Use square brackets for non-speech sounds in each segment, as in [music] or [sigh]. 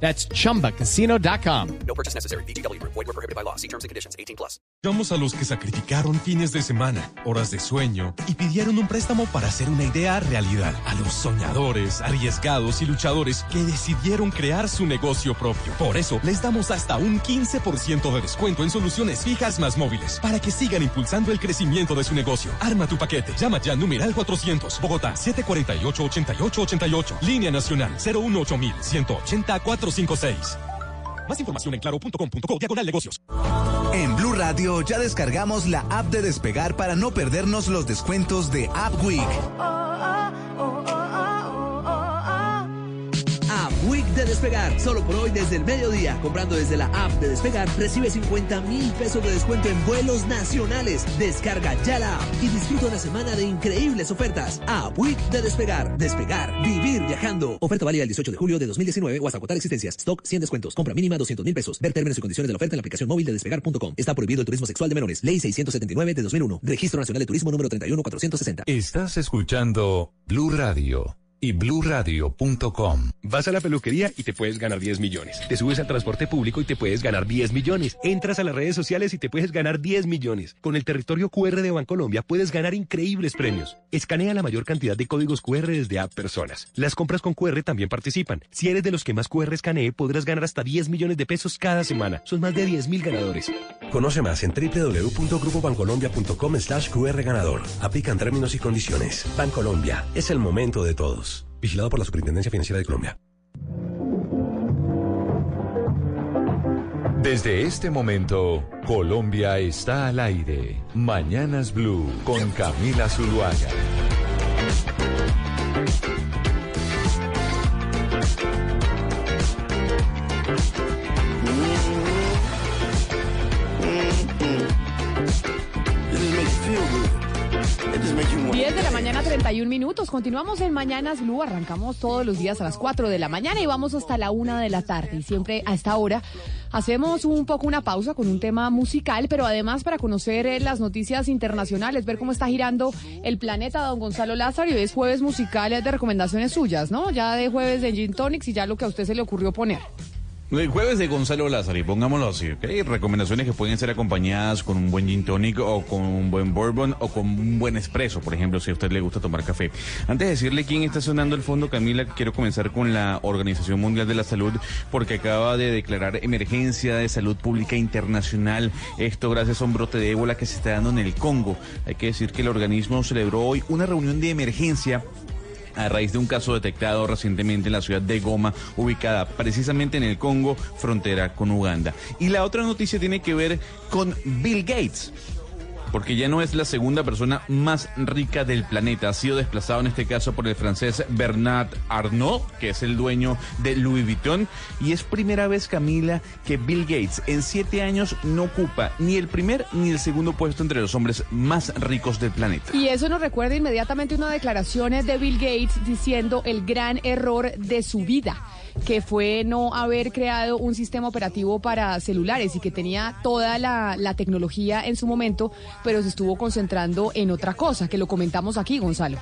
That's chumbacasino.com. No purchase necessary. BGW. Void were prohibited by law. See terms and conditions. 18 plus. Vamos a los que sacrificaron fines de semana, horas de sueño y pidieron un préstamo para hacer una idea realidad. A los soñadores, arriesgados y luchadores que decidieron crear su negocio propio. Por eso les damos hasta un 15% de descuento en soluciones fijas más móviles para que sigan impulsando el crecimiento de su negocio. Arma tu paquete. Llama ya numeral 400 Bogotá 748 8888. Línea nacional 018 180 456. Más información en claro.com.co diagonal negocios. En Blue Radio ya descargamos la app de Despegar para no perdernos los descuentos de App Week. App Week de Despegar. Solo por hoy desde el mediodía. Comprando desde la app de Despegar, recibe 50 mil pesos de descuento en vuelos nacionales. Descarga ya la app y disfruta una semana de increíbles ofertas. App Week de Despegar. Despegar. Vivir viajando. Oferta válida el 18 de julio de 2019 o hasta agotar existencias. Stock 100 descuentos. Compra mínima 200 mil pesos. Ver términos y condiciones de la oferta en la aplicación móvil de despegar.com. Está prohibido el turismo sexual de menores. Ley 679 de 2001. Registro Nacional de Turismo número 31460. Estás escuchando Blue Radio y bluradio.com. Vas a la peluquería y te puedes ganar 10 millones. Te subes al transporte público y te puedes ganar 10 millones. Entras a las redes sociales y te puedes ganar 10 millones. Con el territorio QR de Bancolombia puedes ganar increíbles premios. Escanea la mayor cantidad de códigos QR desde App Personas. Las compras con QR también participan. Si eres de los que más QR escanee, podrás ganar hasta 10 millones de pesos cada semana. Son más de 10 mil ganadores. Conoce más en www.grupobancolombia.com slash QR ganador. Aplican términos y condiciones. Bancolombia. Es el momento de todos. Vigilado por la Superintendencia Financiera de Colombia. Desde este momento, Colombia está al aire. Mañanas Blue con Camila Zuluaga. 10 de la mañana, 31 minutos. Continuamos en Mañanas Blue. Arrancamos todos los días a las 4 de la mañana y vamos hasta la 1 de la tarde. Y siempre a esta hora hacemos un poco una pausa con un tema musical, pero además para conocer eh, las noticias internacionales, ver cómo está girando el planeta don Gonzalo Lázaro. Y hoy es jueves musical de recomendaciones suyas, ¿no? Ya de jueves de Gin Tonics y ya lo que a usted se le ocurrió poner. El jueves de Gonzalo Lázaro, pongámoslo así, ¿ok? Recomendaciones que pueden ser acompañadas con un buen gin tonic o con un buen bourbon o con un buen espresso, por ejemplo, si a usted le gusta tomar café. Antes de decirle quién está sonando el fondo, Camila, quiero comenzar con la Organización Mundial de la Salud, porque acaba de declarar emergencia de salud pública internacional. Esto gracias a un brote de ébola que se está dando en el Congo. Hay que decir que el organismo celebró hoy una reunión de emergencia a raíz de un caso detectado recientemente en la ciudad de Goma, ubicada precisamente en el Congo, frontera con Uganda. Y la otra noticia tiene que ver con Bill Gates. Porque ya no es la segunda persona más rica del planeta. Ha sido desplazado en este caso por el francés Bernard Arnault, que es el dueño de Louis Vuitton. Y es primera vez, Camila, que Bill Gates en siete años no ocupa ni el primer ni el segundo puesto entre los hombres más ricos del planeta. Y eso nos recuerda inmediatamente una declaración de Bill Gates diciendo el gran error de su vida que fue no haber creado un sistema operativo para celulares y que tenía toda la, tecnología en su momento, pero se estuvo concentrando en otra cosa, que lo comentamos aquí, Gonzalo.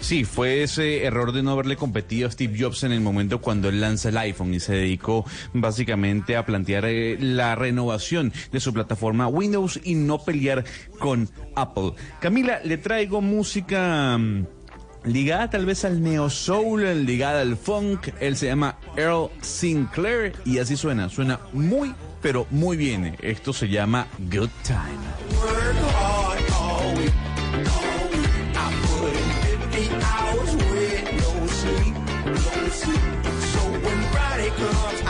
Sí, fue ese error de no haberle competido a Steve Jobs en el momento cuando él lanza el iPhone y se dedicó básicamente a plantear eh, la renovación de su plataforma Windows y no pelear con Apple. Camila, le traigo música... Ligada tal vez al neo soul, ligada al funk. Él se llama Earl Sinclair y así suena, suena muy pero muy bien. Esto se llama Good Time.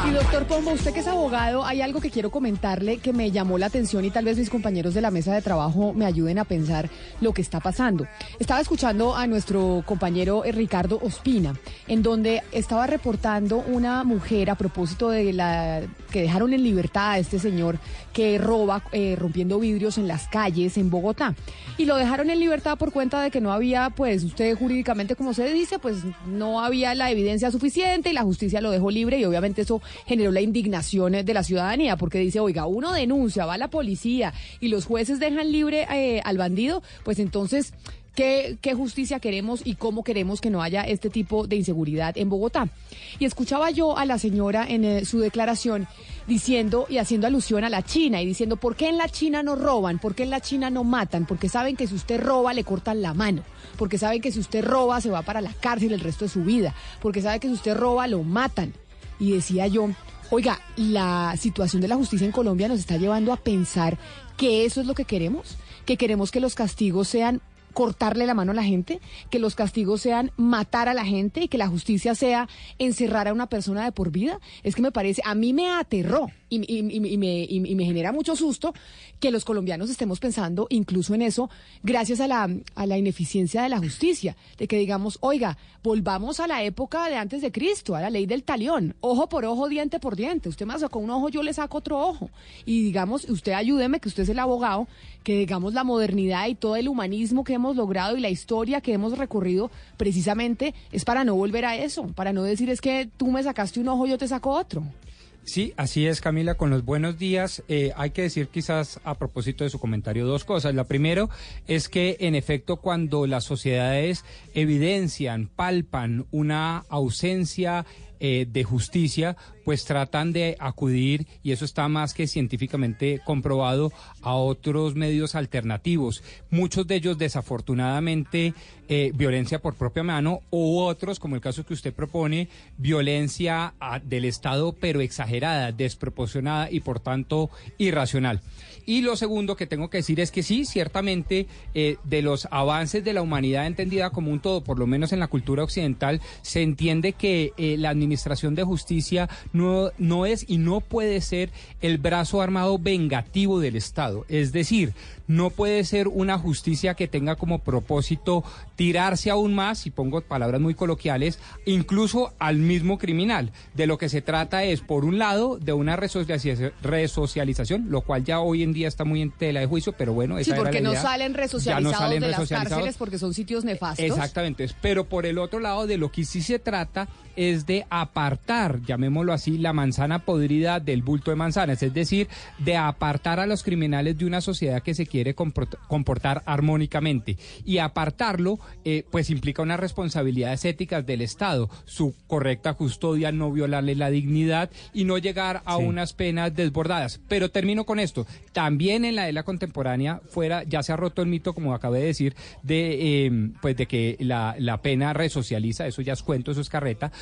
Y doctor Pombo, usted que es abogado, hay algo que quiero comentarle que me llamó la atención y tal vez mis compañeros de la mesa de trabajo me ayuden a pensar lo que está pasando. Estaba escuchando a nuestro compañero eh, Ricardo Ospina, en donde estaba reportando una mujer a propósito de la que dejaron en libertad a este señor que roba eh, rompiendo vidrios en las calles en Bogotá. Y lo dejaron en libertad por cuenta de que no había, pues usted jurídicamente, como se dice, pues no había la evidencia suficiente y la justicia lo dejó libre y obviamente eso generó la indignación de la ciudadanía porque dice, oiga, uno denuncia, va la policía y los jueces dejan libre eh, al bandido, pues entonces... ¿Qué, ¿Qué justicia queremos y cómo queremos que no haya este tipo de inseguridad en Bogotá? Y escuchaba yo a la señora en eh, su declaración diciendo y haciendo alusión a la China y diciendo, ¿por qué en la China no roban? ¿Por qué en la China no matan? Porque saben que si usted roba le cortan la mano, porque saben que si usted roba se va para la cárcel el resto de su vida, porque saben que si usted roba lo matan. Y decía yo, oiga, la situación de la justicia en Colombia nos está llevando a pensar que eso es lo que queremos, que queremos que los castigos sean cortarle la mano a la gente, que los castigos sean matar a la gente y que la justicia sea encerrar a una persona de por vida. Es que me parece, a mí me aterró y, me genera mucho susto que los colombianos estemos pensando incluso en eso gracias a la, a la ineficiencia de la justicia, de que digamos, oiga, volvamos a la época de antes de Cristo, a la ley del talión, ojo por ojo, diente por diente. Usted me sacó un ojo, yo le saco otro ojo. Y digamos, usted ayúdeme, que usted es el abogado, que digamos la modernidad y todo el humanismo que hemos logrado y la historia que hemos recorrido precisamente es para no volver a eso, para no decir es que tú me sacaste un ojo, yo te saco otro. Sí, así es, Camila, con los buenos días. eh, hay que decir quizás a propósito de su comentario dos cosas. La primero es que, en efecto, cuando las sociedades evidencian, palpan una ausencia eh, de justicia, pues tratan de acudir, y eso está más que científicamente comprobado, a otros medios alternativos. Muchos de ellos, desafortunadamente, eh, violencia por propia mano, u otros, como el caso que usted propone, violencia ah, del Estado, pero exagerada, desproporcionada y, por tanto, irracional. Y lo segundo que tengo que decir es que sí, ciertamente, eh, de los avances de la humanidad entendida como un todo, por lo menos en la cultura occidental, se entiende que eh, la administración de justicia no, no es y no puede ser el brazo armado vengativo del Estado. Es decir, no puede ser una justicia que tenga como propósito tirarse aún más, y pongo palabras muy coloquiales, incluso al mismo criminal. De lo que se trata es, por un lado, de una resocialización, lo cual ya hoy en día está muy en tela de juicio, pero bueno, Sí, esa era porque la no idea. salen resocializados no salen de las cárceles porque son sitios nefastos. Exactamente, pero por el otro lado de lo que sí se trata es de apartar, llamémoslo así, la manzana podrida del bulto de manzanas, es decir, de apartar a los criminales de una sociedad que se quiere comport- comportar armónicamente. Y apartarlo, eh, pues implica unas responsabilidades éticas del Estado, su correcta custodia, no violarle la dignidad y no llegar a Sí. unas penas desbordadas. Pero termino con esto, también en la era contemporánea fuera, ya se ha roto el mito, como acabé de decir, de, eh, pues de que la, la pena resocializa, eso ya es cuento, eso es carreta,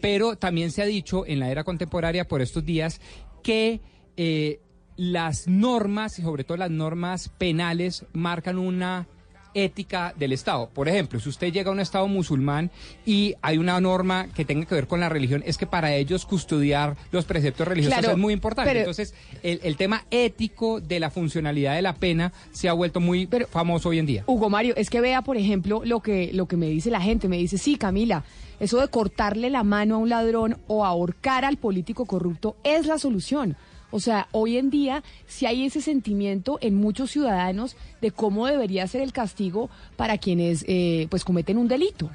pero también se ha dicho en la era contemporánea por estos días que eh, las normas, y sobre todo las normas penales, marcan una ética del Estado. Por ejemplo, si usted llega a un Estado musulmán y hay una norma que tenga que ver con la religión, es que para ellos custodiar los preceptos religiosos Claro, es muy importante. pero- Entonces, el, el tema ético de la funcionalidad de la pena se ha vuelto muy famoso hoy en día. Hugo Mario, es que vea, por ejemplo, lo que, lo que me dice la gente. Me dice, sí, Camila, eso de cortarle la mano a un ladrón o ahorcar al político corrupto es la solución. O sea, hoy en día si hay ese sentimiento en muchos ciudadanos de cómo debería ser el castigo para quienes eh, pues cometen un delito.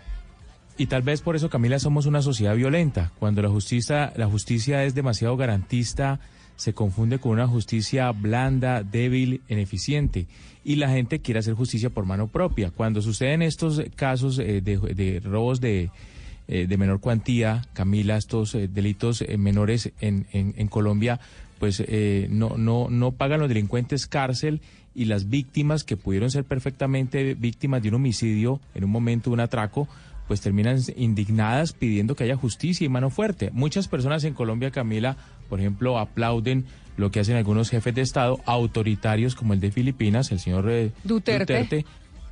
Y tal vez por eso, Camila, somos una sociedad violenta. Cuando la justicia, la justicia es demasiado garantista, se confunde con una justicia blanda, débil, ineficiente. Y la gente quiere hacer justicia por mano propia. Cuando suceden estos casos eh, de, de robos de, eh, de menor cuantía, Camila, estos eh, delitos eh, menores en, en, en Colombia, pues eh, no, no, no pagan los delincuentes cárcel y las víctimas que pudieron ser perfectamente víctimas de un homicidio en un momento de un atraco, pues terminan indignadas pidiendo que haya justicia y mano fuerte. Muchas personas en Colombia, Camila, por ejemplo, aplauden lo que hacen algunos jefes de Estado autoritarios como el de Filipinas, el señor Duterte.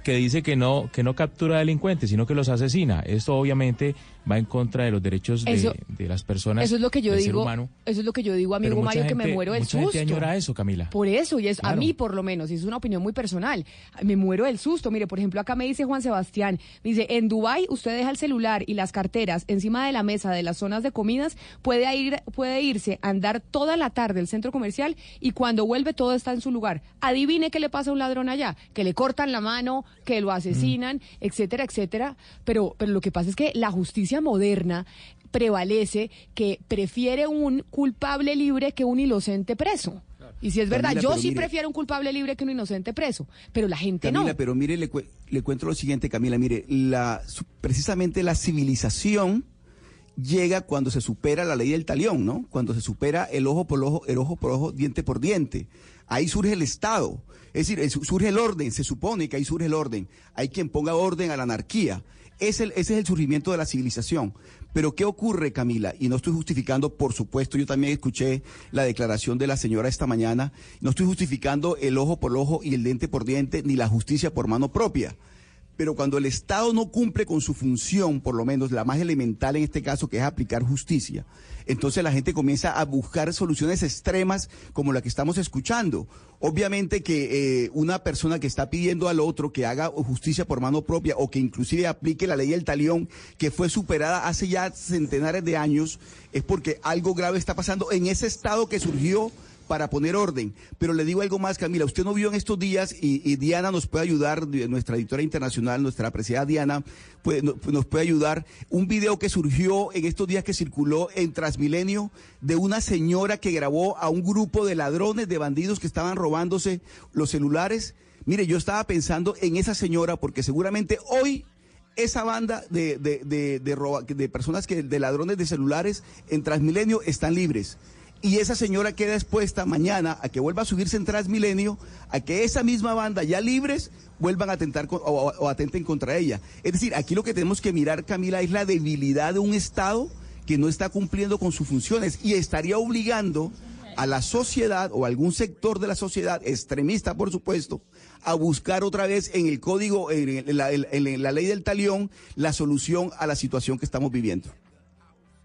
Que dice que no que no captura delincuentes, sino que los asesina. Esto obviamente va en contra de los derechos de, Eso- de las personas. Eso es lo que yo digo. humano. Eso es lo que yo digo, amigo Mario, que me muero del mucha susto. gente añora eso, Camila. Por eso, y es a mí por lo menos, y es una opinión muy personal. Me muero del susto. Mire, por ejemplo, acá me dice Juan Sebastián, me dice, en Dubai usted deja el celular y las carteras encima de la mesa de las zonas de comidas, puede ir puede irse a andar toda la tarde al centro comercial y cuando vuelve todo está en su lugar. Adivine qué le pasa a un ladrón allá, que le cortan la mano, que lo asesinan, etcétera, etcétera. Pero pero lo que pasa es que la justicia moderna prevalece que prefiere un culpable libre que un inocente preso. Y si es verdad, Camila, yo sí mire- prefiero un culpable libre que un inocente preso, pero la gente Camila, no. pero mire, le, cue- le cuento lo siguiente, Camila, mire, la, precisamente la civilización llega cuando se supera la ley del talión, ¿no? Cuando se supera el ojo por ojo, el ojo por ojo, diente por diente. Ahí surge el Estado. Es decir, es- surge el orden, se supone que ahí surge el orden. Hay quien ponga orden a la anarquía. Es el- ese es el surgimiento de la civilización. Pero ¿qué ocurre, Camila? Y no estoy justificando, por supuesto, yo también escuché la declaración de la señora esta mañana. No estoy justificando el ojo por ojo y el diente por diente, ni la justicia por mano propia. Pero cuando el Estado no cumple con su función, por lo menos la más elemental en este caso, que es aplicar justicia, entonces la gente comienza a buscar soluciones extremas como la que estamos escuchando. Obviamente que eh, una persona que está pidiendo al otro que haga justicia por mano propia o que inclusive aplique la ley del talión, que fue superada hace ya centenares de años, es porque algo grave está pasando en ese Estado que surgió para poner orden. Pero le digo algo más, Camila, usted no vio en estos días y, Diana nos puede ayudar, nuestra editora internacional, nuestra apreciada Diana, puede- no- nos puede ayudar, un video que surgió en estos días que circuló en Transmilenio de una señora que grabó a un grupo de ladrones, de bandidos que estaban robándose los celulares. Mire, yo estaba pensando en esa señora porque seguramente hoy esa banda de, de, de personas que, de ladrones de celulares en Transmilenio están libres. Y esa señora queda expuesta mañana a que vuelva a subirse en Transmilenio, a que esa misma banda ya libres vuelvan a atentar o, o- atenten contra ella. Es decir, aquí lo que tenemos que mirar, Camila, es la debilidad de un Estado que no está cumpliendo con sus funciones y estaría obligando a la sociedad o algún sector de la sociedad, extremista por supuesto, a buscar otra vez en el código, en la ley del talión, la solución a la situación que estamos viviendo.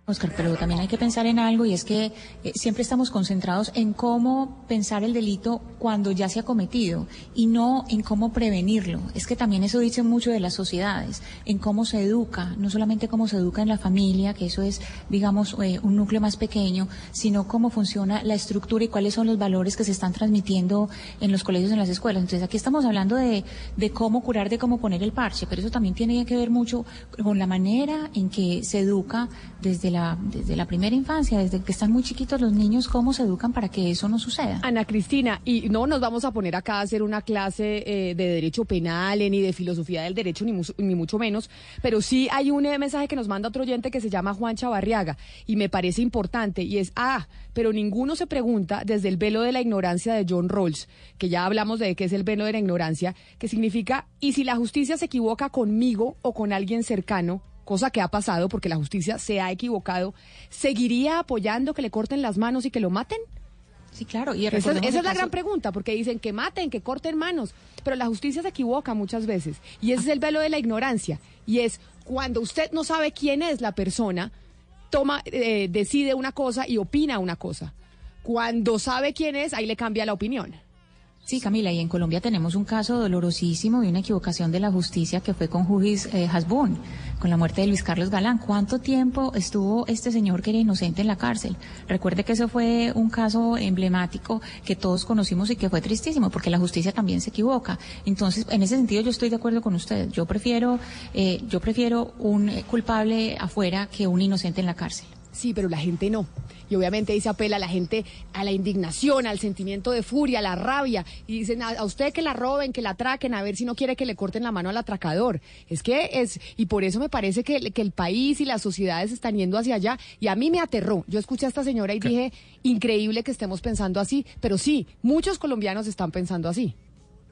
Oscar, pero también hay que pensar en algo y es que eh, siempre estamos concentrados en cómo pensar el delito cuando ya se ha cometido y no en cómo prevenirlo. Es que también eso dice mucho de las sociedades, en cómo se educa, no solamente cómo se educa en la familia, que eso es, digamos, eh, un núcleo más pequeño, sino cómo funciona la estructura y cuáles son los valores que se están transmitiendo en los colegios, en las escuelas. Entonces aquí estamos hablando de, de cómo curar, de cómo poner el parche, pero eso también tiene que ver mucho con la manera en que se educa desde la, desde la primera infancia, desde que están muy chiquitos los niños, cómo se educan para que eso no suceda. Ana Cristina, y no nos vamos a poner acá a hacer una clase eh, de derecho penal, eh, ni de filosofía del derecho, ni, ni mucho menos, pero sí hay un eh, mensaje que nos manda otro oyente que se llama Juan Chavarriaga, y me parece importante, y es, ah, pero ninguno se pregunta desde el velo de la ignorancia de John Rawls, que ya hablamos de qué es el velo de la ignorancia, que significa, y si la justicia se equivoca conmigo o con alguien cercano, cosa que ha pasado porque la justicia se ha equivocado, ¿seguiría apoyando que le corten las manos y que lo maten? Sí, claro. Y esa esa es la caso- gran pregunta, porque dicen que maten, que corten manos, pero la justicia se equivoca muchas veces. Y ese es el velo de la ignorancia. Y es cuando usted no sabe quién es la persona, toma, eh, decide una cosa y opina una cosa. Cuando sabe quién es, ahí le cambia la opinión. Sí, Camila, y en Colombia tenemos un caso dolorosísimo y una equivocación de la justicia que fue con Jugis eh, con la muerte de Luis Carlos Galán. ¿Cuánto tiempo estuvo este señor que era inocente en la cárcel? Recuerde que eso fue un caso emblemático que todos conocimos y que fue tristísimo, porque la justicia también se equivoca. Entonces, en ese sentido, yo estoy de acuerdo con usted. Yo prefiero, eh, yo prefiero un eh, culpable afuera que un inocente en la cárcel. Sí, pero la gente no. Y obviamente ahí se apela a la gente a la indignación, al sentimiento de furia, a la rabia. Y dicen a, a usted que la roben, que la atraquen, a ver si no quiere que le corten la mano al atracador. Es que es, y por eso me parece que, que el país y las sociedades están yendo hacia allá. Y a mí me aterró. Yo escuché a esta señora y dije, increíble que estemos pensando así. Pero sí, muchos colombianos están pensando así.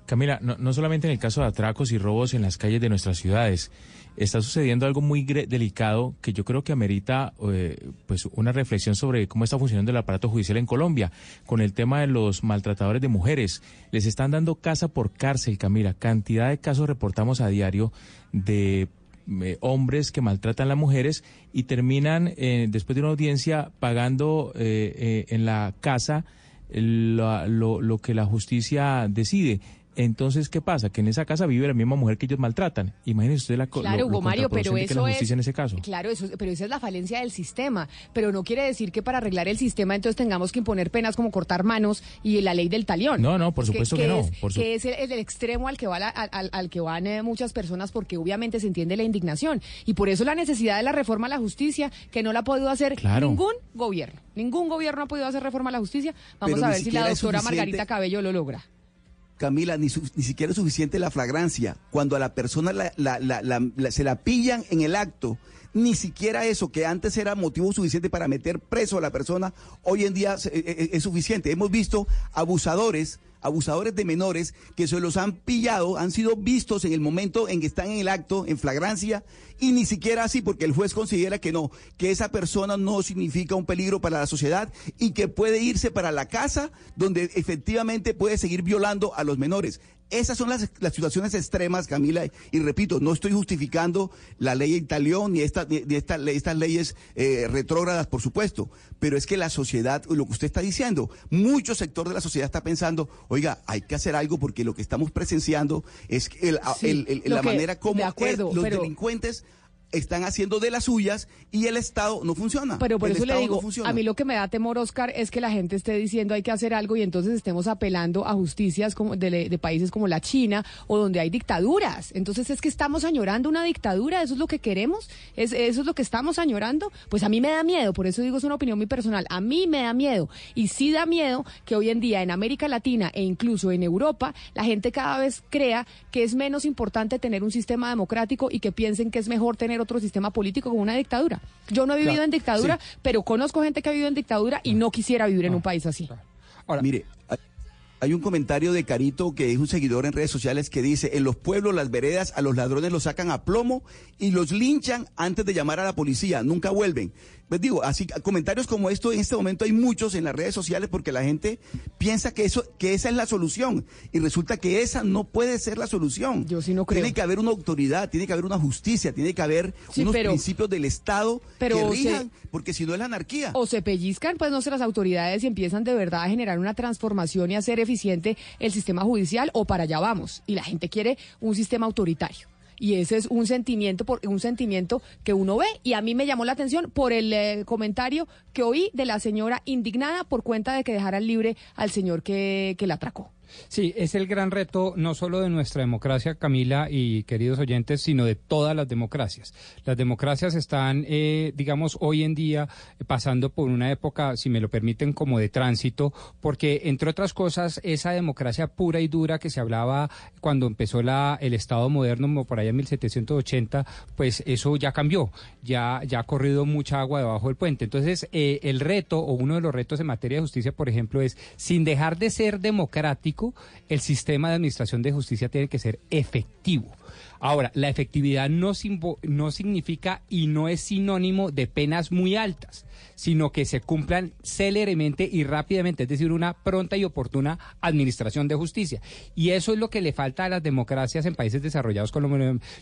Camila, no, no solamente en el caso de atracos y robos en las calles de nuestras ciudades, está sucediendo algo muy delicado que yo creo que amerita eh, pues una reflexión sobre cómo está funcionando el aparato judicial en Colombia con el tema de los maltratadores de mujeres. Les están dando casa por cárcel, Camila. Cantidad de casos reportamos a diario de eh, hombres que maltratan a las mujeres y terminan, eh, después de una audiencia, pagando en la casa lo- lo que la justicia decide. Entonces, ¿qué pasa? Que en esa casa vive la misma mujer que ellos maltratan. Imagínese usted la Claro, lo- lo Hugo Mario, pero que es eso la es justicia en ese caso. Claro, eso, pero esa es la falencia del sistema, pero no quiere decir que para arreglar el sistema entonces tengamos que imponer penas como cortar manos y la ley del talión. No, no, por supuesto que no, es, por su- que es el, el extremo al que va la- al, que van eh, muchas personas porque obviamente se entiende la indignación y por eso la necesidad de la reforma a la justicia que no la ha podido hacer Claro. ningún gobierno. Ningún gobierno ha podido hacer reforma a la justicia. Vamos Pero a ver si la es doctora suficiente. Margarita Cabello lo logra. Camila, ni, su- ni siquiera es suficiente la flagrancia. Cuando a la persona la- la- la- se la pillan en el acto, ni siquiera eso, que antes era motivo suficiente para meter preso a la persona, hoy en día eh, eh, es suficiente. Hemos visto abusadores, abusadores de menores, que se los han pillado, han sido vistos en el momento en que están en el acto, en flagrancia, y ni siquiera así, porque el juez considera que no, que esa persona no significa un peligro para la sociedad y que puede irse para la casa donde efectivamente puede seguir violando a los menores. Esas son las, las situaciones extremas, Camila, y repito, no estoy justificando la ley italión ni, esta, ni, ni esta- estas leyes eh, retrógradas, por supuesto, pero es que la sociedad, lo que usted está diciendo, mucho sector de la sociedad está pensando, oiga, hay que hacer algo porque lo que estamos presenciando es que el- Sí, el- el- lo la que- manera como de acuerdo, eh, los pero- delincuentes están haciendo de las suyas y el Estado no funciona. Pero por El eso le Estado no digo, funciona. a mí lo que me da temor, Oscar, es que la gente esté diciendo hay que hacer algo y entonces estemos apelando a justicias como de, de países como la China o donde hay dictaduras. Entonces es que estamos añorando una dictadura, eso es lo que queremos, ¿Es, eso es lo que estamos añorando. Pues a mí me da miedo, por eso digo es una opinión muy personal, a mí me da miedo y sí da miedo que hoy en día en América Latina e incluso en Europa la gente cada vez crea que es menos importante tener un sistema democrático y que piensen que es mejor tener otro sistema político como una dictadura. Yo no he vivido Claro, en dictadura, sí. pero conozco gente que ha vivido en dictadura y no quisiera vivir en un país así. Mire, hay- hay un comentario de Carito, que es un seguidor en redes sociales, que dice, en los pueblos, las veredas, a los ladrones los sacan a plomo y los linchan antes de llamar a la policía, nunca vuelven. Pues digo, así comentarios como esto en este momento hay muchos en las redes sociales porque la gente piensa que eso que esa es la solución y resulta que esa no puede ser la solución. Yo sí no creo. Tiene que haber una autoridad, tiene que haber una justicia, tiene que haber Sí, unos pero- principios del Estado pero que se- rijan, porque si no es la anarquía. O se pellizcan, pues no sé, las autoridades y empiezan de verdad a generar una transformación y a hacer eficiente el sistema judicial, o para allá vamos. Y la gente quiere un sistema autoritario. Y ese es un sentimiento, por, un sentimiento que uno ve. Y a mí me llamó la atención por el eh, comentario que oí de la señora indignada por cuenta de que dejaran libre al señor que, que la atracó. Sí, es el gran reto no solo de nuestra democracia, Camila y queridos oyentes, sino de todas las democracias. Las democracias están, eh, digamos, hoy en día pasando por una época, si me lo permiten, como de tránsito, porque, entre otras cosas, esa democracia pura y dura que se hablaba cuando empezó la, el Estado moderno, por allá en 1780, pues eso ya cambió, ya, ya ha corrido mucha agua debajo del puente. Entonces, eh, el reto, o uno de los retos en materia de justicia, por ejemplo, es, sin dejar de ser democrático, el sistema de administración de justicia tiene que ser efectivo. Ahora, la efectividad no, no significa y no es sinónimo de penas muy altas, sino que se cumplan céleremente y rápidamente, es decir, una pronta y oportuna administración de justicia. Y eso es lo que le falta a las democracias en países desarrollados como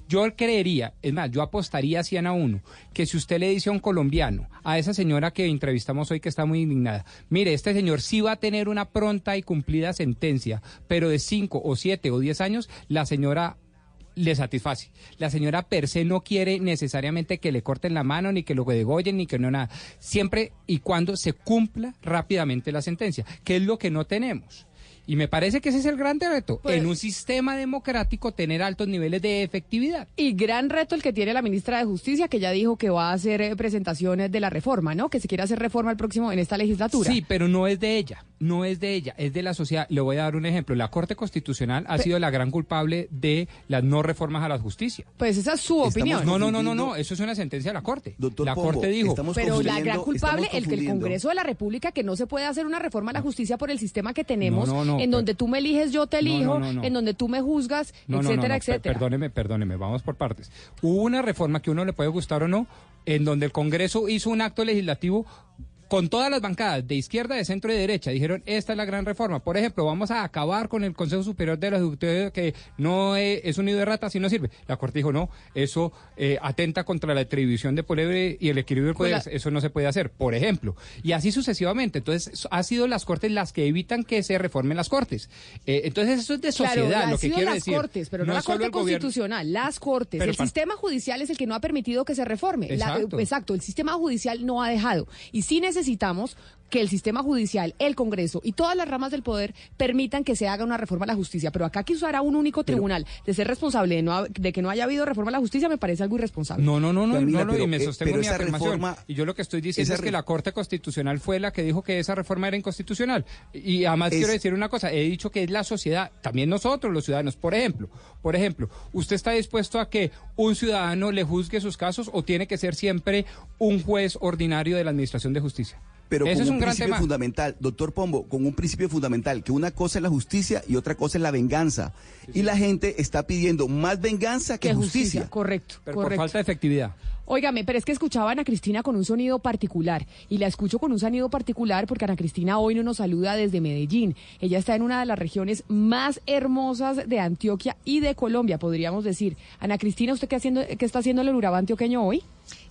Yo creería, es más, yo apostaría a 100 a 1, que si usted le dice a un colombiano, a esa señora que entrevistamos hoy que está muy indignada, mire, este señor sí va a tener una pronta y cumplida sentencia, pero de 5 o 7 o 10 años, la señora le satisface. La señora per se no quiere necesariamente que le corten la mano, ni que lo degollen, ni que no nada. Siempre y cuando se cumpla rápidamente la sentencia, que es lo que no tenemos. Y me parece que ese es el gran reto. Pues- en un sistema democrático tener altos niveles de efectividad. Y gran reto el que tiene la ministra de Justicia, que ya dijo que va a hacer eh, presentaciones de la reforma, ¿no? Que se quiere hacer reforma el próximo en esta legislatura. Sí, pero no es de ella, no es de ella, es de la sociedad. Le voy a dar un ejemplo. La Corte Constitucional ha Pe- sido la gran culpable de las no reformas a la justicia. Pues esa es su opinión. No, no, no, no, no, eso es una sentencia de la Corte. la Pombo, Corte dijo, Pero la gran culpable, el que el. Congreso de la República, que no se puede hacer una reforma a la justicia por el sistema que tenemos, No, no, no, en pero- donde tú me eliges, yo te No, no, elijo, no, no. en donde tú me juzgas, No, no, no, etcétera, etcétera. Perdóneme, perdóneme, vamos por partes. Hubo una reforma que uno le puede gustar o no, en donde el Congreso hizo un acto legislativo con todas las bancadas de izquierda, de centro y de derecha, dijeron, esta es la gran reforma. Por ejemplo, vamos a acabar con el Consejo Superior de los Ejecutivo que no es, es un nido de ratas y no sirve. La Corte dijo, no, eso eh, atenta contra la atribución de poder y el equilibrio del poder, Pues la- eso no se puede hacer, por ejemplo. Y así sucesivamente. Entonces, ha sido las Cortes las que evitan que se reformen las Cortes. Eh, entonces, eso es de sociedad, Claro, lo que quiero las decir. cortes, pero no, la es solo Corte gobierno. Constitucional, las cortes. Pero el sistema judicial es el que no ha permitido que se reforme. La- Exacto. exacto, el sistema judicial no ha dejado. Y sí necesitamos que el sistema judicial, el Congreso y todas las ramas del poder permitan que se haga una reforma a la justicia. Pero acá que usar a un único tribunal de ser responsable de, no ha- de que no haya habido reforma a la justicia me parece algo irresponsable. No, no, no, no, Camila, no, no, pero, y me eh, sostengo pero mi esa afirmación. reforma- y yo lo que estoy diciendo es que la Corte Constitucional fue la que dijo que esa reforma era inconstitucional. Y además Es- quiero decir una cosa, he dicho que es la sociedad, también nosotros los ciudadanos. Por ejemplo, por ejemplo, ¿usted está dispuesto a que un ciudadano le juzgue sus casos o tiene que ser siempre un juez ordinario de la Administración de Justicia? Pero Ese con es un, un gran principio tema. fundamental, doctor Pombo, con un principio fundamental, que una cosa es la justicia y otra cosa es la venganza. Y la gente está pidiendo más venganza que, Que justicia. justicia, correcto, Pero por correcto. falta de efectividad. Óigame, pero es que escuchaba a Ana Cristina con un sonido particular y la escucho con un sonido particular porque Ana Cristina hoy no nos saluda desde Medellín. Ella está en una de las regiones más hermosas de Antioquia y de Colombia, podríamos decir. Ana Cristina, ¿usted qué, haciendo, qué está haciendo en el Urabá antioqueño hoy?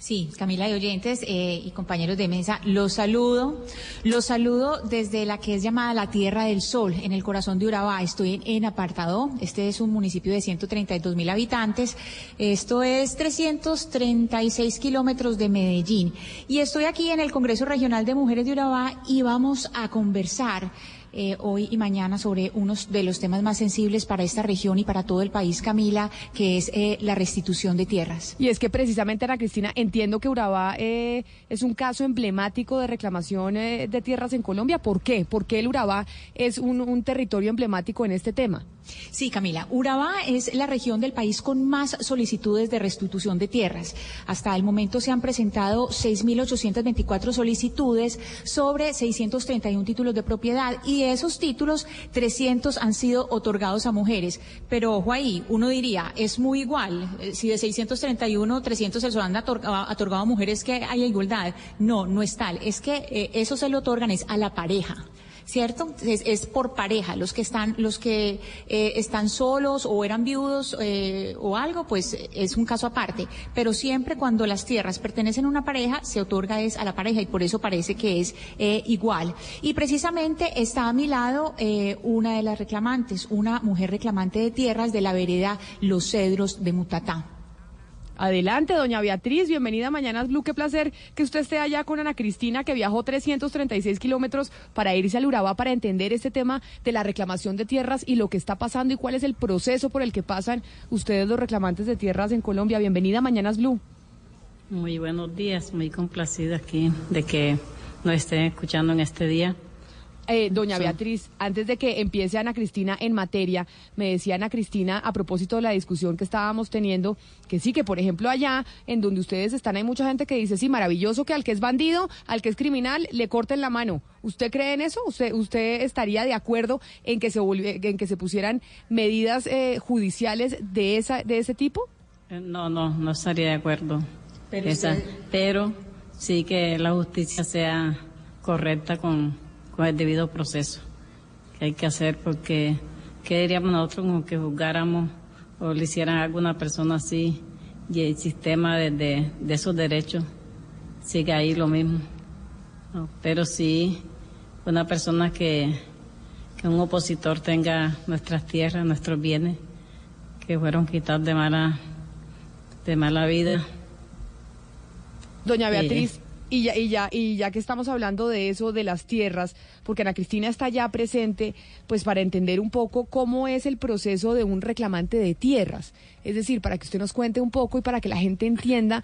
Sí, Camila y oyentes eh, y compañeros de mesa, los saludo. Los saludo desde la que es llamada la Tierra del Sol, en el corazón de Urabá. Estoy en, en Apartadó. Este es un municipio de 132 mil habitantes. Esto es 336 kilómetros de Medellín. Y estoy aquí en el Congreso Regional de Mujeres de Urabá y vamos a conversar eh, hoy y mañana sobre unos de los temas más sensibles para esta región y para todo el país, Camila, que es eh, la restitución de tierras. Y es que precisamente, Ana Cristina, entiendo que Urabá eh, es un caso emblemático de reclamación eh, de tierras en Colombia. ¿Por qué? ¿Por qué el Urabá es un, un territorio emblemático en este tema? Sí, Camila. Urabá es la región del país con más solicitudes de restitución de tierras. Hasta el momento se han presentado 6.824 solicitudes sobre 631 títulos de propiedad y de esos títulos 300 han sido otorgados a mujeres. Pero ojo ahí, uno diría, es muy igual. Eh, Si de 631, 300 se los han otorgado, a mujeres que hay igualdad. No, no es tal. Es que eh, eso se le otorgan es a la pareja. ¿Cierto? Es, es por pareja, los que están, los que eh, están solos o eran viudos eh, o algo, pues es un caso aparte. Pero siempre cuando las tierras pertenecen a una pareja, se otorga es a la pareja y por eso parece que es eh, igual. Y precisamente está a mi lado eh, una de las reclamantes, una mujer reclamante de tierras de la vereda Los Cedros de Mutatá. Adelante, doña Beatriz, bienvenida a Mañanas Blue. Qué placer que usted esté allá con Ana Cristina, que viajó 336 kilómetros para irse al Urabá para entender este tema de la reclamación de tierras y lo que está pasando y cuál es el proceso por el que pasan ustedes los reclamantes de tierras en Colombia. Bienvenida a Mañanas Blue. Muy buenos días, muy complacida aquí de que nos estén escuchando en este día. Eh, doña Sí. Beatriz, antes de que empiece Ana Cristina en materia, me decía Ana Cristina a propósito de la discusión que estábamos teniendo, que sí, que por ejemplo allá en donde ustedes están hay mucha gente que dice, sí, maravilloso que al que es bandido, al que es criminal, le corten la mano. ¿Usted cree en eso? ¿Usted, usted estaría de acuerdo en que se, volvi- en que se pusieran medidas eh, judiciales de, esa, de ese tipo? Eh, No, no, no estaría de acuerdo. Pero Esa- usted- pero sí que la justicia sea correcta con, con el debido proceso que hay que hacer porque ¿qué diríamos nosotros como que juzgáramos o le hicieran a alguna persona así y el sistema de, de, de esos derechos sigue ahí lo mismo? No, pero sí una persona que, que un opositor tenga nuestras tierras, nuestros bienes que fueron quitados de mala de mala vida. Doña. Beatriz, y ya, y ya, y ya que estamos hablando de eso, de las tierras, porque Ana Cristina está ya presente, pues para entender un poco cómo es el proceso de un reclamante de tierras. Es decir, para que usted nos cuente un poco y para que la gente entienda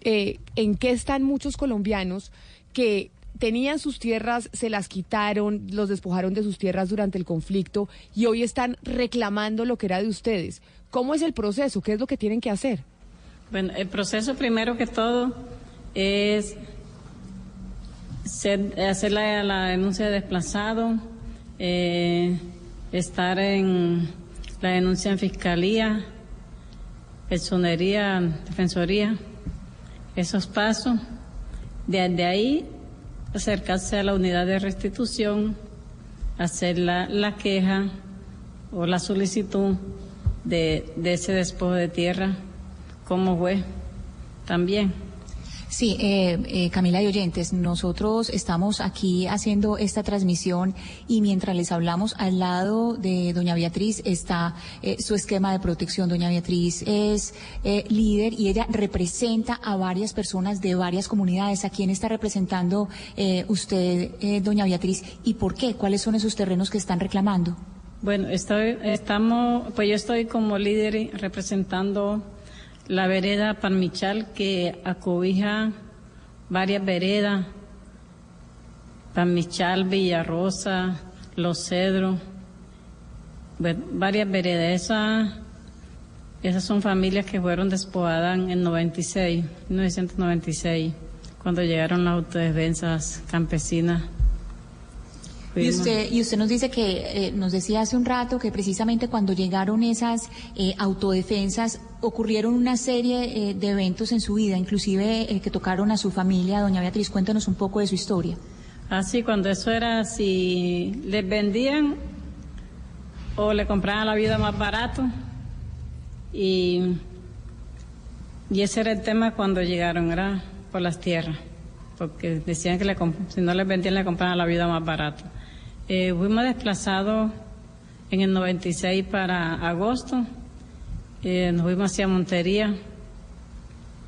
eh, en qué están muchos colombianos que tenían sus tierras, se las quitaron, los despojaron de sus tierras durante el conflicto y hoy están reclamando lo que era de ustedes. ¿Cómo es el proceso? ¿Qué es lo que tienen que hacer? Bueno, el proceso primero que todo es ser- hacer la, la denuncia de desplazado, eh, estar en la denuncia en fiscalía, personería, defensoría, esos pasos. Desde ahí, acercarse a la unidad de restitución, hacer la, la queja o la solicitud de, de ese despojo de tierra como juez también. Sí, eh, eh, Camila y oyentes, nosotros estamos aquí haciendo esta transmisión y mientras les hablamos al lado de doña Beatriz está eh, su esquema de protección. Doña Beatriz es eh, líder y ella representa a varias personas de varias comunidades. ¿A quién está representando eh, usted, doña Beatriz, y por qué? ¿Cuáles son esos terrenos que están reclamando? Bueno, estoy, estamos, pues yo estoy como líder representando la vereda Palmichal que acobija varias veredas, Palmichal, Villarrosa, Los Cedros, varias veredas. Esas, esas son familias que fueron despojadas en 96, 1996, cuando llegaron las autodefensas campesinas. Y usted, y usted nos dice que, eh, nos decía hace un rato que precisamente cuando llegaron esas eh, autodefensas ocurrieron una serie eh, de eventos en su vida, inclusive que tocaron a su familia. Doña Beatriz, cuéntanos un poco de su historia. Así, cuando eso era, si les vendían o le compraban la vida más barato. Y, y ese era el tema cuando llegaron, era por las tierras. Porque decían que le si no les vendían, le compraban la vida más barato. Eh, fuimos desplazados en el 96 para agosto. Eh, nos fuimos hacia Montería.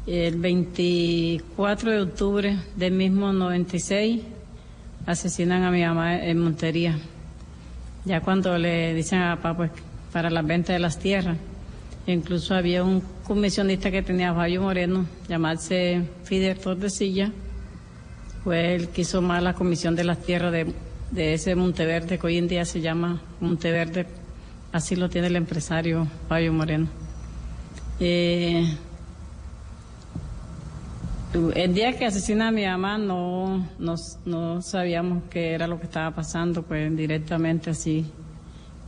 El 24 de octubre del mismo 96 asesinan a mi mamá en Montería. Ya cuando le dicen a papá pues, para la venta de las tierras. Incluso había un comisionista que tenía Fallo Moreno, llamarse Fidel Tordesillas. Fue el que hizo más la comisión de las tierras de, de ese Monteverde, que hoy en día se llama Monteverde. Así lo tiene el empresario Fallo Moreno. Eh, el día que asesina a mi mamá no, no, no sabíamos qué era lo que estaba pasando, pues directamente así,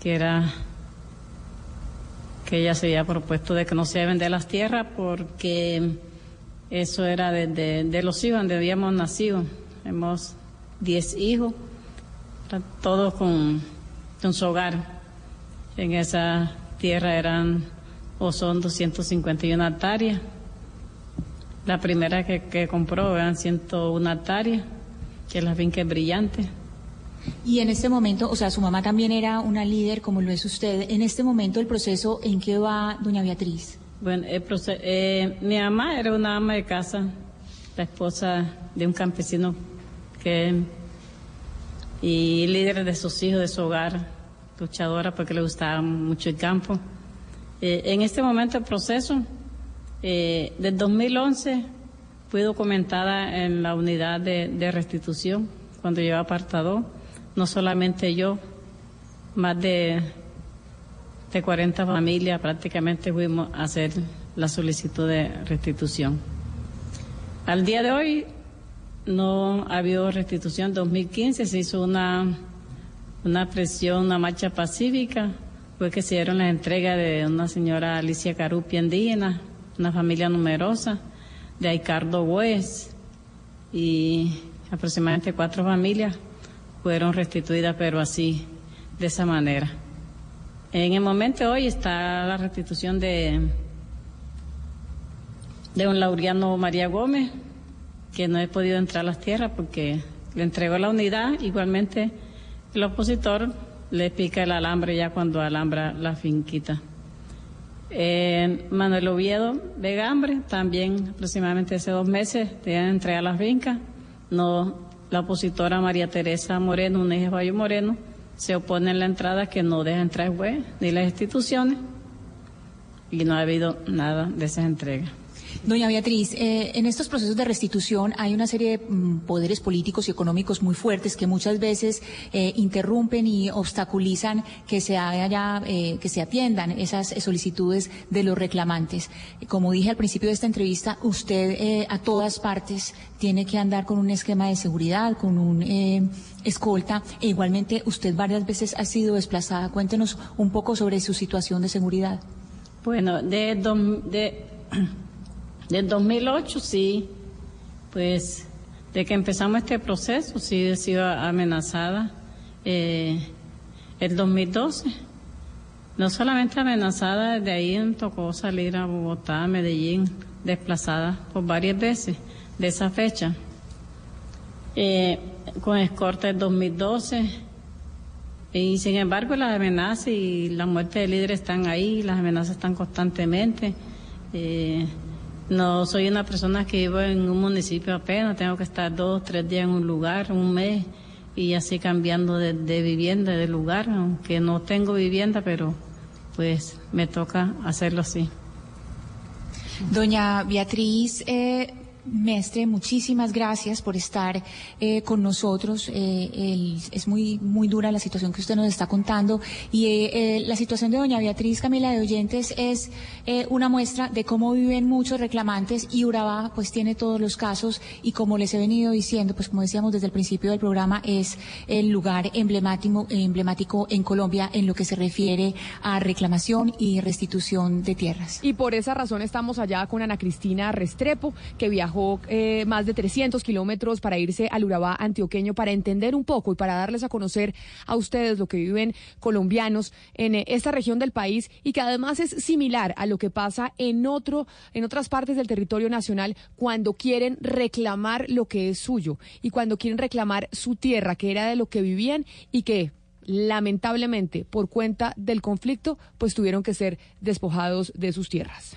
que era que ella se había propuesto de que no se vender las tierras porque eso era de, de- los hijos donde habíamos nacido. Hemos 10 hijos, todos con, con su hogar. En esa tierra eran o son 251 hectáreas. La primera que, que compró eran 101 hectáreas, que es la finca es brillante. Y en este momento, o sea, su mamá también era una líder, como lo es usted. En este momento, el proceso, ¿en qué va, doña Beatriz? Bueno, el proce- eh, mi mamá era una ama de casa, la esposa de un campesino que y líder de sus hijos, de su hogar, luchadora porque le gustaba mucho el campo. Eh, en este momento el proceso, eh, del 2011, fui documentada en la unidad de, de restitución cuando yo apartado, no solamente yo, más de de 40 familias prácticamente fuimos a hacer la solicitud de restitución. Al día de hoy no ha habido restitución. 2015 se hizo una, una presión, una marcha pacífica, fue que se dieron la entrega de una señora Alicia Carupia indígena, una familia numerosa, de Aicardo Hues, y aproximadamente cuatro familias fueron restituidas, pero así, de esa manera. En el momento hoy está la restitución de, de un Laureano María Gómez, que no he podido entrar a las tierras porque le entregó la unidad. Igualmente, el opositor le pica el alambre ya cuando alambra la finquita. Eh, Manuel Oviedo de Gambre, también aproximadamente hace dos meses, tenían entregar las fincas. No, la opositora María Teresa Moreno, hija de Bayo Moreno, se opone en la entrada que no deja entrar el juez ni las instituciones y no ha habido nada de esas entregas. Doña Beatriz, eh, en estos procesos de restitución hay una serie de mm, poderes políticos y económicos muy fuertes que muchas veces eh, interrumpen y obstaculizan que se haya, eh, que se atiendan esas eh, solicitudes de los reclamantes. Como dije al principio de esta entrevista, usted a todas partes tiene que andar con un esquema de seguridad, con un escolta, e igualmente usted varias veces ha sido desplazada. Cuéntenos un poco sobre su situación de seguridad. Bueno, de, del 2008 sí, pues de que empezamos este proceso, sí he sido amenazada. Eh, el 2012, no solamente amenazada, desde ahí tocó salir a Bogotá, a Medellín, desplazada por varias veces de esa fecha. Eh, con escorta del 2012. Y sin embargo, las amenazas y la muerte de líderes están ahí, las amenazas están constantemente. Eh, no soy una persona que vivo en un municipio apenas, tengo que estar dos, tres días en un lugar, un mes, y así cambiando de, de vivienda, de lugar, aunque no tengo vivienda, pero pues me toca hacerlo así. Doña Beatriz eh, Mestre, muchísimas gracias por estar eh, con nosotros. Eh, es muy, muy dura la situación que usted nos está contando y eh, eh, la situación de doña Beatriz Camila de Oyentes es una muestra de cómo viven muchos reclamantes y Urabá pues tiene todos los casos y como les he venido diciendo, pues como decíamos desde el principio del programa, es el lugar emblemático, emblemático en Colombia en lo que se refiere a reclamación y restitución de tierras. Y por esa razón estamos allá con Ana Cristina Restrepo, que viajó eh, más de 300 kilómetros para irse al Urabá antioqueño para entender un poco y para darles a conocer a ustedes lo que viven colombianos en eh, esta región del país y que además es similar a lo que pasa en otro, en otras partes del territorio nacional cuando quieren reclamar lo que es suyo y cuando quieren reclamar su tierra, que era de lo que vivían y que lamentablemente por cuenta del conflicto pues tuvieron que ser despojados de sus tierras.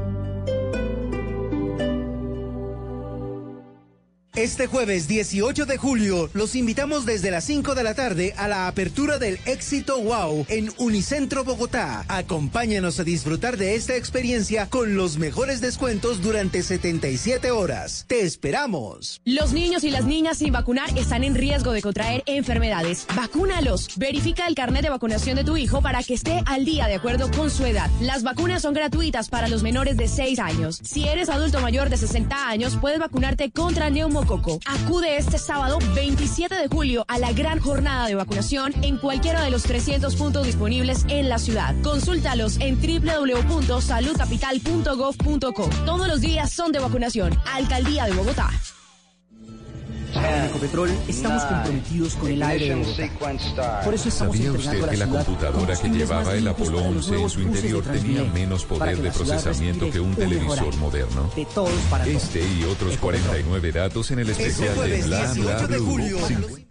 Este jueves 18 de julio los invitamos desde las 5 de la tarde a la apertura del Éxito Wow en Unicentro Bogotá. Acompáñanos a disfrutar de esta experiencia con los mejores descuentos durante 77 horas. ¡Te esperamos! Los niños y las niñas sin vacunar están en riesgo de contraer enfermedades. Vacúnalos. Verifica el carnet de vacunación de tu hijo para que esté al día de acuerdo con su edad. Las vacunas son gratuitas para los menores de 6 años. Si eres adulto mayor de 60 años, puedes vacunarte contra Acude este sábado 27 de julio a la gran jornada de vacunación en cualquiera de los 300 puntos disponibles en la ciudad. Consúltalos en www.saludcapital.gov.co. Todos los días son de vacunación. Alcaldía de Bogotá. En Ecopetrol estamos comprometidos con el aire de Bogotá. Por eso estamos ¿Sabía usted que la computadora que llevaba el Apolo para los 11 en su interior tenía menos poder de procesamiento que un televisor moderno? Este y otros 49 datos en el Este especial de Bla Bla 18 de Blue.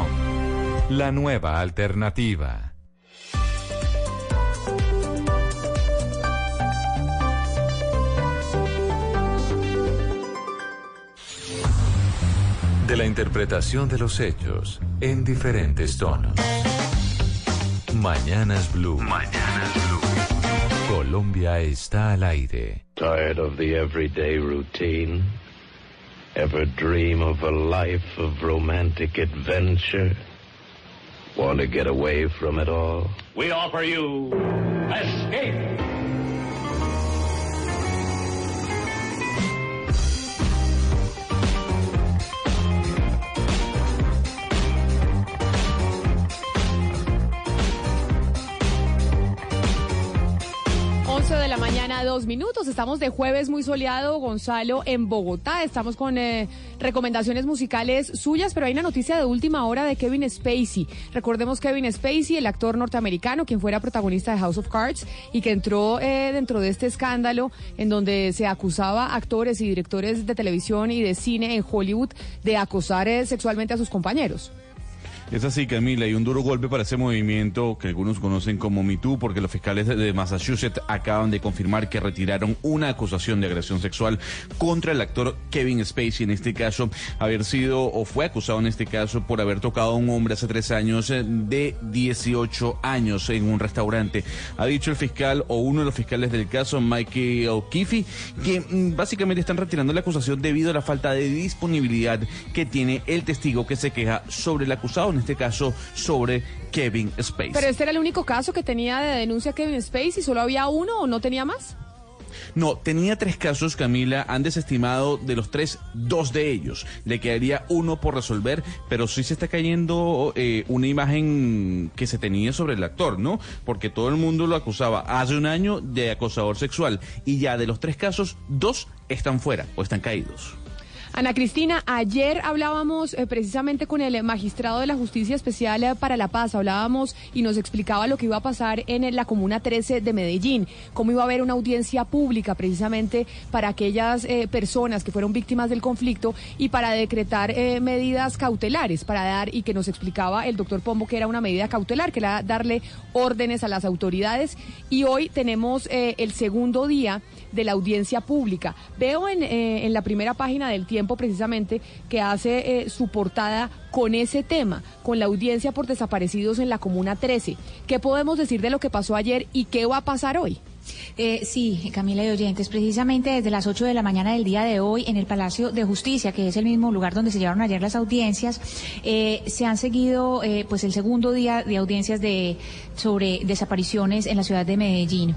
La nueva alternativa. de la interpretación de los hechos en diferentes tonos. Mañanas Blue. Mañanas Blue. Colombia está al aire. Tired of the everyday routine? Ever dream of a life of romantic adventure? Want to get away from it all? We offer you escape. Dos minutos. Estamos de jueves muy soleado, Gonzalo, en Bogotá. Estamos con eh, recomendaciones musicales suyas, pero hay una noticia de última hora de Kevin Spacey. Recordemos Kevin Spacey, el actor norteamericano, quien fuera protagonista de House of Cards y que entró eh, dentro de este escándalo en donde se acusaba a actores y directores de televisión y de cine en Hollywood de acosar eh, sexualmente a sus compañeros. Es así, Camila, y un duro golpe para ese movimiento que algunos conocen como MeToo, porque los fiscales de Massachusetts acaban de confirmar que retiraron una acusación de agresión sexual contra el actor Kevin Spacey, en este caso, haber sido o fue acusado en este caso por haber tocado a un hombre hace tres años eh, de 18 años en un restaurante. Ha dicho el fiscal o uno de los fiscales del caso, Michael O'Keefe, que mm, básicamente están retirando la acusación debido a la falta de disponibilidad que tiene el testigo que se queja sobre el acusado este caso sobre Kevin Spacey. Pero este era el único caso que tenía de denuncia Kevin Spacey, ¿solo había uno o no tenía más? No, tenía tres casos, Camila. Han desestimado de los tres, dos de ellos. Le quedaría uno por resolver, pero sí se está cayendo eh, una imagen que se tenía sobre el actor, ¿no? Porque todo el mundo lo acusaba hace un año de acosador sexual. Y ya de los tres casos, dos están fuera o están caídos. Ana Cristina, ayer hablábamos eh, precisamente con el magistrado de la Justicia Especial eh, para la Paz, hablábamos y nos explicaba lo que iba a pasar en la Comuna 13 de Medellín, cómo iba a haber una audiencia pública precisamente para aquellas eh, personas que fueron víctimas del conflicto y para decretar medidas cautelares, para dar, y que nos explicaba el doctor Pombo que era una medida cautelar, que era darle órdenes a las autoridades. Y hoy tenemos el segundo día de la audiencia pública. Veo en, en la primera página del tiempo precisamente que hace eh, su portada con ese tema, con la audiencia por desaparecidos en la Comuna 13. ¿Qué podemos decir de lo que pasó ayer y qué va a pasar hoy? Eh, sí, Camila y oyentes, precisamente desde las 8 de la mañana del día de hoy en el Palacio de Justicia, que es el mismo lugar donde se llevaron ayer las audiencias, eh, se han seguido eh, pues el segundo día de audiencias de sobre desapariciones en la ciudad de Medellín.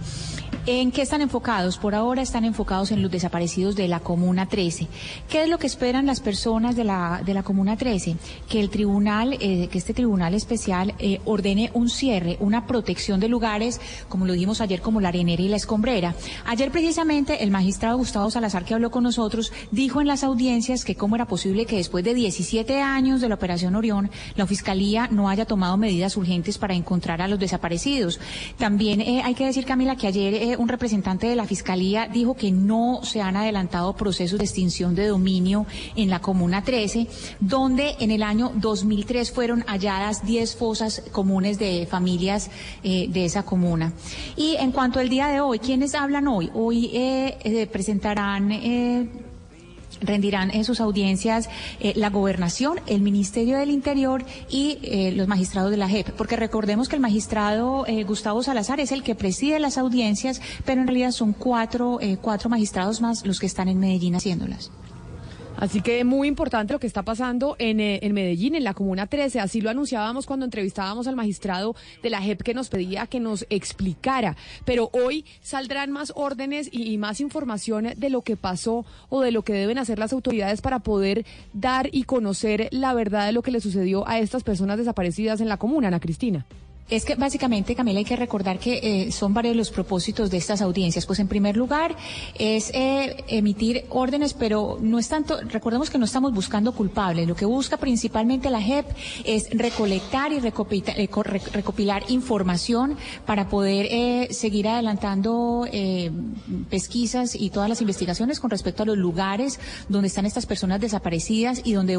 ¿En qué están enfocados? Por ahora están enfocados en los desaparecidos de la Comuna 13. ¿Qué es lo que esperan las personas de la, de la Comuna 13? Que el tribunal, eh, que este tribunal especial eh, ordene un cierre, una protección de lugares, como lo dijimos ayer, como la arenera y la escombrera. Ayer precisamente el magistrado Gustavo Salazar, que habló con nosotros, dijo en las audiencias que cómo era posible que después de 17 años de la Operación Orión, la Fiscalía no haya tomado medidas urgentes para encontrar a los desaparecidos. También eh, hay que decir, Camila, que ayer un representante de la Fiscalía dijo que no se han adelantado procesos de extinción de dominio en la Comuna 13, donde en el año 2003 fueron halladas 10 fosas comunes de familias eh, de esa comuna. Y en cuanto al día de hoy, ¿quiénes hablan hoy? Hoy eh, eh, presentarán rendirán en sus audiencias eh, la gobernación, el Ministerio del Interior y eh, los magistrados de la JEP, porque recordemos que el magistrado eh, Gustavo Salazar es el que preside las audiencias, pero en realidad son cuatro, cuatro magistrados más los que están en Medellín haciéndolas. Así que muy importante lo que está pasando en, eh, Medellín, en la Comuna 13. Así lo anunciábamos cuando entrevistábamos al magistrado de la JEP que nos pedía que nos explicara. Pero hoy saldrán más órdenes y, más información de lo que pasó o de lo que deben hacer las autoridades para poder dar y conocer la verdad de lo que le sucedió a estas personas desaparecidas en la comuna, Ana Cristina. Es que básicamente, Camila, hay que recordar que eh, son varios los propósitos de estas audiencias. Pues en primer lugar es eh, emitir órdenes, pero no es tanto, recordemos que no estamos buscando culpables. Lo que busca principalmente la JEP es recolectar y recopilar, eh, recopilar información para poder seguir adelantando pesquisas y todas las investigaciones con respecto a los lugares donde están estas personas desaparecidas y donde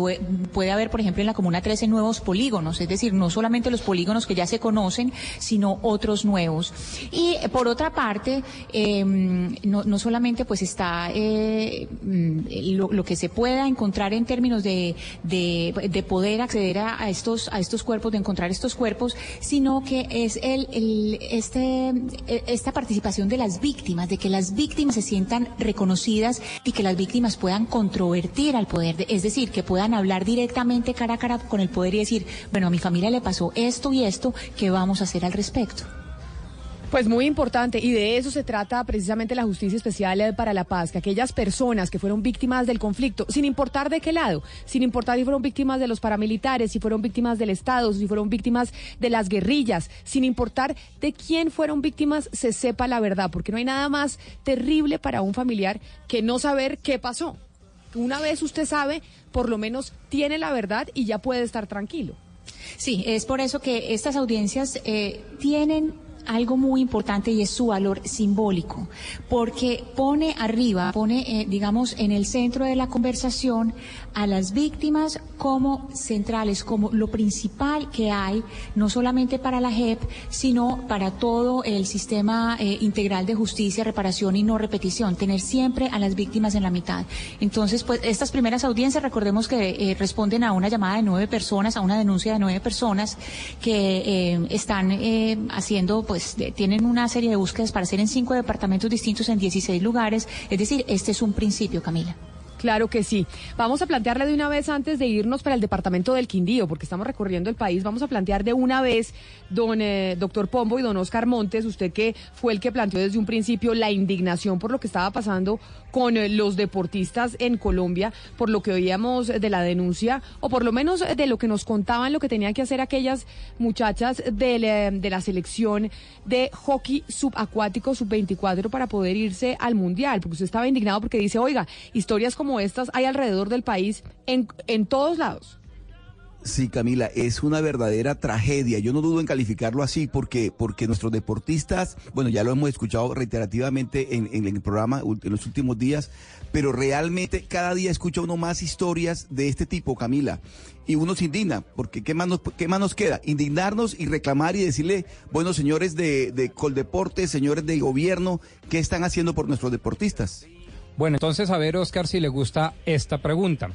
puede haber, por ejemplo, en la Comuna 13 nuevos polígonos, es decir, no solamente los polígonos que ya se conocen, conocen, sino otros nuevos. Y por otra parte, em, no, solamente pues está eh, mm, lo, que se pueda encontrar en términos de, de, poder acceder a, estos a estos cuerpos, de encontrar estos cuerpos, sino que es el, el este e, esta participación de las víctimas, de que las víctimas se sientan reconocidas y que las víctimas puedan controvertir al poder, es decir, que puedan hablar directamente cara a cara con el poder y decir, bueno, a mi familia le pasó esto y esto, que ¿Qué vamos a hacer al respecto? Pues muy importante, y de eso se trata precisamente la Justicia Especial para la Paz, que aquellas personas que fueron víctimas del conflicto, sin importar de qué lado, sin importar si fueron víctimas de los paramilitares, si fueron víctimas del Estado, si fueron víctimas de las guerrillas, sin importar de quién fueron víctimas, se sepa la verdad, porque no hay nada más terrible para un familiar que no saber qué pasó. Una vez usted sabe, por lo menos tiene la verdad y ya puede estar tranquilo. Sí, es por eso que estas audiencias eh, tienen algo muy importante y es su valor simbólico, porque pone arriba, pone, eh, digamos, en el centro de la conversación a las víctimas como centrales, como lo principal que hay, no solamente para la JEP, sino para todo el sistema eh, integral de justicia, reparación y no repetición, tener siempre a las víctimas en la mitad. Entonces, pues estas primeras audiencias, recordemos que eh, responden a una llamada de nueve personas, a una denuncia de nueve personas que están haciendo, pues, tienen una serie de búsquedas para hacer en cinco departamentos distintos en 16 lugares. Es decir, este es un principio, Camila. Claro que sí. Vamos a plantearle de una vez antes de irnos para el departamento del Quindío, porque estamos recorriendo el país, vamos a plantear de una vez, don eh, doctor Pombo y don Oscar Montes, usted que fue el que planteó desde un principio la indignación por lo que estaba pasando con eh, los deportistas en Colombia, por lo que oíamos de la denuncia, o por lo menos de lo que nos contaban lo que tenían que hacer aquellas muchachas de, la, de la selección de hockey subacuático sub-24 para poder irse al Mundial, porque usted estaba indignado porque dice, oiga, historias como estas hay alrededor del país en, en todos lados. Sí, Camila, es una verdadera tragedia. Yo no dudo en calificarlo así porque, porque nuestros deportistas, bueno, ya lo hemos escuchado reiterativamente en, en el programa en los últimos días, pero realmente cada día escucha uno más historias de este tipo, Camila. Y uno se indigna, porque ¿qué más nos, qué más nos queda? Indignarnos y reclamar y decirle, bueno, señores de, de Coldeporte, señores del gobierno, ¿qué están haciendo por nuestros deportistas? Bueno, entonces a ver, Oscar, si le gusta esta pregunta.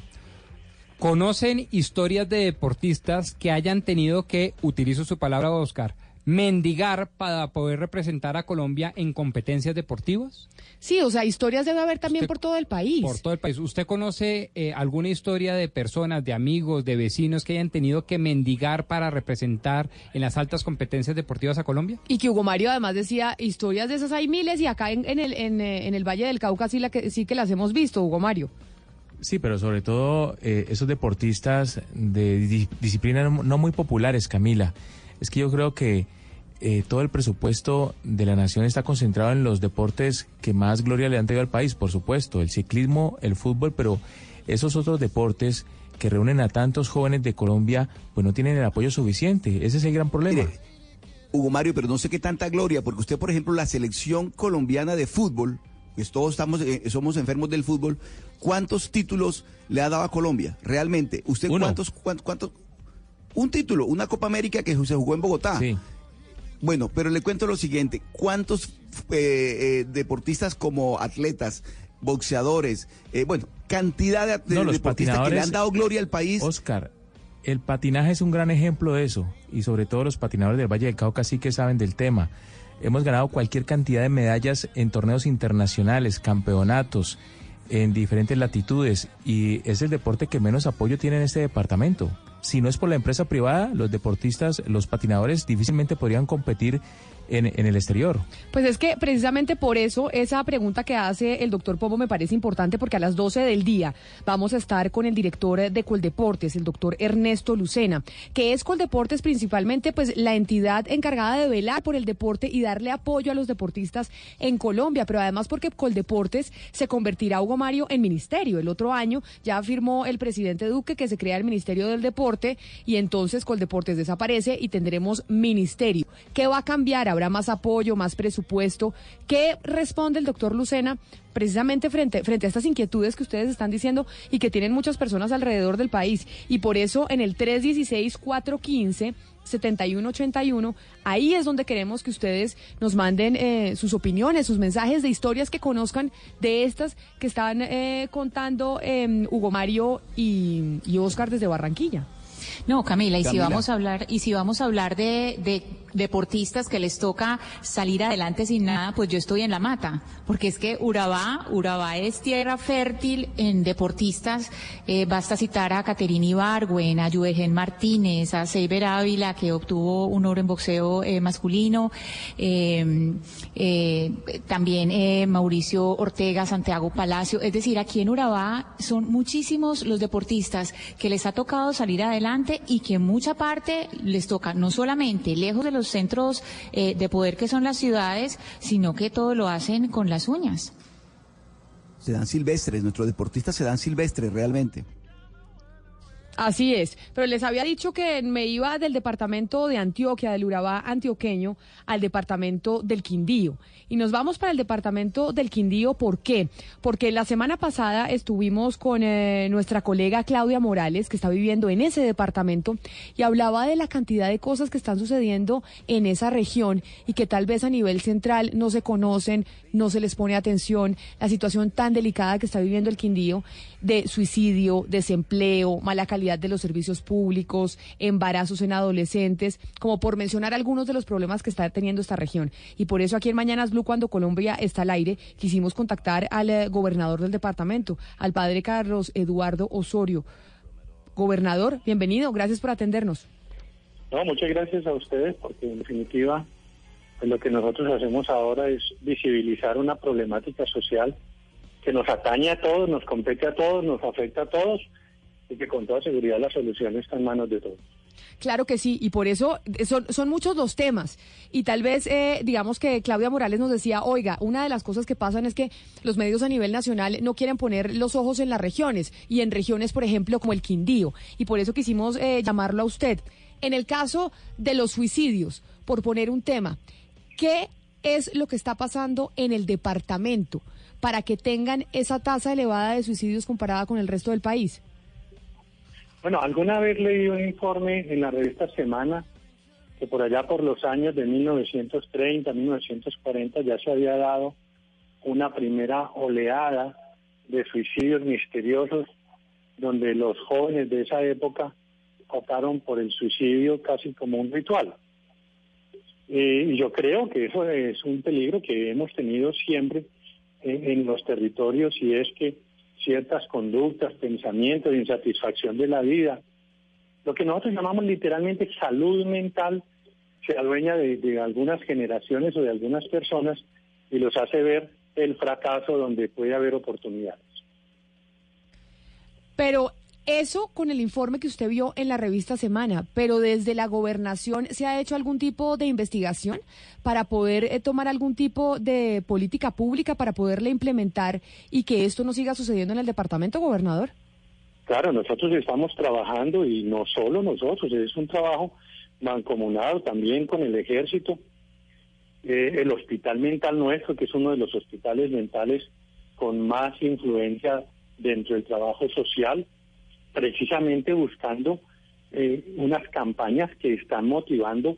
¿Conocen historias de deportistas que hayan tenido que, utilizo su palabra, Oscar, mendigar para poder representar a Colombia en competencias deportivas? Sí, o sea, historias debe haber también por todo el país. Por todo el país. ¿Usted conoce eh, alguna historia de personas, de amigos, de vecinos que hayan tenido que mendigar para representar en las altas competencias deportivas a Colombia? Y que Hugo Mario además decía, historias de esas hay miles y acá en, el, eh, en, el Valle del Cauca sí, la que, sí que las hemos visto, Hugo Mario. Sí, pero sobre todo eh, esos deportistas de disciplinas no muy populares, Camila es que yo creo que eh, todo el presupuesto de la nación está concentrado en los deportes que más gloria le han traído al país, por supuesto, el ciclismo, el fútbol, pero esos otros deportes que reúnen a tantos jóvenes de Colombia, pues no tienen el apoyo suficiente. Ese es el gran problema. Hugo Mario, pero no sé qué tanta gloria, porque usted, por ejemplo, la selección colombiana de fútbol, pues todos estamos, eh, somos enfermos del fútbol, ¿cuántos títulos le ha dado a Colombia? Realmente, ¿usted cuántos, cuántos, un título, una Copa América que se jugó en Bogotá. Sí. Bueno, pero le cuento lo siguiente, ¿cuántos eh, eh, deportistas como atletas, boxeadores, eh, bueno, cantidad de, deportistas que le han dado gloria al país? Oscar, el patinaje es un gran ejemplo de eso, y sobre todo los patinadores del Valle del Cauca sí que saben del tema. Hemos ganado cualquier cantidad de medallas en torneos internacionales, campeonatos, en diferentes latitudes, y es el deporte que menos apoyo tiene en este departamento. Si no es por la empresa privada, los deportistas, los patinadores difícilmente podrían competir en, el exterior. Pues es que precisamente por eso esa pregunta que hace el doctor Pombo me parece importante porque a las 12 del día vamos a estar con el director de Coldeportes, el doctor Ernesto Lucena, que es Coldeportes principalmente pues la entidad encargada de velar por el deporte y darle apoyo a los deportistas en Colombia, pero además porque Coldeportes se convertirá, Hugo Mario, en ministerio. El otro año ya afirmó el presidente Duque que se crea el Ministerio del Deporte y entonces Coldeportes desaparece y tendremos ministerio. ¿Qué va a cambiar? ¿Habrá más apoyo, más presupuesto? ¿Qué responde el doctor Lucena precisamente frente, frente a estas inquietudes que ustedes están diciendo y que tienen muchas personas alrededor del país? Y por eso en el 316-415... 7181. Ahí es donde queremos que ustedes nos manden eh, sus opiniones, sus mensajes de historias que conozcan de estas que están eh, contando eh, Hugo Mario y, y Oscar desde Barranquilla. No, Camila, y si vamos a hablar, y si vamos a hablar de, de deportistas que les toca salir adelante sin nada, pues yo estoy en la mata, porque es que Urabá, Urabá es tierra fértil en deportistas, eh, basta citar a Caterina Ibargüen, a Yuegen Martínez, a Seiber Ávila, que obtuvo un oro en boxeo eh, masculino, eh, también Mauricio Ortega, Santiago Palacio, es decir, aquí en Urabá son muchísimos los deportistas que les ha tocado salir adelante y que mucha parte les toca no solamente lejos de los centros eh, de poder que son las ciudades, sino que todo lo hacen con las uñas. Se dan silvestres, nuestros deportistas se dan silvestres realmente. Así es, pero les había dicho que me iba del departamento de Antioquia, del Urabá antioqueño, al departamento del Quindío. Y nos vamos para el departamento del Quindío, ¿por qué? Porque la semana pasada estuvimos con eh, nuestra colega Claudia Morales, que está viviendo en ese departamento, y hablaba de la cantidad de cosas que están sucediendo en esa región y que tal vez a nivel central no se conocen, no se les pone atención, la situación tan delicada que está viviendo el Quindío de suicidio, desempleo, mala calidad de los servicios públicos, embarazos en adolescentes, como por mencionar algunos de los problemas que está teniendo esta región. Y por eso aquí en Mañanas Blue, cuando Colombia está al aire, quisimos contactar al eh, gobernador del departamento, al padre Carlos Eduardo Osorio. Gobernador, bienvenido, gracias por atendernos. No, muchas gracias a ustedes porque en definitiva pues, lo que nosotros hacemos ahora es visibilizar una problemática social que nos atañe a todos, nos compete a todos, nos afecta a todos y que con toda seguridad la solución está en manos de todos. Claro que sí, y por eso eh, son, muchos los temas. Y tal vez, eh, digamos que Claudia Morales nos decía, oiga, una de las cosas que pasan es que los medios a nivel nacional no quieren poner los ojos en las regiones, y en regiones, por ejemplo, como el Quindío. Y por eso quisimos eh, llamarlo a usted. En el caso de los suicidios, por poner un tema, ¿qué es lo que está pasando en el departamento para que tengan esa tasa elevada de suicidios comparada con el resto del país? Bueno, alguna vez leí un informe en la revista Semana que por allá por los años de 1930, 1940 ya se había dado una primera oleada de suicidios misteriosos donde los jóvenes de esa época optaron por el suicidio casi como un ritual. Eh, y yo creo que eso es un peligro que hemos tenido siempre en los territorios y es que ciertas conductas, pensamientos, insatisfacción de la vida. Lo que nosotros llamamos literalmente salud mental se adueña de, algunas generaciones o de algunas personas y los hace ver el fracaso donde puede haber oportunidades. Pero eso con el informe que usted vio en la revista Semana, pero desde la gobernación se ha hecho algún tipo de investigación para poder eh, tomar algún tipo de política pública para poderle implementar y que esto no siga sucediendo en el departamento, gobernador. Claro, nosotros estamos trabajando y no solo nosotros, es un trabajo mancomunado también con el ejército, eh, el hospital mental nuestro, que es uno de los hospitales mentales con más influencia dentro del trabajo social precisamente buscando eh, unas campañas que están motivando,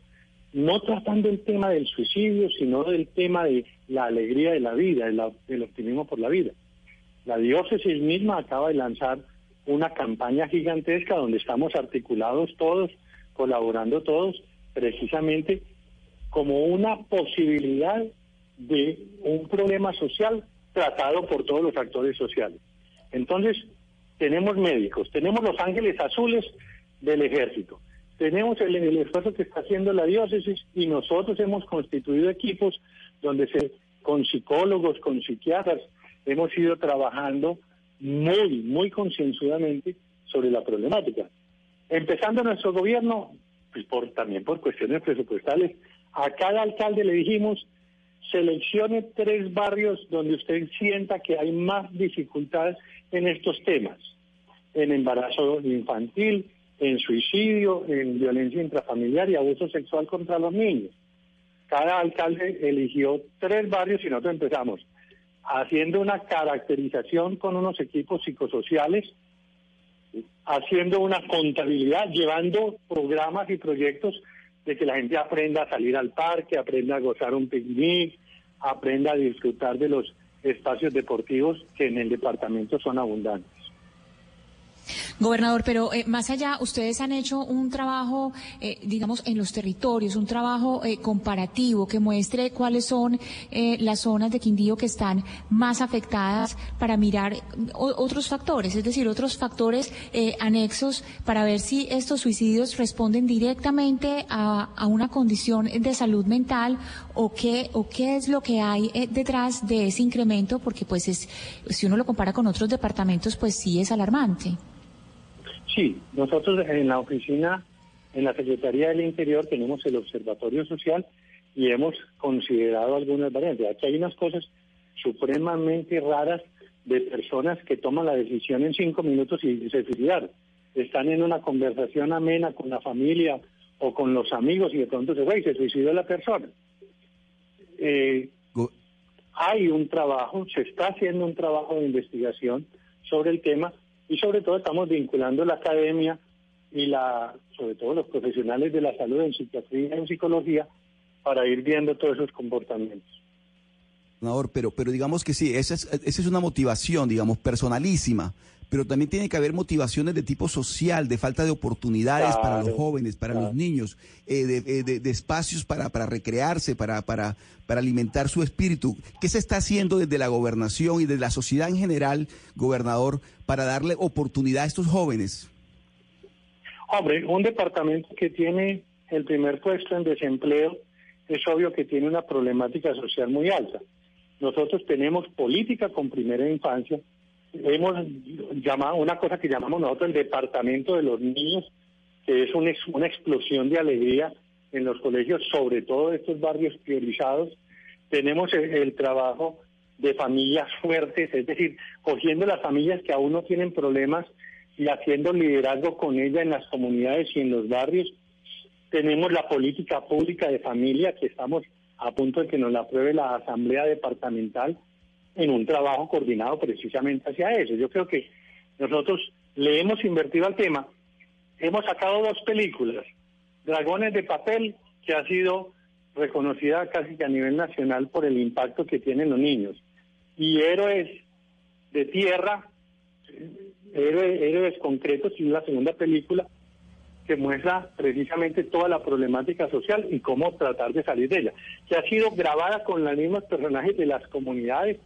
no tratando el tema del suicidio, sino del tema de la alegría de la vida, del optimismo por la vida. La diócesis misma acaba de lanzar una campaña gigantesca donde estamos articulados todos, colaborando todos, precisamente como una posibilidad de un problema social tratado por todos los actores sociales. Entonces, tenemos médicos, tenemos los ángeles azules del ejército, tenemos el, esfuerzo que está haciendo la diócesis y nosotros hemos constituido equipos donde se, con psicólogos, con psiquiatras, hemos ido trabajando muy, muy concienzudamente sobre la problemática. Empezando nuestro gobierno, pues por, también por cuestiones presupuestales, a cada alcalde le dijimos, seleccione tres barrios donde usted sienta que hay más dificultades en estos temas, en embarazo infantil, en suicidio, en violencia intrafamiliar y abuso sexual contra los niños. Cada alcalde eligió tres barrios y nosotros empezamos haciendo una caracterización con unos equipos psicosociales, haciendo una contabilidad, llevando programas y proyectos de que la gente aprenda a salir al parque, aprenda a gozar un picnic, aprenda a disfrutar de los espacios deportivos que en el departamento son abundantes. Gobernador, pero eh, más allá, ustedes han hecho un trabajo, eh, digamos, en los territorios, un trabajo eh, comparativo que muestre cuáles son las zonas de Quindío que están más afectadas para mirar otros factores, es decir, otros factores anexos para ver si estos suicidios responden directamente a, una condición de salud mental o qué, o qué es lo que hay detrás de ese incremento, porque pues es, si uno lo compara con otros departamentos, pues sí es alarmante. Sí, nosotros en la oficina, en la Secretaría del Interior, tenemos el Observatorio Social y hemos considerado algunas variantes. Aquí hay unas cosas supremamente raras de personas que toman la decisión en cinco minutos y se suicidar. están en una conversación amena con la familia o con los amigos y de pronto se y se suicidó la persona. Eh, hay un trabajo, se está haciendo un trabajo de investigación sobre el tema y sobre todo estamos vinculando la academia y la, sobre todo los profesionales de la salud en psiquiatría y en psicología para ir viendo todos esos comportamientos. Pero, pero digamos que sí, esa es, esa es una motivación, digamos, personalísima, pero también tiene que haber motivaciones de tipo social, de falta de oportunidades para los jóvenes, para los niños, eh, de, de, de, espacios para, para recrearse, para, para, para alimentar su espíritu. ¿Qué se está haciendo desde la gobernación y desde la sociedad en general, gobernador, para darle oportunidad a estos jóvenes? Hombre, un departamento que tiene el primer puesto en desempleo es obvio que tiene una problemática social muy alta. Nosotros tenemos política con primera infancia, hemos llamado una cosa que llamamos nosotros el departamento de los niños, que es una, explosión de alegría en los colegios, sobre todo estos barrios priorizados. Tenemos el, el trabajo de familias fuertes, es decir, cogiendo las familias que aún no tienen problemas y haciendo liderazgo con ella en las comunidades y en los barrios. Tenemos la política pública de familia que estamos a punto de que nos la apruebe la Asamblea Departamental en un trabajo coordinado precisamente hacia eso. Yo creo que nosotros le hemos invertido al tema. Hemos sacado dos películas, Dragones de Papel, que ha sido reconocida casi que a nivel nacional por el impacto que tienen los niños, y Héroes de Tierra, Héroes, Concretos, y la segunda película, que muestra precisamente toda la problemática social y cómo tratar de salir de ella, que ha sido grabada con los mismos personajes de las comunidades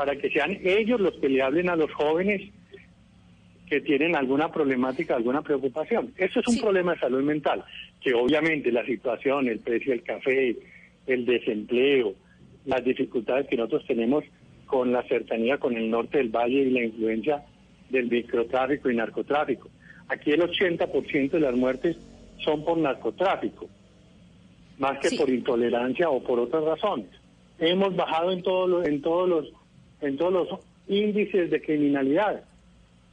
para que sean ellos los que le hablen a los jóvenes que tienen alguna problemática, alguna preocupación. Eso es un problema de salud mental, que obviamente la situación, el precio del café, el desempleo, las dificultades que nosotros tenemos con la cercanía con el norte del valle y la influencia del microtráfico y narcotráfico Aquí el 80% de las muertes son por narcotráfico, más que por intolerancia o por otras razones. Hemos bajado en todos los, en todos los, en todos los índices de criminalidad,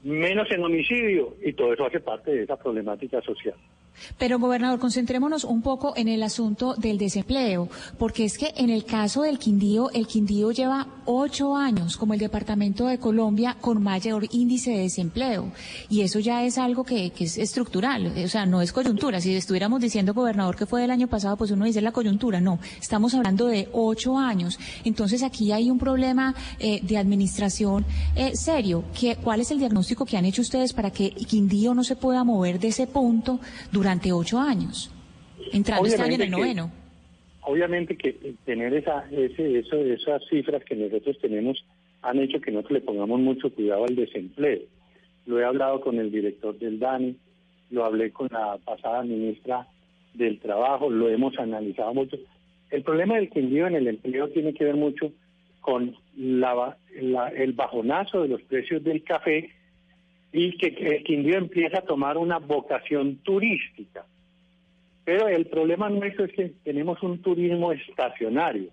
menos en homicidio, y todo eso hace parte de esa problemática social. Pero, gobernador, concentrémonos un poco en el asunto del desempleo, porque es que en el caso del Quindío, el Quindío lleva ocho años como el departamento de Colombia con mayor índice de desempleo. Y eso ya es algo que, es estructural, o sea, no es coyuntura. Si estuviéramos diciendo, gobernador, que fue del año pasado, pues uno dice la coyuntura. No, estamos hablando de ocho años. Entonces, aquí hay un problema eh, de administración eh, serio. ¿Qué, ¿Cuál es el diagnóstico que han hecho ustedes para que Quindío no se pueda mover de ese punto durante durante ocho años, entrando este año en el noveno. Obviamente que tener esa, ese, eso, esas cifras que nosotros tenemos han hecho que nosotros le pongamos mucho cuidado al desempleo. Lo he hablado con el director del DANI, lo hablé con la pasada ministra del Trabajo, lo hemos analizado mucho. El problema del Quindío en el empleo tiene que ver mucho con la, el bajonazo de los precios del café y que, el Quindío empieza a tomar una vocación turística. Pero el problema nuestro es que tenemos un turismo estacionario.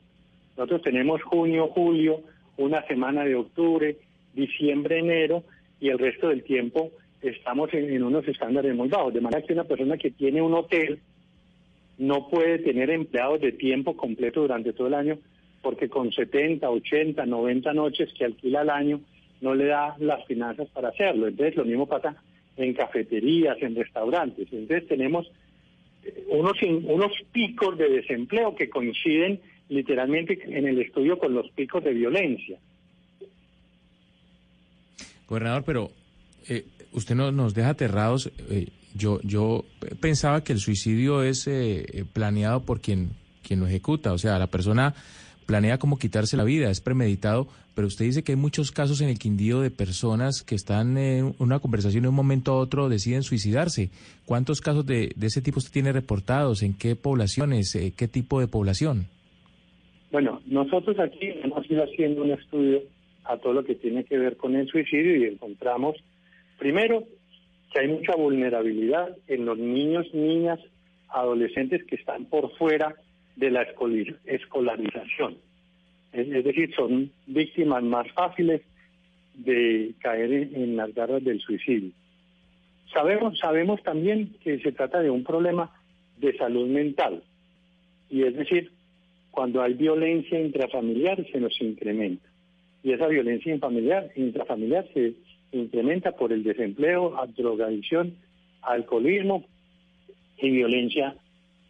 Nosotros tenemos junio, julio, una semana de octubre, diciembre, enero, y el resto del tiempo estamos en, en, unos estándares muy bajos. De manera que una persona que tiene un hotel no puede tener empleados de tiempo completo durante todo el año, porque con 70, 80, 90 noches que alquila al año, no le da las finanzas para hacerlo. Entonces lo mismo pasa en cafeterías, en restaurantes. Entonces tenemos eh, unos, unos picos de desempleo que coinciden literalmente en el estudio con los picos de violencia. Gobernador, pero eh, usted no, nos deja aterrados. Eh, yo, yo pensaba que el suicidio es planeado por quien, quien lo ejecuta, o sea, la persona planea como quitarse la vida, es premeditado, pero usted dice que hay muchos casos en el Quindío de personas que están en una conversación de un momento a otro deciden suicidarse. ¿Cuántos casos de, ese tipo usted tiene reportados? ¿En qué poblaciones? Eh, ¿Qué tipo de población? Bueno, nosotros aquí hemos ido haciendo un estudio a todo lo que tiene que ver con el suicidio y encontramos, primero, que hay mucha vulnerabilidad en los niños, niñas, adolescentes que están por fuera de la escolarización. Es, decir, son víctimas más fáciles de caer en, las garras del suicidio. Sabemos, sabemos también que se trata de un problema de salud mental. Y es decir, cuando hay violencia intrafamiliar se nos incrementa. Y esa violencia intrafamiliar, se incrementa por el desempleo, drogadicción, alcoholismo y violencia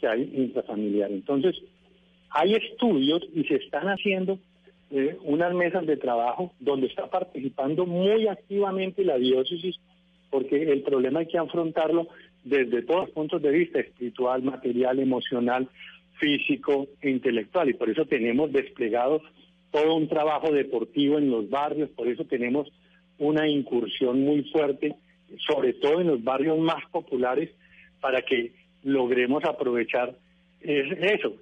que hay intrafamiliar. Entonces, hay estudios y se están haciendo eh, unas mesas de trabajo donde está participando muy activamente la diócesis, porque el problema hay que afrontarlo desde todos los puntos de vista, espiritual, material, emocional, físico e intelectual. Y por eso tenemos desplegado todo un trabajo deportivo en los barrios, por eso tenemos una incursión muy fuerte, sobre todo en los barrios más populares, para que logremos aprovechar eso.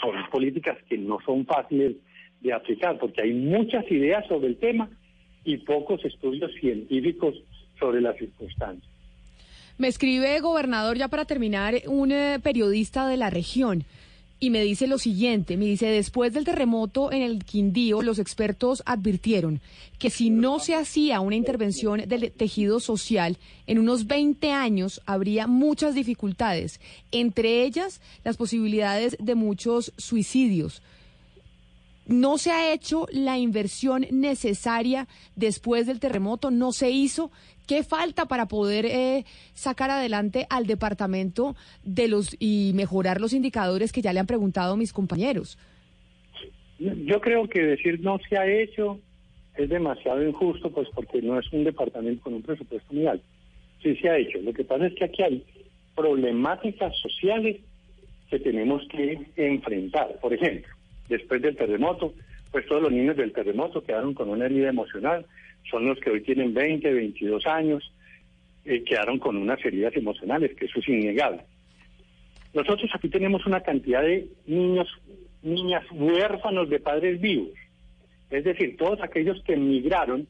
Son políticas que no son fáciles de aplicar, porque hay muchas ideas sobre el tema y pocos estudios científicos sobre las circunstancias. Me escribe, gobernador, ya para terminar, un eh, periodista de la región y me dice lo siguiente, me dice, después del terremoto en el Quindío, los expertos advirtieron que si no se hacía una intervención del tejido social, en unos 20 años habría muchas dificultades, entre ellas las posibilidades de muchos suicidios no se ha hecho la inversión necesaria después del terremoto, no se hizo. ¿Qué falta para poder eh, sacar adelante al departamento de los y mejorar los indicadores que ya le han preguntado mis compañeros? Yo creo que decir no se ha hecho es demasiado injusto, pues porque no es un departamento con un presupuesto muy. Sí se ha hecho. Lo que pasa es que aquí hay problemáticas sociales que tenemos que enfrentar. Por ejemplo, después del terremoto, pues todos los niños del terremoto quedaron con una herida emocional, son los que hoy tienen 20, 22 años, eh, quedaron con unas heridas emocionales, que eso es innegable. Nosotros aquí tenemos una cantidad de niños, niñas huérfanos de padres vivos, es decir, todos aquellos que emigraron,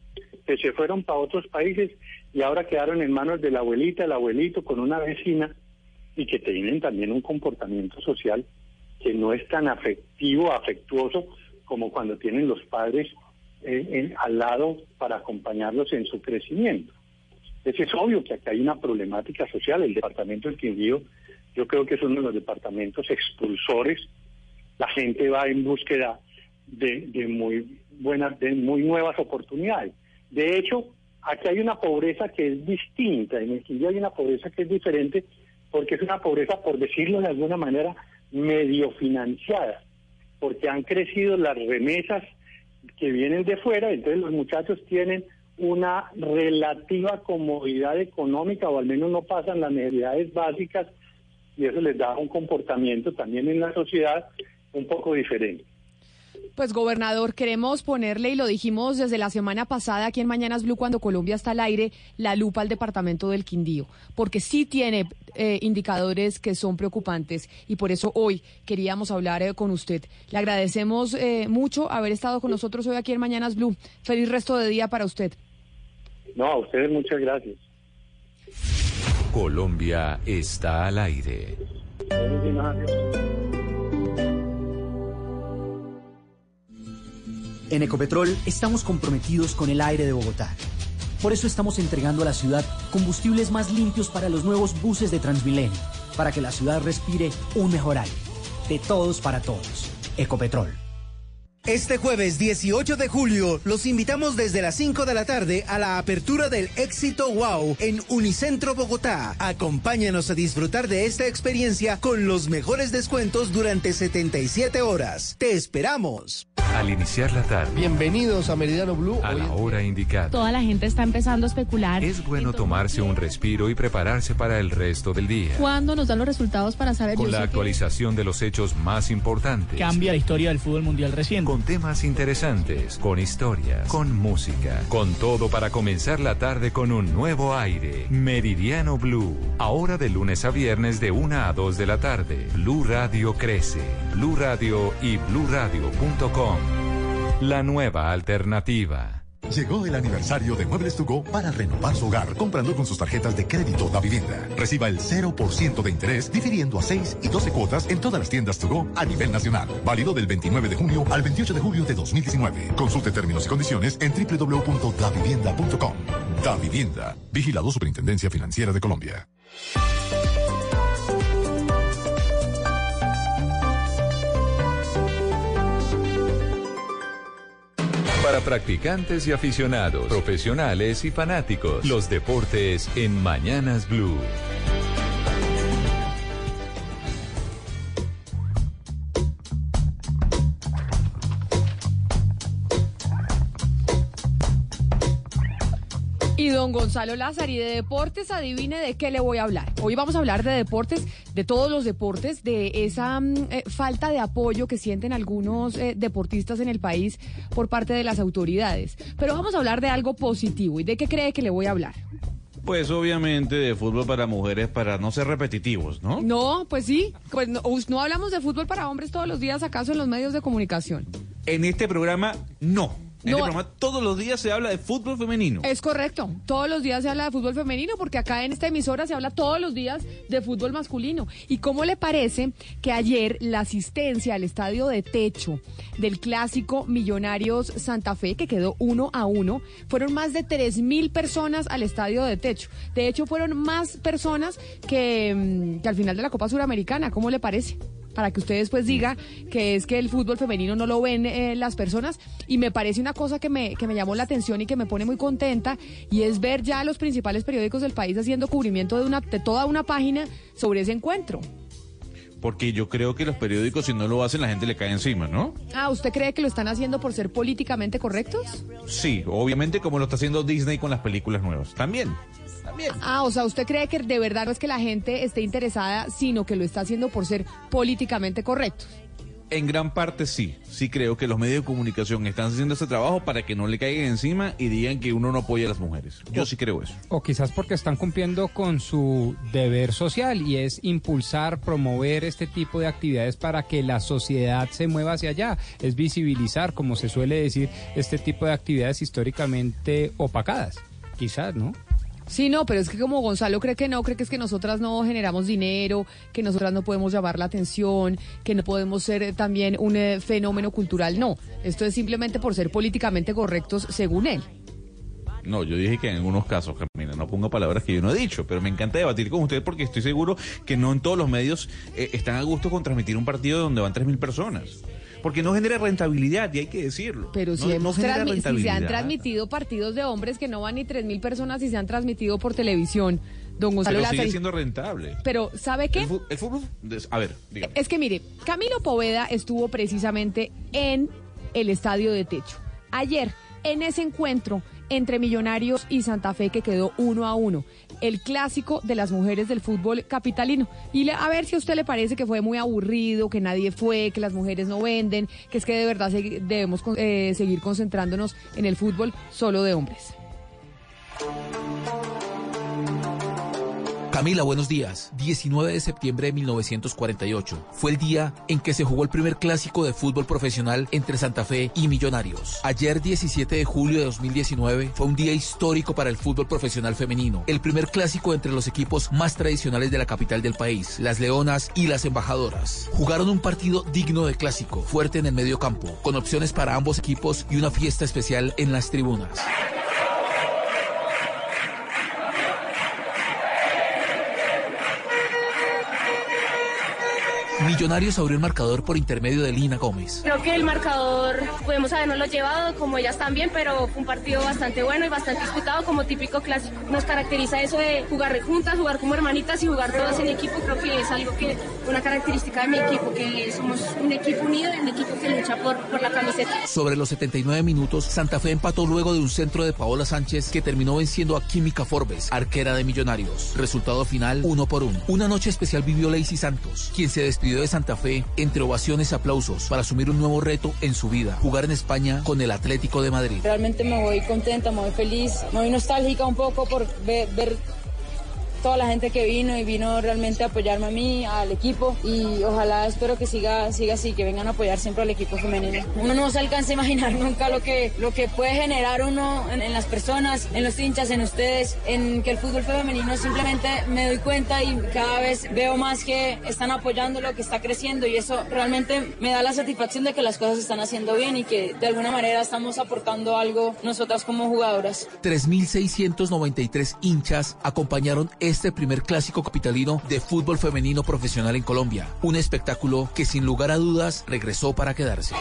que se fueron para otros países y ahora quedaron en manos de la abuelita, el abuelito, con una vecina y que tienen también un comportamiento social que no es tan afectivo, afectuoso como cuando tienen los padres al lado para acompañarlos en su crecimiento. Entonces es obvio que aquí hay una problemática social. El departamento del Quindío yo creo que es uno de los departamentos expulsores. La gente va en búsqueda de, de muy buenas, de muy nuevas oportunidades. De hecho, aquí hay una pobreza que es distinta. En el Quindío hay una pobreza que es diferente porque es una pobreza, por decirlo de alguna manera, medio financiada, porque han crecido las remesas que vienen de fuera, entonces los muchachos tienen una relativa comodidad económica o al menos no pasan las necesidades básicas y eso les da un comportamiento también en la sociedad un poco diferente. Pues gobernador, queremos ponerle, y lo dijimos desde la semana pasada aquí en Mañanas Blue cuando Colombia está al aire, la lupa al departamento del Quindío, porque sí tiene eh, indicadores que son preocupantes y por eso hoy queríamos hablar eh, con usted. Le agradecemos eh, mucho haber estado con nosotros hoy aquí en Mañanas Blue. Feliz resto de día para usted. No, a ustedes muchas gracias. Colombia está al aire. En Ecopetrol estamos comprometidos con el aire de Bogotá. Por eso estamos entregando a la ciudad combustibles más limpios para los nuevos buses de Transmilenio, para que la ciudad respire un mejor aire. De todos para todos. Ecopetrol. Este jueves 18 de julio los invitamos desde las 5 de la tarde a la apertura del Éxito Wow en Unicentro Bogotá. Acompáñanos a disfrutar de esta experiencia con los mejores descuentos durante 77 horas. Te esperamos. Al iniciar la tarde. Bienvenidos a Meridiano Blue. A la hora indicada. Toda la gente está empezando a especular. Es bueno tomarse un respiro y prepararse para el resto del día. ¿Cuándo nos dan los resultados para saber? Con la actualización de los hechos más importantes. Cambia la historia del fútbol mundial reciente. Con temas interesantes, con historias, con música, con todo para comenzar la tarde con un nuevo aire. Meridiano Blue. Ahora de lunes a viernes de 1 a 2 de la tarde. Blue Radio crece. Blue Radio y bluradio.com. La nueva alternativa. Llegó el aniversario de Muebles to Go para renovar su hogar comprando con sus tarjetas de crédito da vivienda. Reciba el 0% de interés difiriendo a 6 y 12 cuotas en todas las tiendas to go a nivel nacional. Válido del 29 de junio al 28 de julio de 2019. Consulte términos y condiciones en www.davivienda.com. Da Vivienda. Vigilado Superintendencia Financiera de Colombia. Para practicantes y aficionados, profesionales y fanáticos, los deportes en Mañanas Blue. Y don Gonzalo Lázaro, y de deportes, adivine de qué le voy a hablar. Hoy vamos a hablar de deportes, de todos los deportes, de esa mm, eh, falta de apoyo que sienten algunos eh, deportistas en el país por parte de las autoridades. Pero vamos a hablar de algo positivo. ¿Y de qué cree que le voy a hablar? Pues obviamente de fútbol para mujeres para no ser repetitivos, ¿no? No, pues sí. Pues no, hablamos de fútbol para hombres todos los días, acaso en los medios de comunicación. En este programa, no. En No. programa todos los días se habla de fútbol femenino. Es correcto. Todos los días se habla de fútbol femenino porque acá en esta emisora se habla todos los días de fútbol masculino. ¿Y cómo le parece que ayer la asistencia al estadio de techo del clásico Millonarios Santa Fe, que quedó uno a uno, fueron más de tres mil personas al estadio de techo? De hecho, fueron más personas que, mm, que al final de la Copa Suramericana. ¿Cómo le parece? Para que usted después diga que es que el fútbol femenino no lo ven eh, las personas y me parece una cosa que me, que me llamó la atención y que me pone muy contenta y es ver ya los principales periódicos del país haciendo cubrimiento de, una, de toda una página sobre ese encuentro. Porque yo creo que los periódicos, si no lo hacen, la gente le cae encima, ¿no? Ah, ¿usted cree que lo están haciendo por ser políticamente correctos? Sí, obviamente como lo está haciendo Disney con las películas nuevas. También. También. Ah, o sea, ¿usted cree que de verdad no es que la gente esté interesada, sino que lo está haciendo por ser políticamente correctos? En gran parte sí. Sí creo que los medios de comunicación están haciendo ese trabajo para que no le caigan encima y digan que uno no apoya a las mujeres. Yo sí creo eso. O quizás porque están cumpliendo con su deber social y es impulsar, promover este tipo de actividades para que la sociedad se mueva hacia allá. Es visibilizar, como se suele decir, este tipo de actividades históricamente opacadas. Quizás, ¿no? Sí, no, pero es que como Gonzalo cree que no, cree que es que nosotras no generamos dinero, que nosotras no podemos llamar la atención, que no podemos ser eh, también un eh, fenómeno cultural. No, esto es simplemente por ser políticamente correctos según él. No, yo dije que en algunos casos, Carmina, no ponga palabras que yo no he dicho, pero me encanta debatir con usted porque estoy seguro que no en todos los medios eh, están a gusto con transmitir un partido donde van 3.000 personas. Porque no genera rentabilidad, y hay que decirlo. Pero si, no, no hemos si se han transmitido partidos de hombres que no van ni tres mil personas y se han transmitido por televisión, don Gonzalo Pero sigue siendo rentable. Pero, ¿sabe qué? El, fútbol, a ver, dígame. Es que mire, Camilo Poveda estuvo precisamente en el estadio de techo. Ayer, en ese encuentro entre Millonarios y Santa Fe que quedó uno a uno, el clásico de las mujeres del fútbol capitalino. Y le- a ver si a usted le parece que fue muy aburrido, que nadie fue, que las mujeres no venden, que es que de verdad segui- debemos eh, seguir concentrándonos en el fútbol solo de hombres. Camila, buenos días. 19 de septiembre de 1948 fue el día en que se jugó el primer clásico de fútbol profesional entre Santa Fe y Millonarios. Ayer, 17 de julio de 2019, fue un día histórico para el fútbol profesional femenino. El primer clásico entre los equipos más tradicionales de la capital del país, las Leonas y las Embajadoras. Jugaron un partido digno de clásico, fuerte en el medio campo, con opciones para ambos equipos y una fiesta especial en las tribunas. Millonarios abrió el marcador por intermedio de Lina Gómez. Creo que el marcador podemos habernoslo llevado, como ellas también, pero fue un partido bastante bueno y bastante disputado, como típico clásico. Nos caracteriza eso de jugar juntas, jugar como hermanitas y jugar todas en equipo. Creo que es algo que, una característica de mi equipo, que somos un equipo unido y un equipo que lucha por, por la camiseta. Sobre los 79 minutos, Santa Fe empató luego de un centro de Paola Sánchez que terminó venciendo a Química Forbes, arquera de Millonarios. Resultado final, uno por uno. Una noche especial vivió Lacey Santos, quien se despidió de Santa Fe entre ovaciones y aplausos para asumir un nuevo reto en su vida, jugar en España con el Atlético de Madrid. Realmente me voy contenta, me voy feliz, me voy nostálgica un poco por ver, ver toda la gente que vino y vino realmente a apoyarme a mí, al equipo y ojalá espero que siga, siga así, que vengan a apoyar siempre al equipo femenino. Uno no se alcanza a imaginar [laughs] nunca lo que, lo que puede generar uno en, en las personas, en los hinchas, en ustedes, en que el fútbol femenino simplemente me doy cuenta y cada vez veo más que están apoyando lo que está creciendo y eso realmente me da la satisfacción de que las cosas se están haciendo bien y que de alguna manera estamos aportando algo nosotras como jugadoras. 3.693 hinchas acompañaron este primer clásico capitalino de fútbol femenino profesional en Colombia. Un espectáculo que sin lugar a dudas regresó para quedarse.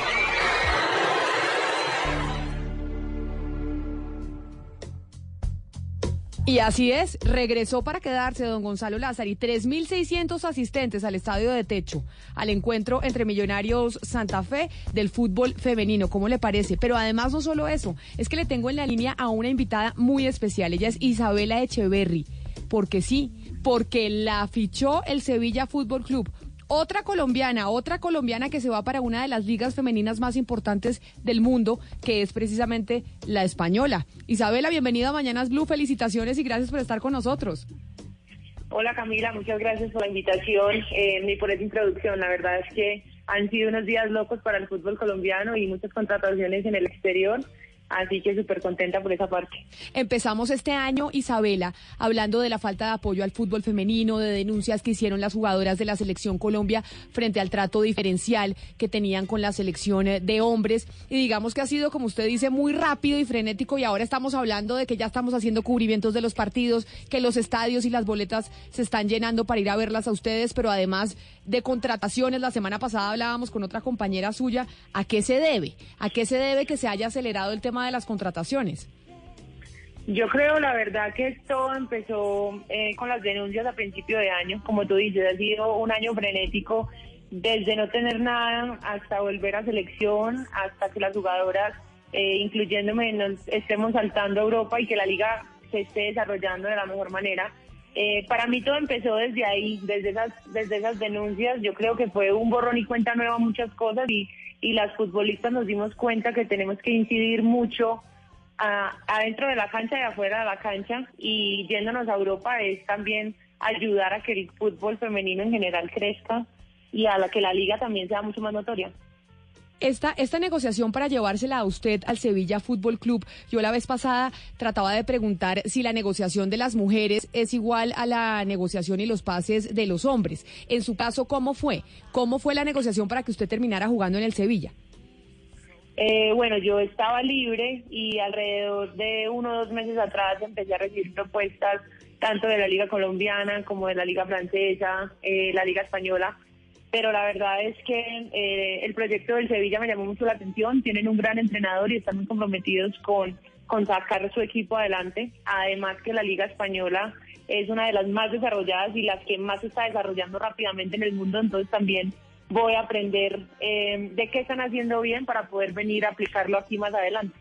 Y así es, regresó para quedarse don Gonzalo Lázaro y 3.600 asistentes al estadio de techo, al encuentro entre Millonarios Santa Fe del fútbol femenino. ¿Cómo le parece? Pero además no solo eso, es que le tengo en la línea a una invitada muy especial. Ella es Isabela Echeverry. Porque sí, porque la fichó el Sevilla Fútbol Club otra colombiana, otra colombiana que se va para una de las ligas femeninas más importantes del mundo, que es precisamente la española. Isabela, bienvenida a Mañanas Blue, felicitaciones y gracias por estar con nosotros. Hola Camila, muchas gracias por la invitación eh, y por esa introducción. La verdad es que han sido unos días locos para el fútbol colombiano y muchas contrataciones en el exterior. Así que súper contenta por esa parte. Empezamos este año, Isabela, hablando de la falta de apoyo al fútbol femenino, de denuncias que hicieron las jugadoras de la selección Colombia frente al trato diferencial que tenían con la selección eh, de hombres. Y digamos que ha sido, como usted dice, muy rápido y frenético y ahora estamos hablando de que ya estamos haciendo cubrimientos de los partidos, que los estadios y las boletas se están llenando para ir a verlas a ustedes, pero además de contrataciones, la semana pasada hablábamos con otra compañera suya, ¿a qué se debe? ¿A qué se debe que se haya acelerado el tema de las contrataciones? Yo creo, la verdad, que esto empezó eh, con las denuncias a principio de año. Como tú dices, ha sido un año frenético, desde no tener nada hasta volver a selección, hasta que las jugadoras, eh, incluyéndome, nos estemos saltando a Europa y que la liga se esté desarrollando de la mejor manera. Eh, para mí todo empezó desde ahí, desde esas, desde esas denuncias. Yo creo que fue un borrón y cuenta nueva muchas cosas y, y las futbolistas nos dimos cuenta que tenemos que incidir mucho a- adentro de la cancha y afuera de la cancha y yéndonos a Europa es también ayudar a que el fútbol femenino en general crezca y a la que la liga también sea mucho más notoria. Esta, esta negociación para llevársela a usted al Sevilla Fútbol Club, yo la vez pasada trataba de preguntar si la negociación de las mujeres es igual a la negociación y los pases de los hombres. En su caso, ¿cómo fue? ¿Cómo fue la negociación para que usted terminara jugando en el Sevilla? Eh, bueno, yo estaba libre y alrededor de uno o dos meses atrás empecé a recibir propuestas tanto de la Liga Colombiana como de la Liga Francesa, eh, la Liga Española. Pero la verdad es que eh, el proyecto del Sevilla me llamó mucho la atención. Tienen un gran entrenador y están muy comprometidos con, con sacar su equipo adelante. Además que la Liga Española es una de las más desarrolladas y las que más se está desarrollando rápidamente en el mundo. Entonces también voy a aprender eh, de qué están haciendo bien para poder venir a aplicarlo aquí más adelante.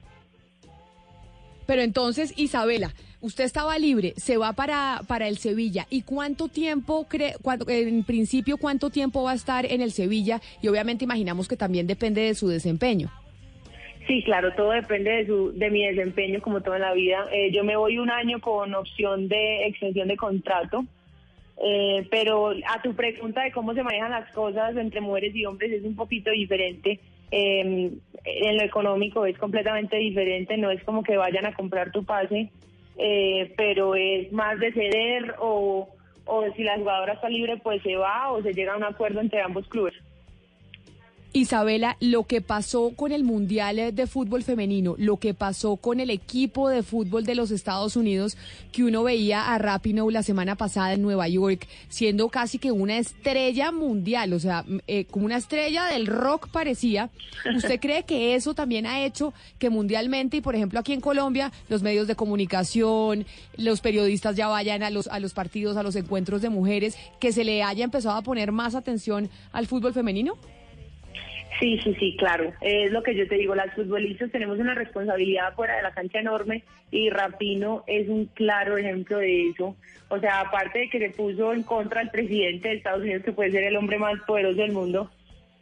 Pero entonces, Isabela, usted estaba libre, se va para, para el Sevilla. ¿Y cuánto tiempo cree, en principio, cuánto tiempo va a estar en el Sevilla? Y obviamente imaginamos que también depende de su desempeño. Sí, claro, todo depende de, su, de mi desempeño como todo en la vida. Eh, yo me voy un año con opción de extensión de contrato, eh, pero a tu pregunta de cómo se manejan las cosas entre mujeres y hombres es un poquito diferente. Eh, en lo económico es completamente diferente, no es como que vayan a comprar tu pase, eh, pero es más de ceder o, o si la jugadora está libre pues se va o se llega a un acuerdo entre ambos clubes. Isabela, lo que pasó con el Mundial de Fútbol Femenino, lo que pasó con el equipo de fútbol de los Estados Unidos, que uno veía a Rapinoe la semana pasada en Nueva York, siendo casi que una estrella mundial, o sea, eh, como una estrella del rock parecía. ¿Usted [laughs] cree que eso también ha hecho que mundialmente y, por ejemplo, aquí en Colombia, los medios de comunicación, los periodistas ya vayan a los, a los partidos, a los encuentros de mujeres, que se le haya empezado a poner más atención al fútbol femenino? Sí, sí, sí, claro. Es lo que yo te digo, las futbolistas tenemos una responsabilidad fuera de la cancha enorme y Rapino es un claro ejemplo de eso. O sea, aparte de que se puso en contra del presidente de Estados Unidos, que puede ser el hombre más poderoso del mundo,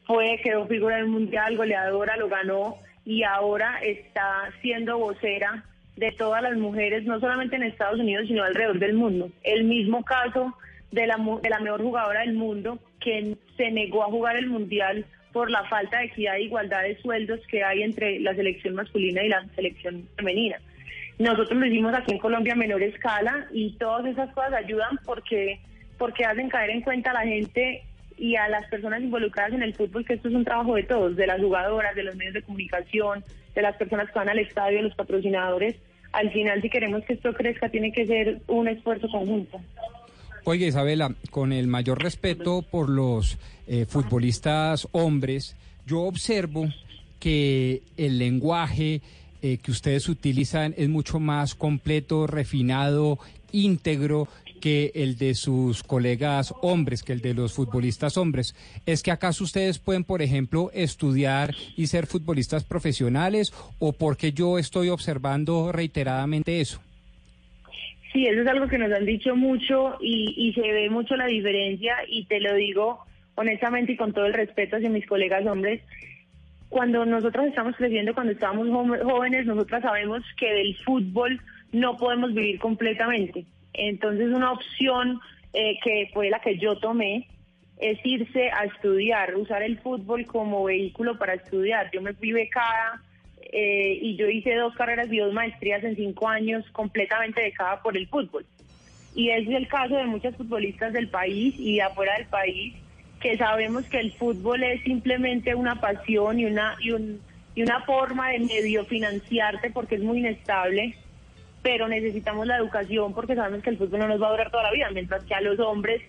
fue, quedó figura del mundial, goleadora, lo ganó y ahora está siendo vocera de todas las mujeres, no solamente en Estados Unidos, sino alrededor del mundo. El mismo caso de la, de la mejor jugadora del mundo que se negó a jugar el Mundial por la falta de equidad e igualdad de sueldos que hay entre la selección masculina y la selección femenina. Nosotros lo hicimos aquí en Colombia a menor escala y todas esas cosas ayudan porque, porque hacen caer en cuenta a la gente y a las personas involucradas en el fútbol que esto es un trabajo de todos, de las jugadoras, de los medios de comunicación, de las personas que van al estadio, de los patrocinadores. Al final, si queremos que esto crezca, tiene que ser un esfuerzo conjunto. Oye, Isabela, con el mayor respeto por los eh, futbolistas hombres, yo observo que el lenguaje eh, que ustedes utilizan es mucho más completo, refinado, íntegro que el de sus colegas hombres, que el de los futbolistas hombres. ¿Es que acaso ustedes pueden, por ejemplo, estudiar y ser futbolistas profesionales o porque yo estoy observando reiteradamente eso? Sí, eso es algo que nos han dicho mucho y, se ve mucho la diferencia y te lo digo honestamente y con todo el respeto hacia mis colegas hombres. Cuando nosotros estamos creciendo, cuando estábamos jóvenes, nosotras sabemos que del fútbol no podemos vivir completamente. Entonces una opción eh, que fue la que yo tomé es irse a estudiar, usar el fútbol como vehículo para estudiar. Yo me fui becada eh, y yo hice dos carreras y dos maestrías en cinco años completamente becada por el fútbol. Y es el caso de muchas futbolistas del país y afuera del país que sabemos que el fútbol es simplemente una pasión y una y, un, y una forma de medio financiarte porque es muy inestable, pero necesitamos la educación porque sabemos que el fútbol no nos va a durar toda la vida, mientras que a los hombres,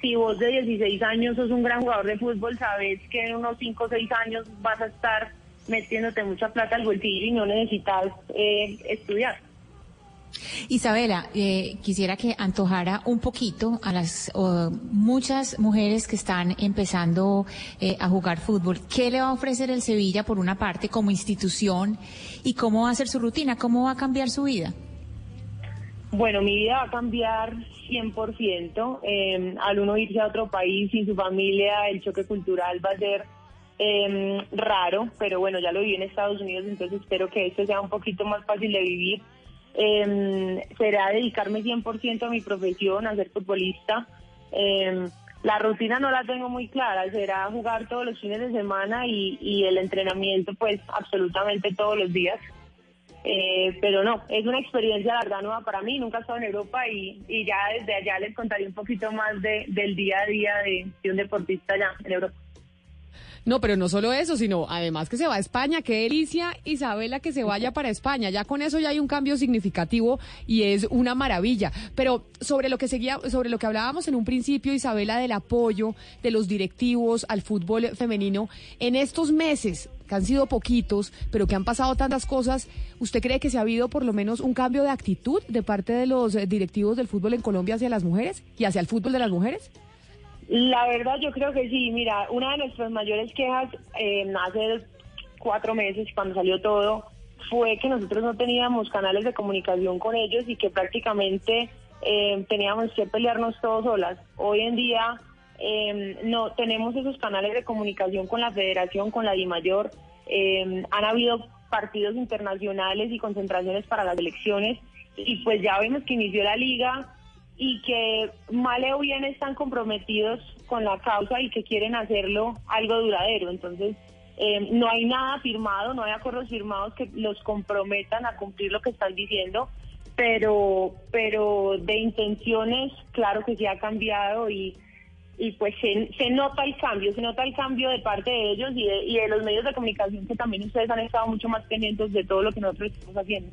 si vos de 16 años sos un gran jugador de fútbol, sabes que en unos 5 o 6 años vas a estar metiéndote mucha plata al bolsillo y no necesitas eh, estudiar. Isabela, eh, quisiera que antojara un poquito a las oh, muchas mujeres que están empezando eh, a jugar fútbol. ¿Qué le va a ofrecer el Sevilla por una parte como institución y cómo va a ser su rutina? ¿Cómo va a cambiar su vida? Bueno, mi vida va a cambiar 100%. Eh, al uno irse a otro país sin su familia, el choque cultural va a ser eh, raro, pero bueno, ya lo viví en Estados Unidos, entonces espero que esto sea un poquito más fácil de vivir. Eh, será dedicarme 100% a mi profesión, a ser futbolista. Eh, la rutina no la tengo muy clara, será jugar todos los fines de semana y, el entrenamiento pues absolutamente todos los días. Eh, pero no, es una experiencia la verdad nueva para mí, nunca he estado en Europa y, y ya desde allá les contaré un poquito más de, del día a día de, de un deportista allá en Europa. No, pero no solo eso, sino además que se va a España. Qué delicia, Isabela, que se vaya para España. Ya con eso ya hay un cambio significativo y es una maravilla. Pero sobre lo que seguía, sobre lo que hablábamos en un principio, Isabela, del apoyo de los directivos al fútbol femenino, en estos meses que han sido poquitos, pero que han pasado tantas cosas, ¿usted cree que se ha habido por lo menos un cambio de actitud de parte de los directivos del fútbol en Colombia hacia las mujeres y hacia el fútbol de las mujeres? La verdad yo creo que sí, mira, una de nuestras mayores quejas eh, hace cuatro meses cuando salió todo fue que nosotros no teníamos canales de comunicación con ellos y que prácticamente eh, teníamos que pelearnos todos solas. Hoy en día eh, no tenemos esos canales de comunicación con la federación, con la DIMAYOR. Eh, han habido partidos internacionales y concentraciones para las elecciones y pues ya vemos que inició la liga y que mal o bien están comprometidos con la causa y que quieren hacerlo algo duradero. Entonces, eh, no hay nada firmado, no hay acuerdos firmados que los comprometan a cumplir lo que están diciendo, pero, pero de intenciones, claro que sí ha cambiado y, y pues se, se nota el cambio, se nota el cambio de parte de ellos y de, y de los medios de comunicación que también ustedes han estado mucho más pendientes de todo lo que nosotros estamos haciendo.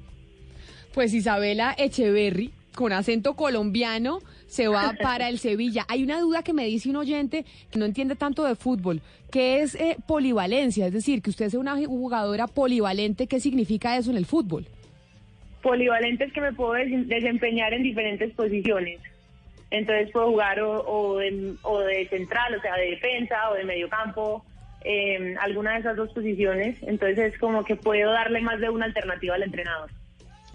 Pues Isabela Echeverry, con acento colombiano, se va [laughs] para el Sevilla. Hay una duda que me dice un oyente que no entiende tanto de fútbol, que es eh, polivalencia, es decir, que usted sea una jugadora polivalente, ¿qué significa eso en el fútbol? Polivalente es que me puedo des- desempeñar en diferentes posiciones. Entonces puedo jugar o, o, de, o de central, o sea, de defensa o de mediocampo, eh, alguna de esas dos posiciones. Entonces es como que puedo darle más de una alternativa al entrenador.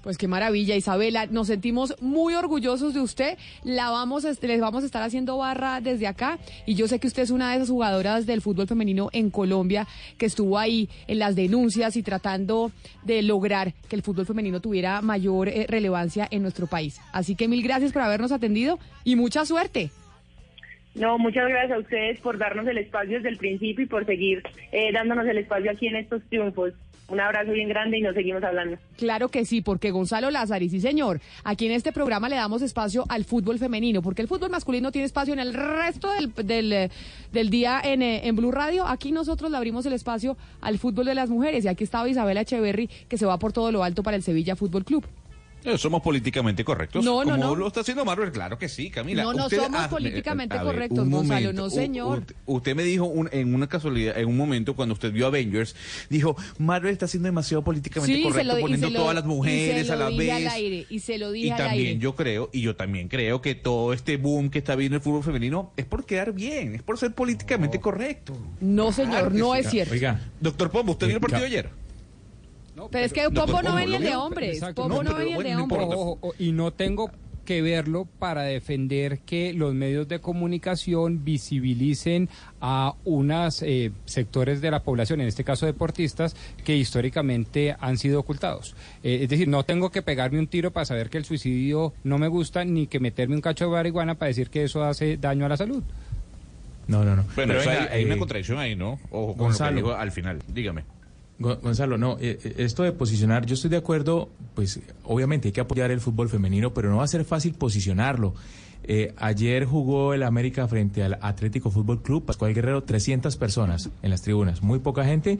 Pues qué maravilla, Isabela. Nos sentimos muy orgullosos de usted. La vamos, les vamos a estar haciendo barra desde acá. Y yo sé que usted es una de esas jugadoras del fútbol femenino en Colombia que estuvo ahí en las denuncias y tratando de lograr que el fútbol femenino tuviera mayor eh, relevancia en nuestro país. Así que mil gracias por habernos atendido y mucha suerte. No, muchas gracias a ustedes por darnos el espacio desde el principio y por seguir eh, dándonos el espacio aquí en estos triunfos. Un abrazo bien grande y nos seguimos hablando. Claro que sí, porque Gonzalo Lázaro, sí señor, aquí en este programa le damos espacio al fútbol femenino, porque el fútbol masculino tiene espacio en el resto del, del, eh, día en, eh, en Blue Radio. Aquí nosotros le abrimos el espacio al fútbol de las mujeres, y aquí estaba Isabela Echeverry, que se va por todo lo alto para el Sevilla Fútbol Club. Eh, Somos políticamente correctos. No, no, como no. lo está haciendo Marvel, claro que sí, Camila. No, no Usted- somos ah, políticamente eh, ver, correctos, Gonzalo, no, u- señor. Usted, usted me dijo un- en una casualidad, en un momento cuando usted vio Avengers, dijo, Marvel está siendo demasiado políticamente Sí, correcto, lo, poniendo lo- todas las y mujeres se a lo la dije al vez. aire, y se lo dije Y al también aire. yo creo, y yo también creo que todo este boom que está viendo el fútbol femenino es por quedar bien, es por ser políticamente correcto. No, señor, Claro no sí. es cierto. Oiga, Doctor Pombo, ¿usted vio el partido ayer? Pero, es que Pombo no venía ¿lo el de hombres, Exacto, Pombo no, no, venía de hombres. Ojo, ojo, ojo, y no tengo que verlo para defender que los medios de comunicación visibilicen a unos sectores de la población, en este caso deportistas, que históricamente han sido ocultados. Eh, es decir, no tengo que pegarme un tiro para saber que el suicidio no me gusta, ni que meterme un cacho de marihuana para decir que eso hace daño a la salud. no, no, no. Bueno, Pero eso venga, hay, hay una eh, contradicción ahí, ¿no? Ojo con Gonzalo. lo que dijo al final. Dígame. Go- Gonzalo, no, eh, eh, esto de posicionar, yo estoy de acuerdo, pues obviamente hay que apoyar el fútbol femenino, pero no va a ser fácil posicionarlo. Eh, ayer jugó el América frente al Atlético Fútbol Club, Pascual Guerrero, 300 personas en las tribunas, muy poca gente,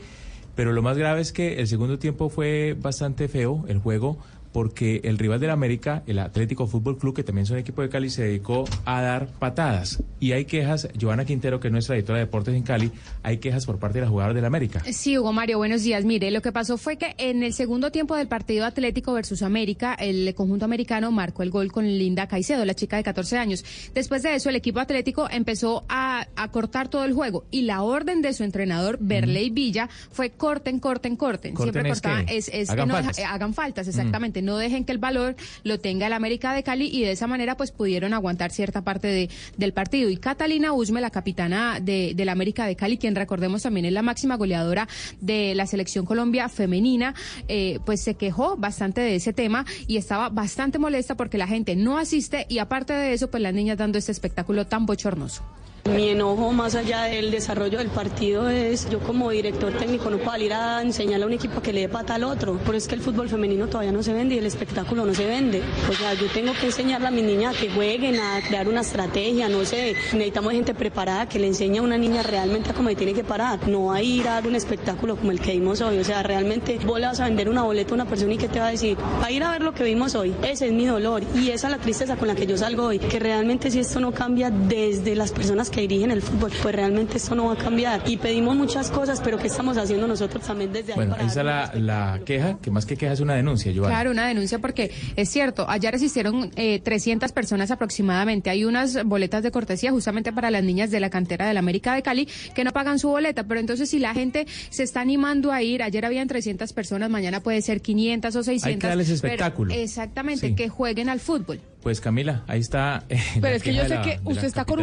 pero lo más grave es que el segundo tiempo fue bastante feo el juego porque el rival del América, el Atlético Fútbol Club, que también es un equipo de Cali, se dedicó a dar patadas. Y hay quejas, Joana Quintero, que es nuestra editora de deportes en Cali, hay quejas por parte de las jugadoras del América. Sí, Hugo Mario, buenos días. Mire, lo que pasó fue que en el segundo tiempo del partido Atlético versus América, el conjunto americano marcó el gol con Linda Caicedo, la chica de 14 años. Después de eso, el equipo Atlético empezó a, a cortar todo el juego y la orden de su entrenador, Berley Villa, fue corten, corten, corten. ¿Corten Siempre cortaban, es, es que Hagan no faltas. eh, hagan faltas, exactamente. No dejen que el valor lo tenga el América de Cali y de esa manera pues pudieron aguantar cierta parte de, del partido. Y Catalina Usme, la capitana de, del América de Cali, quien recordemos también es la máxima goleadora de la selección Colombia femenina, eh, pues se quejó bastante de ese tema y estaba bastante molesta porque la gente no asiste y aparte de eso pues las niñas dando este espectáculo tan bochornoso. Mi enojo más allá del desarrollo del partido es yo como director técnico no puedo ir a enseñarle a un equipo que le dé pata al otro, pero es que el fútbol femenino todavía no se vende y el espectáculo no se vende. O sea, yo tengo que enseñarle a mis niñas a que jueguen, a crear una estrategia, no sé, necesitamos gente preparada que le enseñe a una niña realmente cómo tiene que parar, no a ir a dar un espectáculo como el que vimos hoy. O sea, realmente vos le vas a vender una boleta a una persona y que te va a decir, va a ir a ver lo que vimos hoy. Ese es mi dolor y esa es la tristeza con la que yo salgo hoy, que realmente si esto no cambia desde las personas que dirigen el fútbol, pues realmente esto no va a cambiar. Y pedimos muchas cosas, pero ¿qué estamos haciendo nosotros también desde ahí Bueno, para ahí está dar la, la queja, que más que queja es una denuncia, Joana. Claro, una denuncia porque es cierto, ayer asistieron eh, 300 personas aproximadamente. Hay unas boletas de cortesía justamente para las niñas de la cantera del América de Cali que no pagan su boleta, pero entonces si la gente se está animando a ir, ayer habían 300 personas, mañana puede ser 500 o 600. Hay que darles pero espectáculo. exactamente, Sí. que jueguen al fútbol. Pues Camila, ahí está. eh, Pero es que yo sé la- que usted está con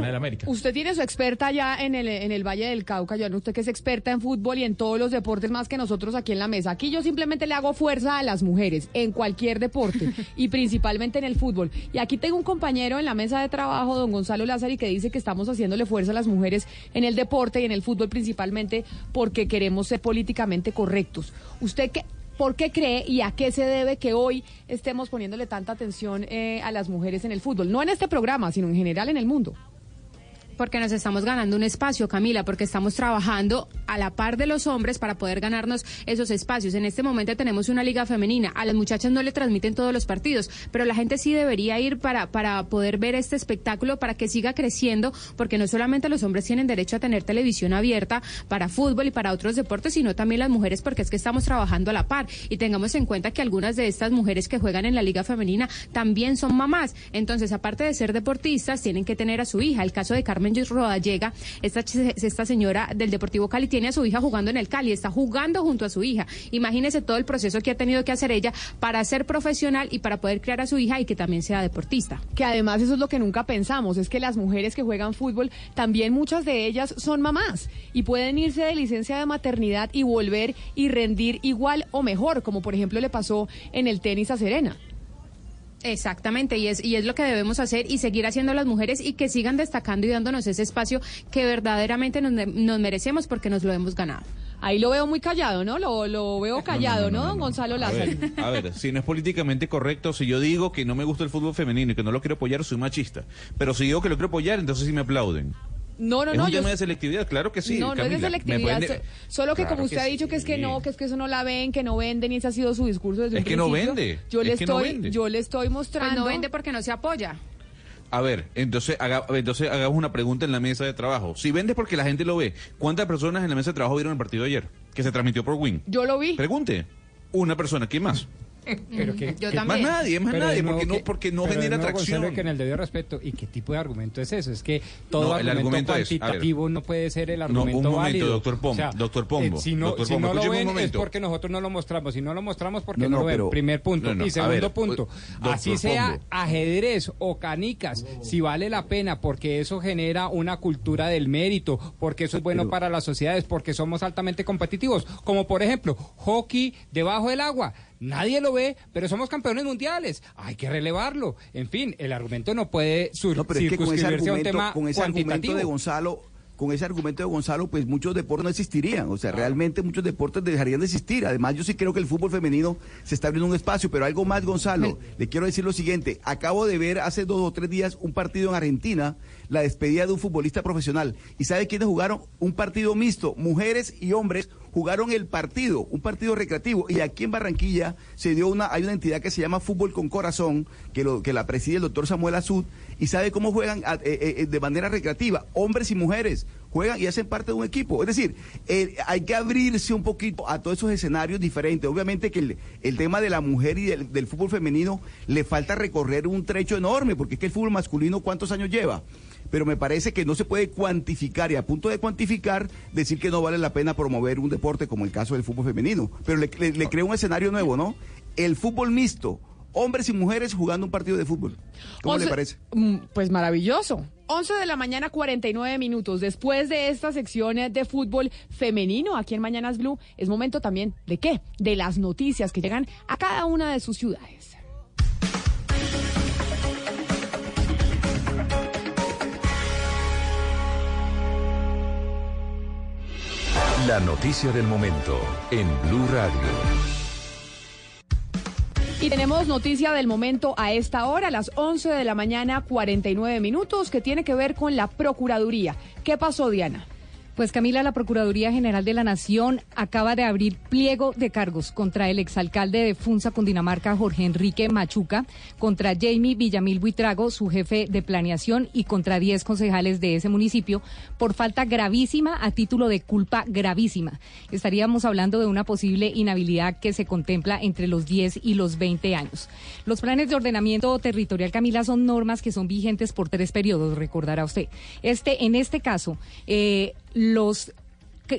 usted tiene su experta allá en el en el Valle del Cauca, Joana, usted que es experta en fútbol y en todos los deportes más que nosotros aquí en la mesa. Aquí yo simplemente le hago fuerza a las mujeres en cualquier deporte [laughs] y principalmente en el fútbol. Y aquí tengo un compañero en la mesa de trabajo, don Gonzalo Lázari, que dice que estamos haciéndole fuerza a las mujeres en el deporte y en el fútbol principalmente porque queremos ser políticamente correctos. ¿Usted qué ¿Por qué cree y a qué se debe que hoy estemos poniéndole tanta atención eh, a las mujeres en el fútbol? No en este programa, sino en general en el mundo. Porque nos estamos ganando un espacio, Camila, porque estamos trabajando a la par de los hombres para poder ganarnos esos espacios. En este momento tenemos una liga femenina. A las muchachas no le transmiten todos los partidos, pero la gente sí debería ir para, para poder ver este espectáculo, para que siga creciendo, porque no solamente los hombres tienen derecho a tener televisión abierta para fútbol y para otros deportes, sino también las mujeres, porque es que estamos trabajando a la par. Y tengamos en cuenta que algunas de estas mujeres que juegan en la liga femenina también son mamás. Entonces, aparte de ser deportistas, tienen que tener a su hija. El caso de Carmen Carmen Rodallega, esta, esta señora del Deportivo Cali, tiene a su hija jugando en el Cali, está jugando junto a su hija. Imagínese todo el proceso que ha tenido que hacer ella para ser profesional y para poder criar a su hija y que también sea deportista. Que además eso es lo que nunca pensamos, es que las mujeres que juegan fútbol, también muchas de ellas son mamás y pueden irse de licencia de maternidad y volver y rendir igual o mejor, como por ejemplo le pasó en el tenis a Serena. Exactamente, y es, y es lo que debemos hacer y seguir haciendo las mujeres y que sigan destacando y dándonos ese espacio que verdaderamente nos, nos merecemos porque nos lo hemos ganado. Ahí lo veo muy callado, ¿no? Lo, lo veo callado, ¿no, don Gonzalo A Lázaro? ver, a ver, si no es políticamente correcto, si yo digo que no me gusta el fútbol femenino y que no lo quiero apoyar, soy machista. Pero si digo que lo quiero apoyar, entonces sí me aplauden. No, no, es no. un yo- tema de selectividad, claro que sí. no, no es de selectividad, solo que Claro como usted ha sí. dicho que es que no, que es que eso no la ven, que no venden y ese ha sido su discurso desde Es un que no principio. vende, Yo le es que no estoy, vende. yo le estoy Pues mostrando. no vende porque no se apoya. A ver, entonces, haga- entonces hagamos una pregunta en la mesa de trabajo. Si vendes porque la gente lo ve, ¿cuántas personas en la mesa de trabajo vieron el partido de ayer? Que se transmitió por Win. Yo lo vi. Pregunte. Una persona, ¿quién más? [laughs] Pero que, Yo que- también. Más nadie, más Pero nadie, porque no, que- porque no genera nuevo, atracción. Gonzalo, que en el debido respeto. ¿Y qué tipo de argumento es eso? Es que todo No, el argumento, argumento es, ver. cuantitativo no puede ser el No, un argumento momento, válido. doctor Pombo, doctor Pombo, eh, si no, doctor si Pombo, no lo ven es porque nosotros no lo mostramos. Si no lo mostramos porque No, no, no, lo ven. pero- Primer punto. No, no, y segundo ver, punto. doctor Así sea Pombo. ajedrez o canicas, si vale la pena porque eso genera una cultura del mérito, porque eso es bueno Pero- para las sociedades, porque somos altamente competitivos. Como por ejemplo, hockey debajo del agua. Nadie lo ve, pero somos campeones mundiales. Hay que relevarlo. En fin, el argumento no puede sur- No, pero es que con ese circunscribirse a un argumento, tema con ese argumento de Gonzalo, con ese argumento de Gonzalo, pues muchos deportes no existirían. O sea, realmente muchos deportes dejarían de existir. Además, yo sí creo que el fútbol femenino se está abriendo un espacio, pero algo más, Gonzalo. Le quiero decir lo siguiente. Acabo de ver hace dos o tres días un partido en Argentina, la despedida de un futbolista profesional. ¿Y sabe quiénes jugaron? Un partido mixto, mujeres y hombres jugaron el partido, un partido recreativo. Y aquí en Barranquilla se dio una, hay una entidad que se llama Fútbol con Corazón, que, lo, que la preside el doctor Samuel Azud, y sabe cómo juegan eh, eh, de manera recreativa, hombres y mujeres juegan y hacen parte de un equipo. Es decir, eh, hay que abrirse un poquito a todos esos escenarios diferentes. Obviamente que el, el tema de la mujer y del, del fútbol femenino le falta recorrer un trecho enorme, porque es que el fútbol masculino, ¿cuántos años lleva? Pero me parece que no se puede cuantificar y a punto de cuantificar decir que no vale la pena promover un deporte como el caso del fútbol femenino. Pero le, le, le creo un escenario nuevo, ¿no? El fútbol mixto, hombres y mujeres jugando un partido de fútbol. ¿Cómo le parece? Mm, Pues maravilloso. 11 de la mañana, 49 minutos. Después de esta sección de fútbol femenino aquí en Mañanas Blue, es momento también de qué? De las noticias que llegan a cada una de sus ciudades. La noticia del momento en Blue Radio. Y tenemos noticia del momento a esta hora, las 11 de la mañana, 49 minutos, que tiene que ver con la Procuraduría. ¿Qué pasó, Diana? Pues Camila, la Procuraduría General de la Nación acaba de abrir pliego de cargos contra el exalcalde de Funza, Cundinamarca, Jorge Enrique Machuca, contra Jamie Villamil Buitrago, su jefe de planeación, y contra 10 concejales de ese municipio por falta gravísima a título de culpa gravísima. Estaríamos hablando de una posible inhabilidad que se contempla entre los 10 y los 20 años. Los planes de ordenamiento territorial, Camila, son normas que son vigentes por tres periodos, recordará usted. Este, en este caso, eh, los,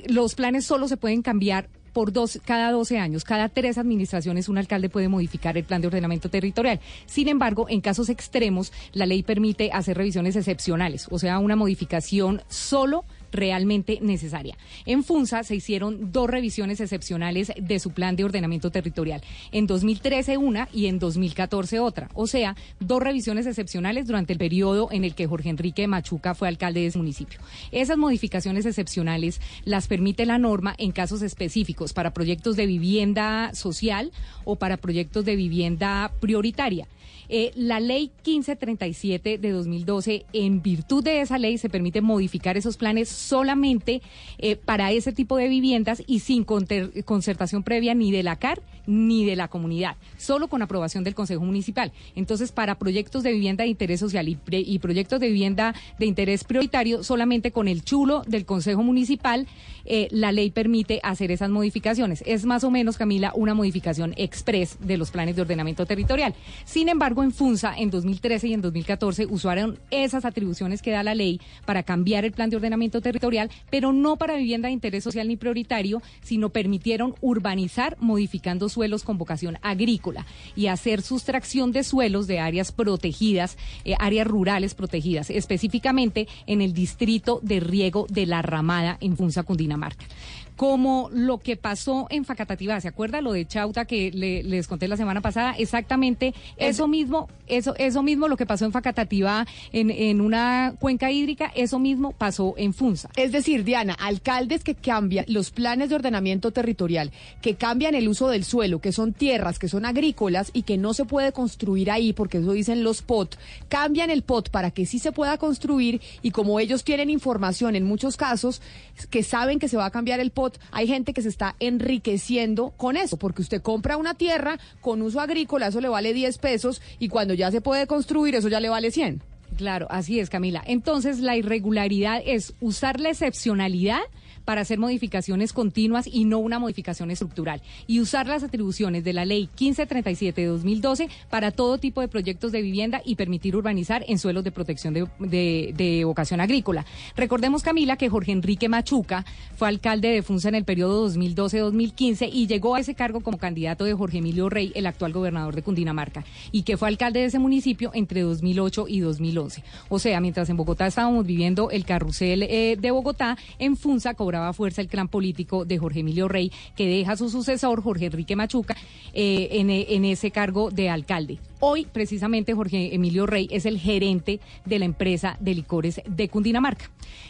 los planes solo se pueden cambiar por dos, cada 12 años, cada tres administraciones un alcalde puede modificar el plan de ordenamiento territorial. Sin embargo, en casos extremos, la ley permite hacer revisiones excepcionales, o sea, una modificación solo realmente necesaria. En Funza se hicieron dos revisiones excepcionales de su plan de ordenamiento territorial. En 2013 una y en 2014 otra. O sea, dos revisiones excepcionales durante el periodo en el que Jorge Enrique Machuca fue alcalde de ese municipio. Esas modificaciones excepcionales las permite la norma en casos específicos para proyectos de vivienda social o para proyectos de vivienda prioritaria. Eh, la ley 1537 de 2012, en virtud de esa ley, se permite modificar esos planes solamente eh, para ese tipo de viviendas y sin concertación previa ni de la CAR ni de la comunidad, solo con aprobación del Consejo Municipal. Entonces, para proyectos de vivienda de interés social y proyectos de vivienda de interés prioritario, solamente con el chulo del Consejo Municipal, eh, la ley permite hacer esas modificaciones. Es más o menos, Camila, una modificación express de los planes de ordenamiento territorial. Sin embargo, en Funza, en 2013 y en 2014, usaron esas atribuciones que da la ley para cambiar el plan de ordenamiento territorial, pero no para vivienda de interés social ni prioritario, sino permitieron urbanizar modificando suelos con vocación agrícola y hacer sustracción de suelos de áreas protegidas, eh, áreas rurales protegidas, específicamente en el distrito de riego de la Ramada en Funza, Cundinamarca Dinamarca como lo que pasó en Facatativá. ¿Se acuerda lo de Chauta que le- les conté la semana pasada? Exactamente eso mismo, eso, eso mismo lo que pasó en Facatativá en, en una cuenca hídrica, eso mismo pasó en Funza. Es decir, Diana, alcaldes que cambian los planes de ordenamiento territorial, que cambian el uso del suelo, que son tierras, que son agrícolas y que no se puede construir ahí, porque eso dicen los POT, cambian el POT para que sí se pueda construir y como ellos tienen información en muchos casos que saben que se va a cambiar el POT, hay gente que se está enriqueciendo con eso, porque usted compra una tierra con uso agrícola, eso le vale 10 pesos y cuando ya se puede construir, eso ya le vale 100. Claro, así es, Camila. Entonces, la irregularidad es usar la excepcionalidad para hacer modificaciones continuas y no una modificación estructural. Y usar las atribuciones de la ley 1537 de 2012 para todo tipo de proyectos de vivienda y permitir urbanizar en suelos de protección de, de- de vocación agrícola. Recordemos, Camila, que Jorge Enrique Machuca fue alcalde de Funza en el periodo 2012-2015 y llegó a ese cargo como candidato de Jorge Emilio Rey, el actual gobernador de Cundinamarca, y que fue alcalde de ese municipio entre 2008 y 2011. O sea, mientras en Bogotá estábamos viviendo el carrusel eh, de Bogotá, en Funza cobraba fuerza el clan político de Jorge Emilio Rey, que deja a su sucesor, Jorge Enrique Machuca, eh, en ese cargo de alcalde. Hoy, precisamente, Jorge Emilio Rey es el gerente de la empresa de licores de Cundinamarca.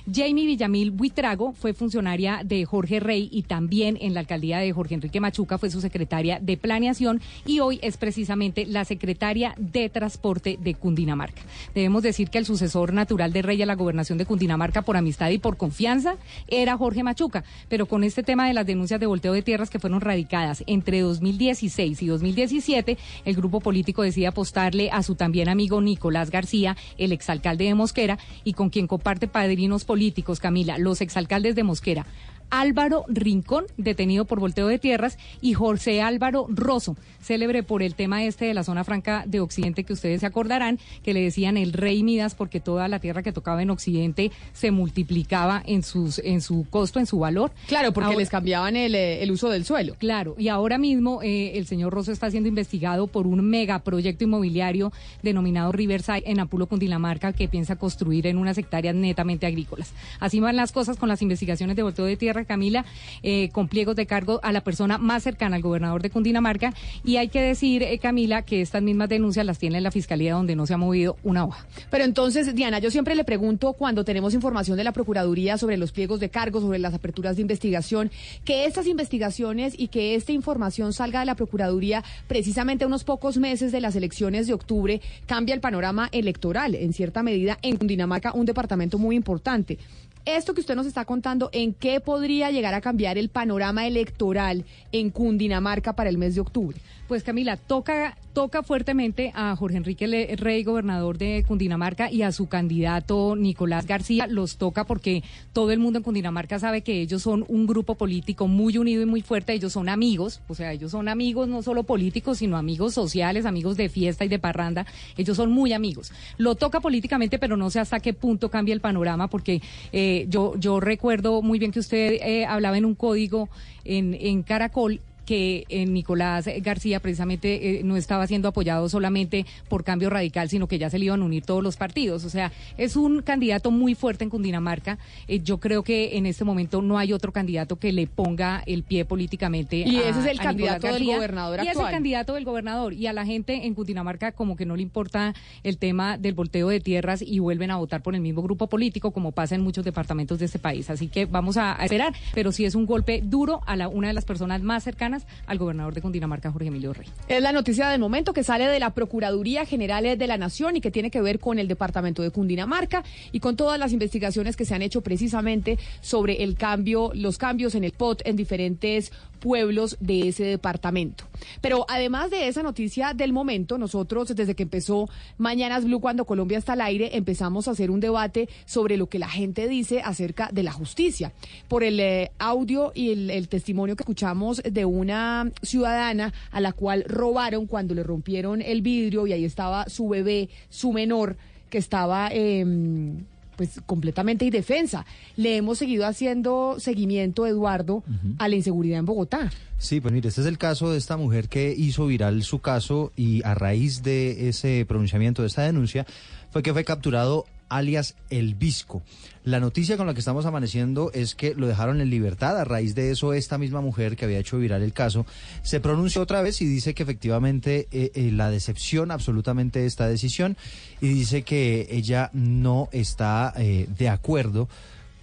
Jamie Villamil Buitrago fue funcionaria de Jorge Rey y también en la alcaldía de Jorge Enrique Machuca fue su secretaria de planeación y hoy es precisamente la secretaria de transporte de Cundinamarca. Debemos decir que el sucesor natural de Rey a la gobernación de Cundinamarca por amistad y por confianza era Jorge Machuca, pero con este tema de las denuncias de volteo de tierras que fueron radicadas entre 2016 y 2017, el grupo político apostarle a su también amigo Nicolás García, el exalcalde de Mosquera, y con quien comparte padrinos políticos, Camila, los exalcaldes de Mosquera. Álvaro Rincón, detenido por volteo de tierras, y José Álvaro Rosso, célebre por el tema este de la zona franca de Occidente, que ustedes se acordarán, que le decían el rey Midas, porque toda la tierra que tocaba en Occidente se multiplicaba en, sus, en su costo, en su valor. Claro, porque Ahora- les cambiaban el, eh, el uso del suelo. Claro, y ahora mismo eh, el señor Rosso está siendo investigado por un megaproyecto inmobiliario denominado Riverside en Apulo, Cundinamarca, que piensa construir en unas hectáreas netamente agrícolas. Así van las cosas con las investigaciones de volteo de tierra, Camila, eh, con pliegos de cargo a la persona más cercana al gobernador de Cundinamarca. Y hay que decir, eh, Camila, que estas mismas denuncias las tiene la fiscalía donde no se ha movido una hoja. Pero entonces, Diana, yo siempre le pregunto cuando tenemos información de la Procuraduría sobre los pliegos de cargo, sobre las aperturas de investigación, que estas investigaciones y que esta información salga de la Procuraduría precisamente a unos pocos meses de las elecciones de octubre, cambia el panorama electoral, en cierta medida, en Cundinamarca, un departamento muy importante. Esto que usted nos está contando, ¿en qué podría llegar a cambiar el panorama electoral en Cundinamarca para el mes de octubre? Pues Camila, toca, toca fuertemente a Jorge Enrique Le- Rey, gobernador de Cundinamarca, y a su candidato Nicolás García. Los toca porque todo el mundo en Cundinamarca sabe que ellos son un grupo político muy unido y muy fuerte. Ellos son amigos, o sea, ellos son amigos no solo políticos, sino amigos sociales, amigos de fiesta y de parranda. Ellos son muy amigos. Lo toca políticamente, pero no sé hasta qué punto cambia el panorama, porque eh, yo, yo recuerdo muy bien que usted eh, hablaba en un código en, en Caracol que eh, Nicolás García precisamente eh, no estaba siendo apoyado solamente por cambio radical, sino que ya se le iban a unir todos los partidos. O sea, es un candidato muy fuerte en Cundinamarca. Eh, yo creo que en este momento no hay otro candidato que le ponga el pie políticamente. Y a- ese es el candidato del gobernador Y es actual. el candidato del gobernador. Y a la gente en Cundinamarca como que no le importa el tema del volteo de tierras y vuelven a votar por el mismo grupo político como pasa en muchos departamentos de este país. Así que vamos a, a esperar, pero sí es un golpe duro a la, una de las personas más cercanas al gobernador de Cundinamarca, Jorge Emilio Rey. Es la noticia del momento que sale de la Procuraduría General de la Nación y que tiene que ver con el departamento de Cundinamarca y con todas las investigaciones que se han hecho precisamente sobre el cambio, los cambios en el POT en diferentes pueblos de ese departamento. Pero además de esa noticia del momento, nosotros desde que empezó Mañanas Blue cuando Colombia está al aire, empezamos a hacer un debate sobre lo que la gente dice acerca de la justicia. Por el eh, audio y el, testimonio que escuchamos de un una ciudadana a la cual robaron cuando le rompieron el vidrio y ahí estaba su bebé, su menor, que estaba... em, pues completamente indefensa. Le hemos seguido haciendo seguimiento, Eduardo, a la inseguridad en Bogotá. Sí, pues mire, este es el caso de esta mujer que hizo viral su caso y a raíz de ese pronunciamiento, de esta denuncia, fue que fue capturado alias El Visco. La noticia con la que estamos amaneciendo es que lo dejaron en libertad. A raíz de eso, esta misma mujer que había hecho viral el caso se pronunció otra vez y dice que efectivamente eh, eh, la decepción absolutamente de esta decisión y dice que ella no está eh, de acuerdo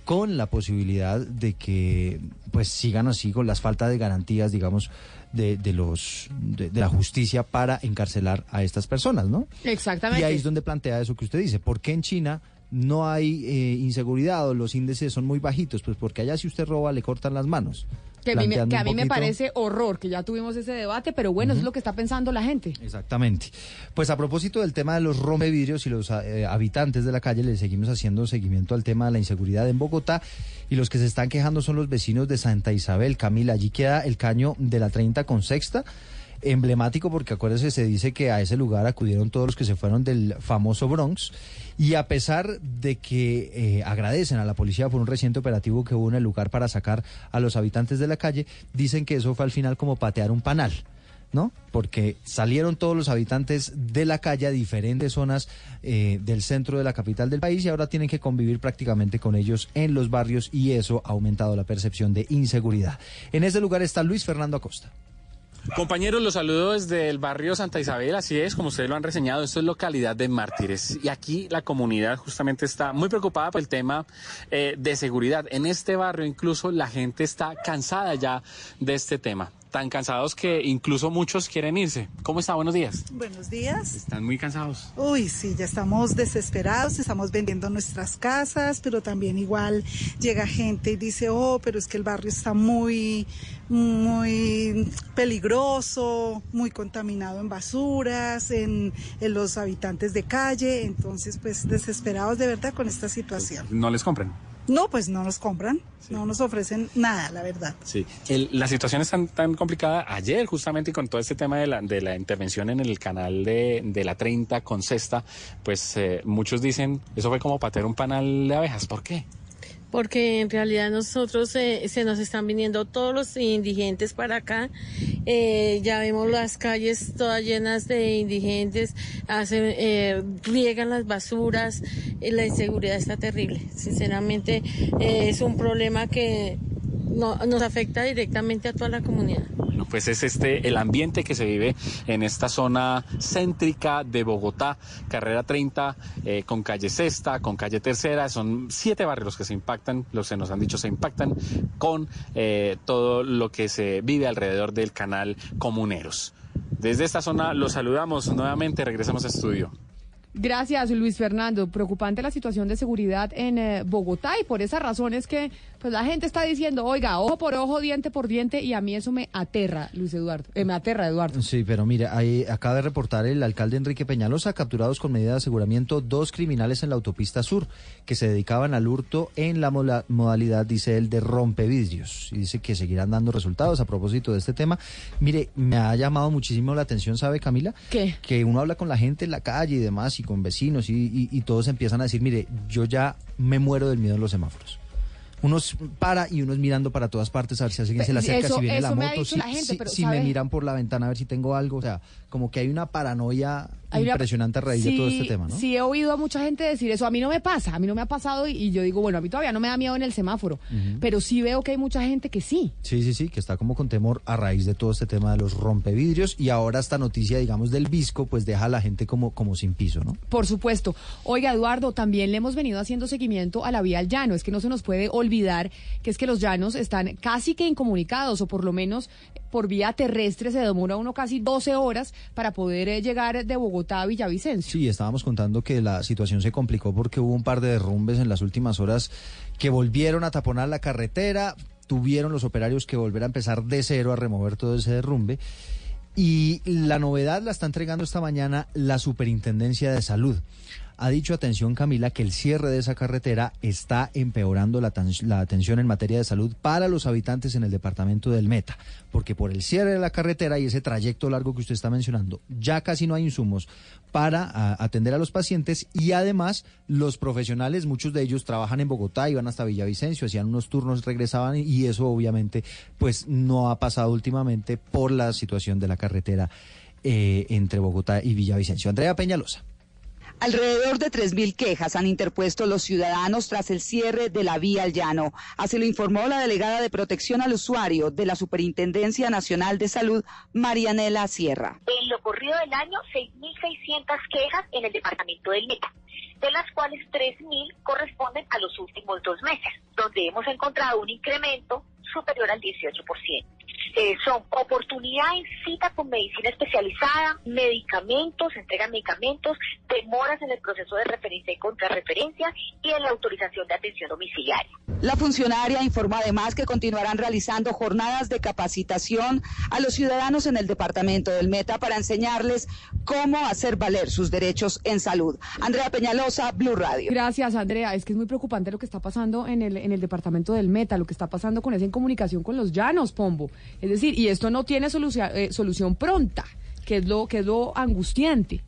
con la posibilidad de que pues sigan así con las faltas de garantías, digamos, de, de los de, de la justicia para encarcelar a estas personas, ¿no? Exactamente. Y ahí es donde plantea eso que usted dice. ¿Por qué en China no hay eh, inseguridad o los índices son muy bajitos? Pues porque allá si usted roba le cortan las manos. Que a mí, me, Planteando que a un mí me poquito- parece horror, que ya tuvimos ese debate, pero bueno, eso es lo que está pensando la gente. Exactamente. Pues a propósito del tema de los rompevidrios y los eh, habitantes de la calle, le seguimos haciendo seguimiento al tema de la inseguridad en Bogotá y los que se están quejando son los vecinos de Santa Isabel. Camila, allí queda el caño de la 30 con sexta. Emblemático porque acuérdese, se dice que a ese lugar acudieron todos los que se fueron del famoso Bronx y a pesar de que eh, agradecen a la policía por un reciente operativo que hubo en el lugar para sacar a los habitantes de la calle, dicen que eso fue al final como patear un panal. ¿no? Porque salieron todos los habitantes de la calle a diferentes zonas eh, del centro de la capital del país y ahora tienen que convivir prácticamente con ellos en los barrios y eso ha aumentado la percepción de inseguridad. En ese lugar está Luis Fernando Acosta. Compañeros, los saludo desde el barrio Santa Isabel, así es, como ustedes lo han reseñado, esto es localidad de Mártires. Y aquí la comunidad justamente está muy preocupada por el tema eh, de seguridad. En este barrio incluso la gente está cansada ya de este tema. Tan cansados que incluso muchos quieren irse. ¿Cómo está? Buenos días. Buenos días. Están muy cansados. Uy, sí, ya estamos desesperados, estamos vendiendo nuestras casas, pero también igual llega gente y dice, oh, pero es que el barrio está muy, muy peligroso, muy contaminado en basuras, en, en los habitantes de calle, entonces pues desesperados de verdad con esta situación. No les compren. No, pues no nos compran, no nos ofrecen nada, la verdad. Sí, El- la situación es tan, tan complicada. Ayer, justamente, y con todo este tema de la, de la intervención en el canal de, de la 30 con cesta, pues eh, muchos dicen, eso fue como patear un panal de abejas. ¿Por qué? Porque en realidad nosotros eh, se nos están viniendo todos los indigentes para acá. Eh, ya vemos las calles todas llenas de indigentes, hacen, eh, riegan las basuras, eh, la inseguridad está terrible. Sinceramente eh, es un problema que no- nos afecta directamente a toda la comunidad. Bueno, pues es este el ambiente que se vive en esta zona céntrica de Bogotá, carrera 30, eh, con calle Sexta, con calle Tercera, son siete barrios los que se impactan, los que nos han dicho se impactan con eh, todo lo que se vive alrededor del canal Comuneros. Desde esta zona los saludamos nuevamente, regresamos a estudio. Gracias, Luis Fernando. Preocupante la situación de seguridad en eh, Bogotá y por esa razón es que pues la gente está diciendo, oiga, ojo por ojo, diente por diente y a mí eso me aterra, Luis Eduardo. Eh, me aterra, Eduardo. Sí, pero mire, ahí acaba de reportar el alcalde Enrique Peñalosa, capturados con medida de aseguramiento dos criminales en la autopista sur que se dedicaban al hurto en la mola- modalidad, dice él, de rompevidrios. Y dice que seguirán dando resultados a propósito de este tema. Mire, me ha llamado muchísimo la atención, ¿sabe, Camila? ¿Qué? Que uno habla con la gente en la calle y demás, y con vecinos, y, y- y todos empiezan a decir, mire, yo ya me muero del miedo en los semáforos. Unos para y unos mirando para todas partes a ver si alguien se le acerca, Eso- si viene la moto, si, la gente, si- me miran por la ventana a ver si tengo algo. O sea, como que hay una paranoia Hay una- impresionante a raíz de todo este tema, ¿no? Sí, he oído a mucha gente decir eso. A mí no me pasa, a mí no me ha pasado y, y yo digo, bueno, a mí todavía no me da miedo en el semáforo, pero sí veo que hay mucha gente que sí. Sí, sí, sí, que está como con temor a raíz de todo este tema de los rompevidrios y ahora esta noticia, digamos, del visco, pues deja a la gente como, como sin piso, ¿no? Por supuesto. Oiga, Eduardo, también le hemos venido haciendo seguimiento a la vía al llano. Es que no se nos puede olvidar que es que los llanos están casi que incomunicados, o por lo menos por vía terrestre se demora uno casi 12 horas para poder eh, llegar de Bogotá a Villavicencio. Sí, estábamos contando que la situación se complicó porque hubo un par de derrumbes en las últimas horas que volvieron a taponar la carretera, tuvieron los operarios que volver a empezar de cero a remover todo ese derrumbe. Y la novedad la está entregando esta mañana la Superintendencia de Salud. Ha dicho, atención Camila, que el cierre de esa carretera está empeorando la, atención en materia de salud para los habitantes en el departamento del Meta, porque por el cierre de la carretera y ese trayecto largo que usted está mencionando, ya casi no hay insumos para atender a los pacientes y además los profesionales, muchos de ellos trabajan en Bogotá, iban hasta Villavicencio, hacían unos turnos, regresaban y eso obviamente pues no ha pasado últimamente por la situación de la carretera eh, entre Bogotá y Villavicencio. Andrea Peñalosa. Alrededor de 3.000 quejas han interpuesto los ciudadanos tras el cierre de la vía al llano. Así lo informó la delegada de protección al usuario de la Superintendencia Nacional de Salud, Marianela Sierra. En lo corrido del año, 6.600 quejas en el departamento del Meta, de las cuales 3.000 corresponden a los últimos dos meses, donde hemos encontrado un incremento superior al 18%. Eh, son oportunidad en cita con medicina especializada, medicamentos, entrega de medicamentos, demoras en el proceso de referencia y contrarreferencia y en la autorización de atención domiciliaria. La funcionaria informó además que continuarán realizando jornadas de capacitación a los ciudadanos en el departamento del Meta para enseñarles cómo hacer valer sus derechos en salud. Andrea Peñalosa, Blue Radio. Gracias, Andrea. Es que es muy preocupante lo que está pasando en el, en el departamento del Meta, lo que está pasando con esa incomunicación con los llanos, Pombo. Es decir, y esto no tiene solución, eh, solución pronta, que es lo, que es lo angustiante.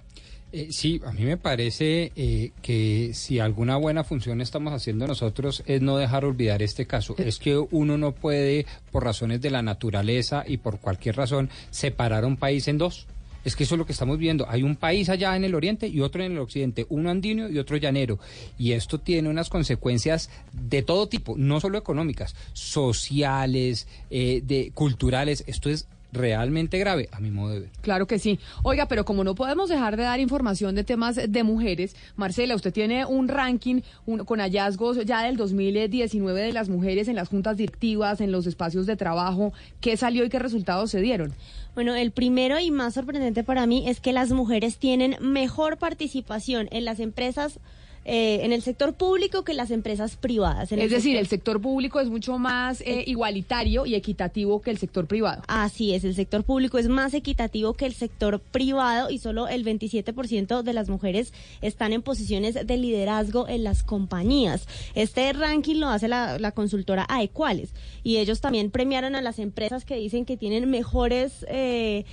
Eh, sí, a mí me parece eh, que si alguna buena función estamos haciendo nosotros es no dejar olvidar este caso. Es que uno no puede, por razones de la naturaleza y por cualquier razón, separar un país en dos. Es que eso es lo que estamos viendo. Hay un país allá en el oriente y otro en el occidente, uno andino y otro llanero. Y esto tiene unas consecuencias de todo tipo, no solo económicas, sociales, eh, de, culturales. Esto es realmente grave, a mi modo de ver. Claro que sí. Oiga, pero como no podemos dejar de dar información de temas de mujeres, Marcela, usted tiene un ranking un- con hallazgos ya del 2019 de las mujeres en las juntas directivas, en los espacios de trabajo. ¿Qué salió y qué resultados se dieron? Bueno, el primero y más sorprendente para mí es que las mujeres tienen mejor participación en las empresas, eh, en el sector público que las empresas privadas. En Es decir, sector- el sector público es mucho más eh, igualitario y equitativo que el sector privado. Así es, el sector público es más equitativo que el sector privado y solo el 27% de las mujeres están en posiciones de liderazgo en las compañías. Este ranking lo hace la, la consultora Aequales y ellos también premiaron a las empresas que dicen que tienen mejores... eh,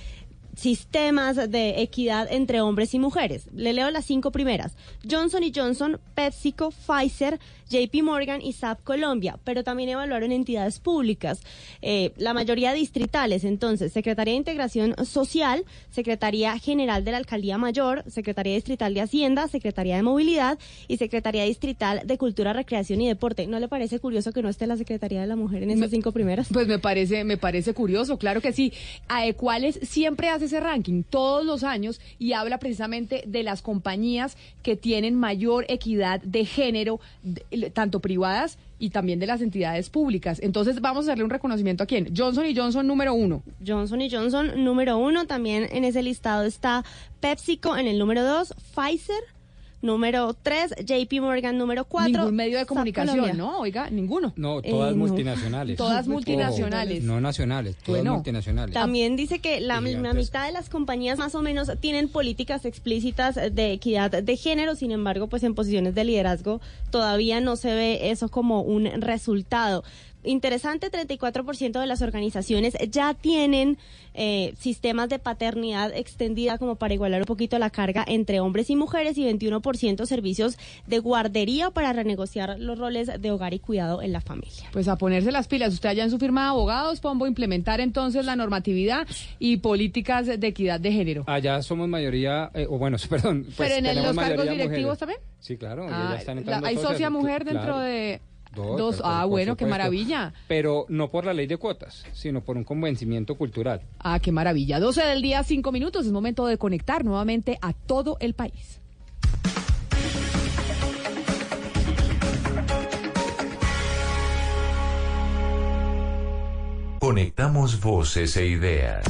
sistemas de equidad entre hombres y mujeres. Le leo las cinco primeras. Johnson Johnson, PepsiCo, Pfizer, JP Morgan y SAP Colombia, pero también evaluaron entidades públicas, eh, la mayoría distritales, entonces, Secretaría de Integración Social, Secretaría General de la Alcaldía Mayor, Secretaría Distrital de Hacienda, Secretaría de Movilidad y Secretaría Distrital de Cultura, Recreación y Deporte. ¿No le parece curioso que no esté la Secretaría de la Mujer en esas cinco primeras? Pues me parece, me parece curioso, claro que sí. Aequales siempre hace ese ranking todos los años y habla precisamente de las compañías que tienen mayor equidad de género, de- tanto privadas y también de las entidades públicas. Entonces vamos a darle un reconocimiento a quién. Johnson y Johnson número uno. Johnson y Johnson número uno. También en ese listado está PepsiCo en el número dos, Pfizer número tres, JP Morgan número cuatro. Ningún medio de comunicación. ¿no? Oiga, ninguno. No, todas Eh, no. multinacionales. Todas Ojo, multinacionales. no nacionales, todas Bueno, multinacionales. También dice que la, la mitad de las compañías más o menos tienen políticas explícitas de equidad de género, sin embargo, pues en posiciones de liderazgo todavía no se ve eso como un resultado. Interesante, 34% de las organizaciones ya tienen eh, sistemas de paternidad extendida como para igualar un poquito la carga entre hombres y mujeres y 21% servicios de guardería para renegociar los roles de hogar y cuidado en la familia. Pues a ponerse las pilas. Usted allá en su firma de abogados, Pombo, implementar entonces la normatividad y políticas de equidad de género. Allá somos mayoría, eh, o bueno, [laughs] perdón. pues Pero en el- los cargos directivos mujeres. también. Sí, claro. y Ah, ya están la- entrando ¿Hay socias, socia mujer dentro claro. de Dos, dos? pero Ah, por bueno, qué maravilla. Pero no por la ley de cuotas, sino por un convencimiento cultural. Ah, qué maravilla. 12 del día, 5 minutos. Es momento de conectar nuevamente a todo el país. Conectamos voces e ideas.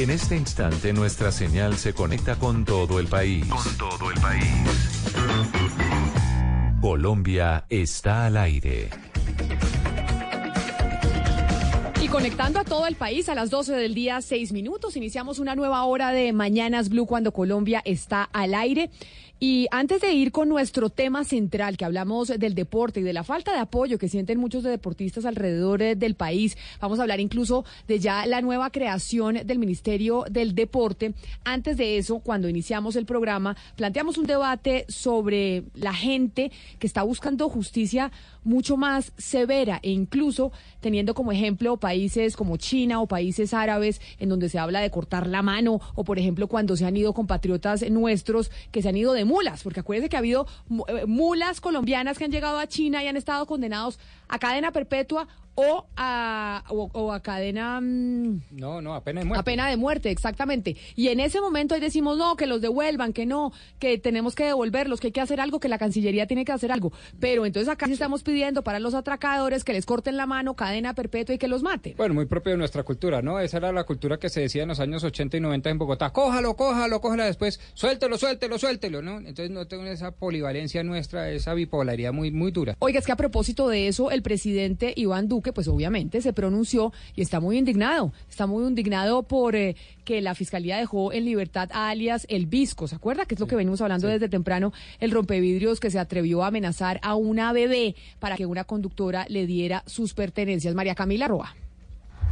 En este instante nuestra señal se conecta con todo el país. Con todo el país. Colombia está al aire. Y conectando a todo el país a las 12 del día, 6 minutos. Iniciamos una nueva hora de Mañanas Blue cuando Colombia está al aire. Y antes de ir con nuestro tema central, que hablamos del deporte y de la falta de apoyo que sienten muchos de deportistas alrededor eh, del país, vamos a hablar incluso de ya la nueva creación del Ministerio del Deporte. Antes de eso, cuando iniciamos el programa, planteamos un debate sobre la gente que está buscando justicia mucho más severa e incluso teniendo como ejemplo países como China o países árabes en donde se habla de cortar la mano o por ejemplo cuando se han ido compatriotas nuestros que se han ido de mulas, porque acuérdense que ha habido eh, mulas colombianas que han llegado a China y han estado condenados a cadena perpetua o a, o, a cadena... Mm, no, no, a pena de muerte. A pena de muerte, exactamente. Y en ese momento ahí decimos, no, que los devuelvan, que no, que tenemos que devolverlos, que hay que hacer algo, que la Cancillería tiene que hacer algo. Pero entonces acá sí estamos pidiendo para los atracadores que les corten la mano, cadena perpetua y que los maten. Bueno, muy propio de nuestra cultura, ¿no? Esa era la cultura que se decía en los años 80 y 90 en Bogotá. Cójalo, cójalo, cójalo después, suéltelo, suéltelo, suéltelo, ¿no? Entonces no tengo esa polivalencia nuestra, esa bipolaridad muy, muy dura. Oiga, es que a propósito de eso, el presidente Iván Duque, pues obviamente se pronunció y está muy indignado. Está muy indignado por eh, que la fiscalía dejó en libertad a alias El Visco. ¿Se acuerda? Que es lo que venimos hablando desde temprano, el rompevidrios que se atrevió a amenazar a una bebé para que una conductora le diera sus pertenencias. María Camila Roa.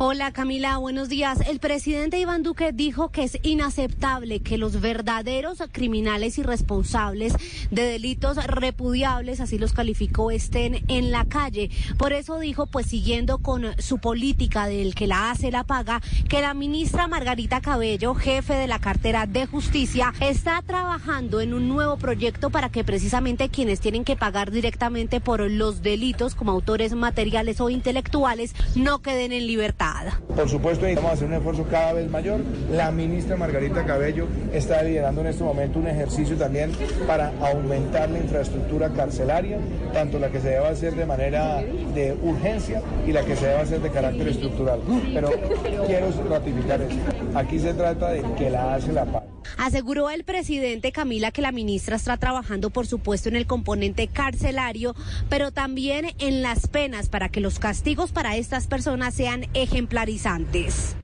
Hola Camila, buenos días. El presidente Iván Duque dijo que es inaceptable que los verdaderos criminales y responsables de delitos repudiables, así los calificó, estén en la calle. Por eso dijo, pues siguiendo con su política del que la hace la paga, que la ministra Margarita Cabello, jefe de la cartera de justicia, está trabajando en un nuevo proyecto para que precisamente quienes tienen que pagar directamente por los delitos como autores materiales o intelectuales no queden en libertad. Por supuesto, necesitamos hacer un esfuerzo cada vez mayor. La ministra Margarita Cabello está liderando en este momento un ejercicio también para aumentar la infraestructura carcelaria, tanto la que se debe hacer de manera de urgencia y la que se debe hacer de carácter estructural. Pero quiero ratificar esto. Aquí se trata de que la hace la paz. Aseguró el presidente Camila que la ministra está trabajando, por supuesto, en el componente carcelario, pero también en las penas para que los castigos para estas personas sean ejemplarizantes.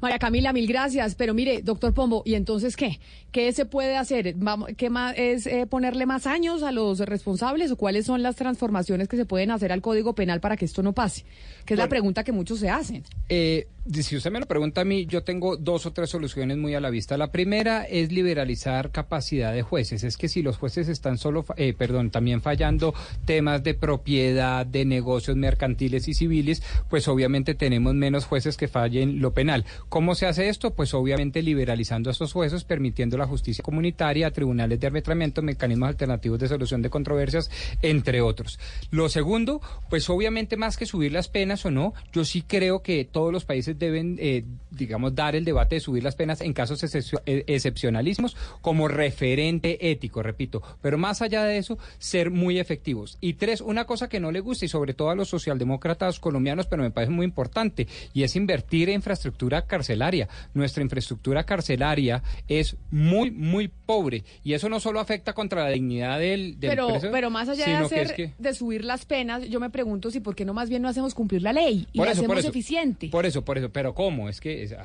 María Camila, mil gracias. Pero mire, doctor Pombo, ¿y entonces qué? ¿Qué se puede hacer? ¿Qué más es eh, ponerle más años a los responsables o cuáles son las transformaciones que se pueden hacer al Código Penal para que esto no pase? Que es la pregunta que muchos se hacen. Eh, si usted me lo pregunta a mí, yo tengo dos o tres soluciones muy a la vista. La primera es liberalizar capacidad de jueces. Es que si los jueces están solo, eh, perdón, también fallando temas de propiedad, de negocios mercantiles y civiles, pues obviamente tenemos menos jueces que fallen lo penal. ¿Cómo se hace esto? Pues obviamente liberalizando a estos jueces, permitiendo la justicia comunitaria, tribunales de arbitramiento, mecanismos alternativos de solución de controversias, entre otros. Lo segundo, pues obviamente más que subir las penas o no, yo sí creo que todos los países deben, eh, digamos, dar el debate de subir las penas en casos eh, excepcionalísimos como referente ético, repito. Pero más allá de eso, ser muy efectivos. Y tres, una cosa que no le gusta y sobre todo a los socialdemócratas colombianos, pero me parece muy importante, y es invertir en infraestructura carcelaria. Nuestra infraestructura carcelaria es muy, muy pobre y eso no solo afecta contra la dignidad del, pero, Pero más allá de, hacer, de subir las penas, yo me pregunto si por qué no más bien no hacemos cumplir la ley y lo hacemos eficiente. Por eso, por eso pero ¿cómo? Es que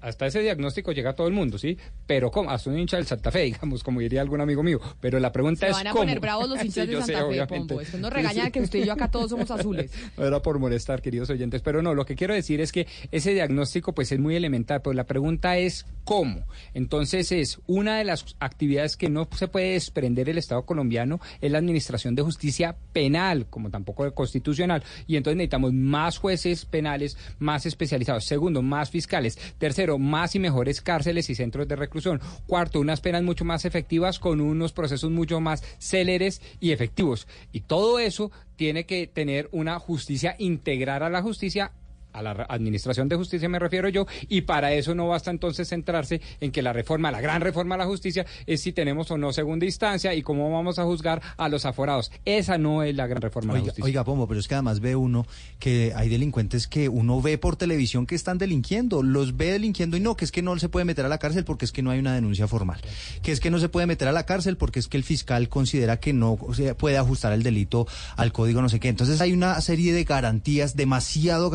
hasta ese diagnóstico llega todo el mundo, ¿sí? Pero ¿cómo? Hasta un hincha del Santa Fe, [laughs] digamos, como diría algún amigo mío. Pero la pregunta Se es van a poner bravos los [laughs] hinchas de Santa Fe, Pombo. Es que nos regaña que usted y yo acá todos somos azules. [laughs] No era por molestar, queridos oyentes. Pero no, lo que quiero decir es que ese diagnóstico pues es muy elemental, pero la pregunta es ¿cómo? Entonces es una de las actividades que no se puede desprender el Estado colombiano es la administración de justicia penal, como tampoco constitucional. Y entonces necesitamos más jueces penales, más especializados. Segundo, más fiscales. Tercero, más y mejores cárceles y centros de reclusión. Cuarto, unas penas mucho más efectivas con unos procesos mucho más céleres y efectivos. Y todo eso tiene que tener una justicia, integrar a la justicia a la Administración de Justicia me refiero yo, y para eso no basta entonces centrarse en que la reforma, la gran reforma a la justicia, es si tenemos o no segunda instancia y cómo vamos a juzgar a los aforados. Esa no es la gran reforma a la justicia. Oiga, Pombo, pero es que además ve uno que hay delincuentes que uno ve por televisión que están delinquiendo, los ve delinquiendo y no, que es que no se puede meter a la cárcel porque es que no hay una denuncia formal, que es que no se puede meter a la cárcel porque es que el fiscal considera que no se puede ajustar el delito al código no sé qué. Entonces hay una serie de garantías demasiado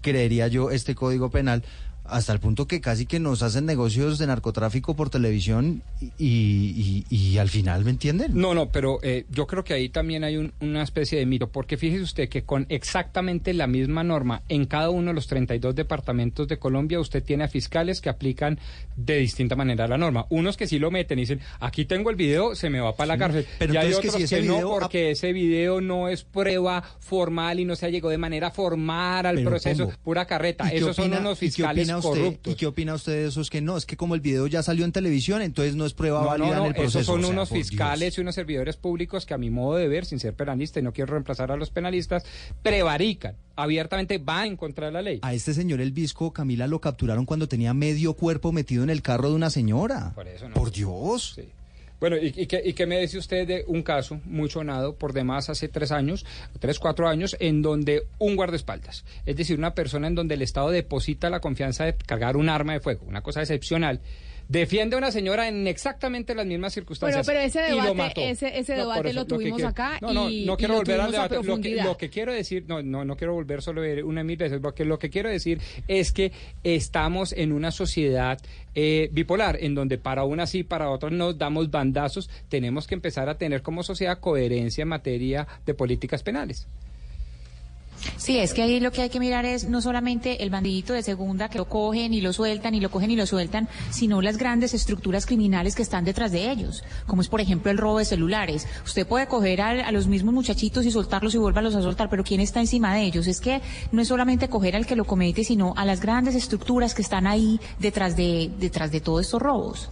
creería yo, este código penal hasta el punto que casi que nos hacen negocios de narcotráfico por televisión y, y- y al final, ¿me entienden? No, no, pero eh, yo creo que ahí también hay un- una especie de mito, porque fíjese usted que con exactamente la misma norma en cada uno de los 32 departamentos de Colombia, usted tiene a fiscales que aplican de distinta manera la norma. Unos que sí lo meten y dicen, aquí tengo el video, se me va para la cárcel. pero y hay entonces que otros si que, ese no, video- porque ese video no es prueba formal y no se ha llegado de manera formal al Pero, proceso, pura carreta. ¿Y qué Esos son unos fiscales opina usted- corruptos. ¿Y qué opina usted de esos que no? Es que como el video ya salió en televisión, entonces no es prueba No, válida no, no, en el proceso. esos son O sea, unos Dios. fiscales y unos servidores públicos que a mi modo de ver, sin ser penalista y no quiero reemplazar a los penalistas, prevarican, abiertamente van en contra de la ley. A este señor El Visco, Camila, lo capturaron cuando tenía medio cuerpo metido en el carro de una señora. Por eso no. Por Dios. Bueno, ¿y, y qué, y qué me dice usted de un caso muy sonado por demás hace tres años, tres, cuatro años, en donde un guardaespaldas, es decir, una persona en donde el Estado deposita la confianza de cargar un arma de fuego, una cosa excepcional, defiende a una señora en exactamente las mismas circunstancias. Pero- pero ese y lo debate- mató. ese- ese No, debate eso, lo tuvimos acá no, no, y- no quiero volver al debate. Lo que, lo que quiero decir, no, no, no quiero volver solo a ver una mil veces, porque lo que quiero decir es que estamos en una sociedad eh, bipolar, en donde para unas sí, para otras nos damos bandazos. Tenemos que empezar a tener como sociedad coherencia en materia de políticas penales. Sí, es que ahí lo que hay que mirar es no solamente el bandidito de segunda que lo cogen y lo sueltan y lo cogen y lo sueltan, sino las grandes estructuras criminales que están detrás de ellos, como es por ejemplo el robo de celulares. Usted puede coger a, los mismos muchachitos y soltarlos y volverlos a soltar, pero ¿quién está encima de ellos? Es que no es solamente coger al que lo comete, sino a las grandes estructuras que están ahí detrás de, detrás de todos estos robos.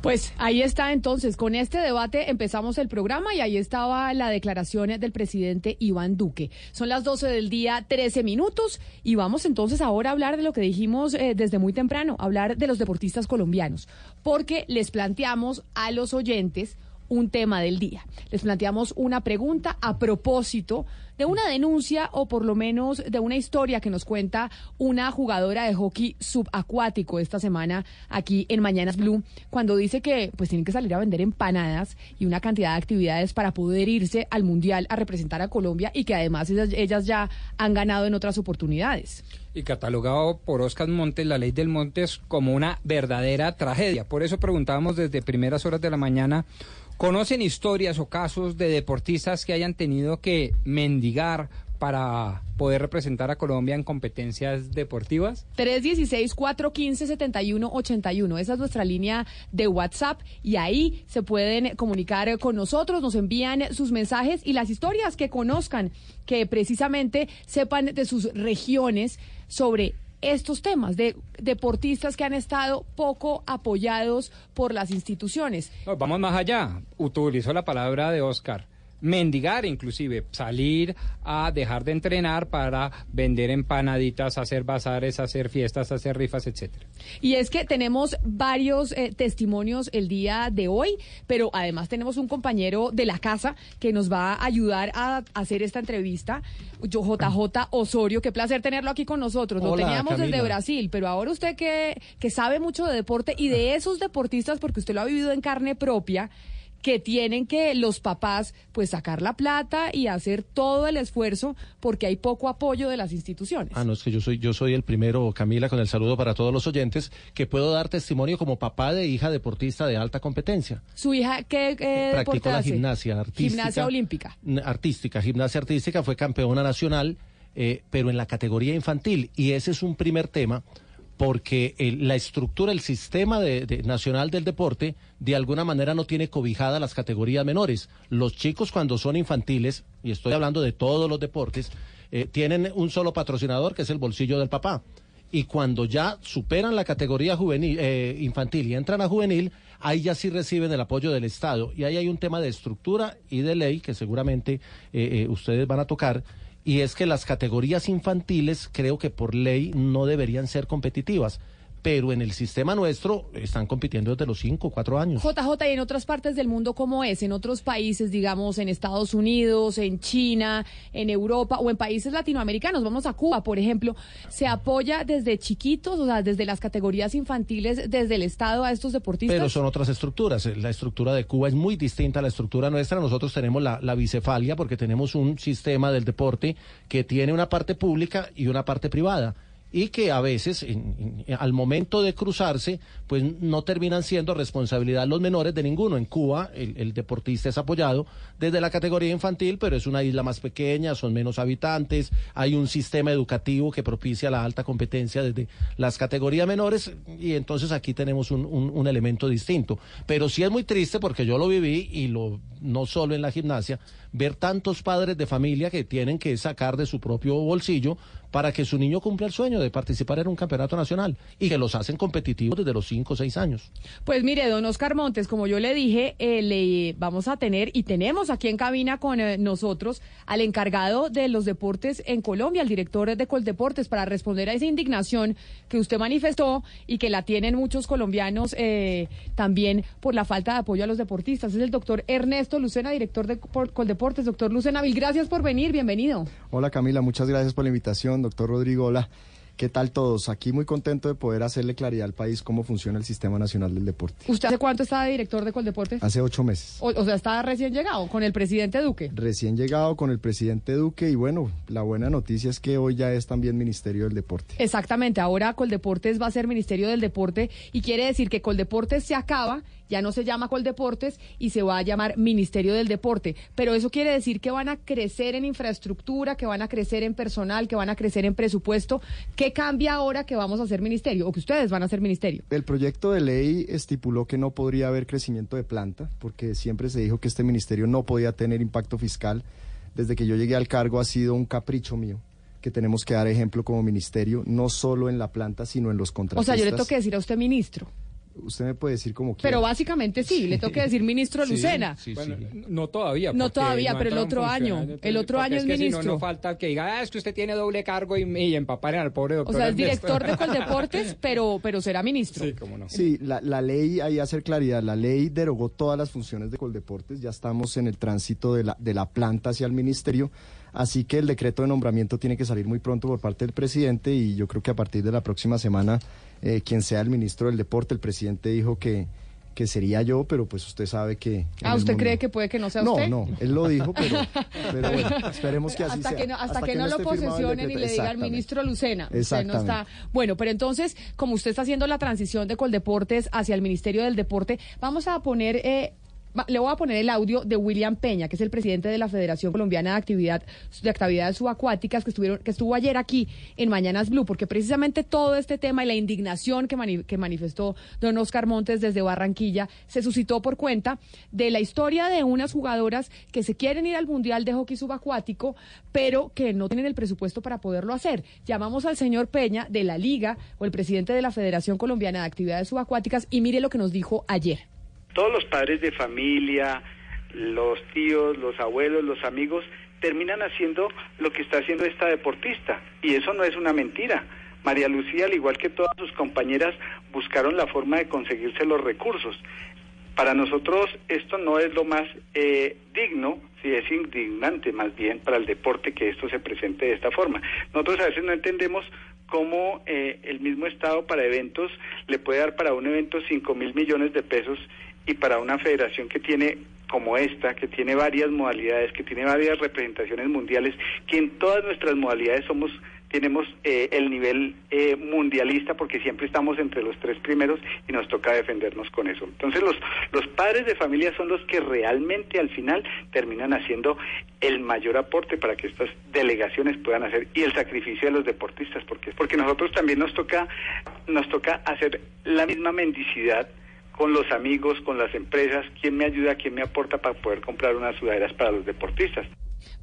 Pues ahí está entonces, con este debate empezamos el programa y ahí estaba la declaración del presidente Iván Duque. Son las 12 del día, 13 minutos y vamos entonces ahora a hablar de lo que dijimos eh, desde muy temprano, hablar de los deportistas colombianos, porque les planteamos a los oyentes un tema del día. Les planteamos una pregunta a propósito de una denuncia o por lo menos de una historia que nos cuenta una jugadora de hockey subacuático esta semana aquí en Mañanas Blue, cuando dice que pues tienen que salir a vender empanadas y una cantidad de actividades para poder irse al Mundial a representar a Colombia y que además ellas, ellas ya han ganado en otras oportunidades. y catalogado por Oscar Montes, la ley del Montes, como una verdadera tragedia. Por eso preguntábamos desde primeras horas de la mañana, ¿conocen historias o casos de deportistas que hayan tenido que mendigar para poder representar a Colombia en competencias deportivas? 316-415-7181. Esa es nuestra línea de WhatsApp y ahí se pueden comunicar con nosotros, nos envían sus mensajes y las historias que conozcan, que precisamente sepan de sus regiones sobre estos temas de deportistas que han estado poco apoyados por las instituciones. Vamos más allá. Utilizó la palabra de Oscar. Mendigar, inclusive, salir a dejar de entrenar para vender empanaditas, hacer bazares, hacer fiestas, hacer rifas, etcétera. Y es que tenemos varios eh, testimonios el día de hoy, pero además tenemos un compañero de la casa que nos va a ayudar a hacer esta entrevista. Yo, JJ Osorio, qué placer tenerlo aquí con nosotros. Lo Hola, teníamos desde. Brasil, pero ahora usted que, que sabe mucho de deporte y de esos deportistas, porque usted lo ha vivido en carne propia, que tienen que los papás pues sacar la plata y hacer todo el esfuerzo porque hay poco apoyo de las instituciones. Ah, no, es que yo soy, yo soy el primero, Camila, con el saludo para todos los oyentes, que puedo dar testimonio como papá de hija deportista de alta competencia. ¿Su hija qué eh, Practicó la hace? gimnasia artística. Gimnasia olímpica. Artística, gimnasia artística, fue campeona nacional, eh, pero en la categoría infantil. Y ese es un primer tema, porque el- la estructura, el sistema de- de- nacional del deporte, de alguna manera no tiene cobijada las categorías menores. Los chicos cuando son infantiles, y estoy hablando de todos los deportes, eh, tienen un solo patrocinador, que es el bolsillo del papá. Y cuando ya superan la categoría juvenil, eh, infantil y entran a juvenil, ahí ya sí reciben el apoyo del Estado. Y ahí hay un tema de estructura y de ley que seguramente eh, eh, ustedes van a tocar. Y es que las categorías infantiles creo que por ley no deberían ser competitivas. Pero en el sistema nuestro están compitiendo desde los 5, 4 años. JJ, y en otras partes del mundo, ¿cómo es? En otros países, digamos, en Estados Unidos, en China, en Europa o en países latinoamericanos, vamos a Cuba, por ejemplo, ¿se apoya desde chiquitos, o sea, desde las categorías infantiles, desde el Estado a estos deportistas? Pero son otras estructuras. La estructura de Cuba es muy distinta a la estructura nuestra. Nosotros tenemos la, la bicefalia porque tenemos un sistema del deporte que tiene una parte pública y una parte privada y que a veces en- al momento de cruzarse pues no terminan siendo responsabilidad los menores de ninguno. En Cuba el, deportista es apoyado desde la categoría infantil, pero es una isla más pequeña, son menos habitantes, hay un sistema educativo que propicia la alta competencia desde las categorías menores y entonces aquí tenemos un, un- un elemento distinto. Pero sí es muy triste porque yo lo viví y lo no solo en la gimnasia, ver tantos padres de familia que tienen que sacar de su propio bolsillo para que su niño cumpla el sueño de participar en un campeonato nacional y que los hacen competitivos desde los 5 o 6 años. Pues mire, don Oscar Montes, como yo le dije, eh, le vamos a tener y tenemos aquí en cabina con eh, nosotros al encargado de los deportes en Colombia, el director de Coldeportes, para responder a esa indignación que usted manifestó y que la tienen muchos colombianos eh, también por la falta de apoyo a los deportistas. Es el doctor Ernesto Lucena, director de Col- Coldeportes. Doctor Lucena, mil gracias por venir, bienvenido. Hola Camila, muchas gracias por la invitación, doctor Rodrigo. Hola, ¿qué tal todos? Aquí muy contento de poder hacerle claridad al país cómo funciona el Sistema Nacional del Deporte. ¿Usted hace cuánto está de director de Coldeportes? Hace ocho meses. O, o sea, está recién llegado con el presidente Duque. Recién llegado con el presidente Duque y bueno, la buena noticia es que hoy ya es también Ministerio del Deporte. Exactamente, ahora Coldeportes va a ser Ministerio del Deporte y quiere decir que Coldeportes se acaba, ya no se llama Coldeportes y se va a llamar Ministerio del Deporte. Pero eso quiere decir que van a crecer en infraestructura, que van a crecer en personal, que van a crecer en presupuesto. ¿Qué cambia ahora que vamos a ser ministerio o que ustedes van a ser ministerio? El proyecto de ley estipuló que no podría haber crecimiento de planta, porque siempre se dijo que este ministerio no podía tener impacto fiscal. Desde que yo llegué al cargo ha sido un capricho mío, que tenemos que dar ejemplo como ministerio, no solo en la planta, sino en los O contratistas. sea, yo le tengo que decir a usted ministro. Usted me puede decir como quiera. Pero básicamente sí, le tengo que decir ministro Sí, Lucena. Bueno, no todavía. No todavía, no pero el otro año. El otro año es que si ministro. no, no falta que diga, ah, es que usted tiene doble cargo y, y empaparen al pobre O doctor. sea, es director de Coldeportes, [laughs] pero, pero será ministro. Sí, cómo no. Sí, la, la ley, ahí hacer claridad, la ley derogó todas las funciones de Coldeportes, ya estamos en el tránsito de la, de la planta hacia el ministerio, así que el decreto de nombramiento tiene que salir muy pronto por parte del presidente y yo creo que a partir de la próxima semana, eh, quien sea el ministro del deporte, el presidente dijo que, que sería yo, pero pues usted sabe que... Ah, ¿usted mundo- cree que puede que no sea No, usted? no, él lo dijo, pero, [laughs] pero bueno, esperemos que así hasta sea. Que no, hasta, que, no, lo posesionen y le digan Exactamente. ministro Lucena. Usted no está. Bueno, pero entonces, como usted está haciendo la transición de Coldeportes hacia el Ministerio del Deporte, vamos a poner. eh, le voy a poner el audio de William Peña, que es el presidente de la Federación Colombiana de Actividad de Actividades Subacuáticas, que estuvieron, que estuvo ayer aquí en Mañanas Blue, porque precisamente todo este tema y la indignación que, que manifestó don Oscar Montes desde Barranquilla se suscitó por cuenta de la historia de unas jugadoras que se quieren ir al Mundial de Hockey Subacuático, pero que no tienen el presupuesto para poderlo hacer. Llamamos al señor Peña de la Liga o el presidente de la Federación Colombiana de Actividades Subacuáticas y mire lo que nos dijo ayer. Todos los padres de familia, los tíos, los abuelos, los amigos, terminan haciendo lo que está haciendo esta deportista. Y eso no es una mentira. María Lucía, al igual que todas sus compañeras, buscaron la forma de conseguirse los recursos. Para nosotros esto no es lo más eh, digno, si es indignante más bien para el deporte que esto se presente de esta forma. Nosotros a veces no entendemos cómo eh, el mismo Estado para eventos le puede dar para un evento 5 mil millones de pesos y para una federación que tiene como esta, que tiene varias modalidades, que tiene varias representaciones mundiales, que en todas nuestras modalidades somos tenemos eh, el nivel eh, mundialista porque siempre estamos entre los tres primeros y nos toca defendernos con eso. Entonces los, los padres de familia son los que realmente al final terminan haciendo el mayor aporte para que estas delegaciones puedan hacer y el sacrificio de los deportistas porque porque nosotros también nos toca nos toca hacer la misma mendicidad con los amigos, con las empresas, quién me ayuda, quién me aporta para poder comprar unas sudaderas para los deportistas.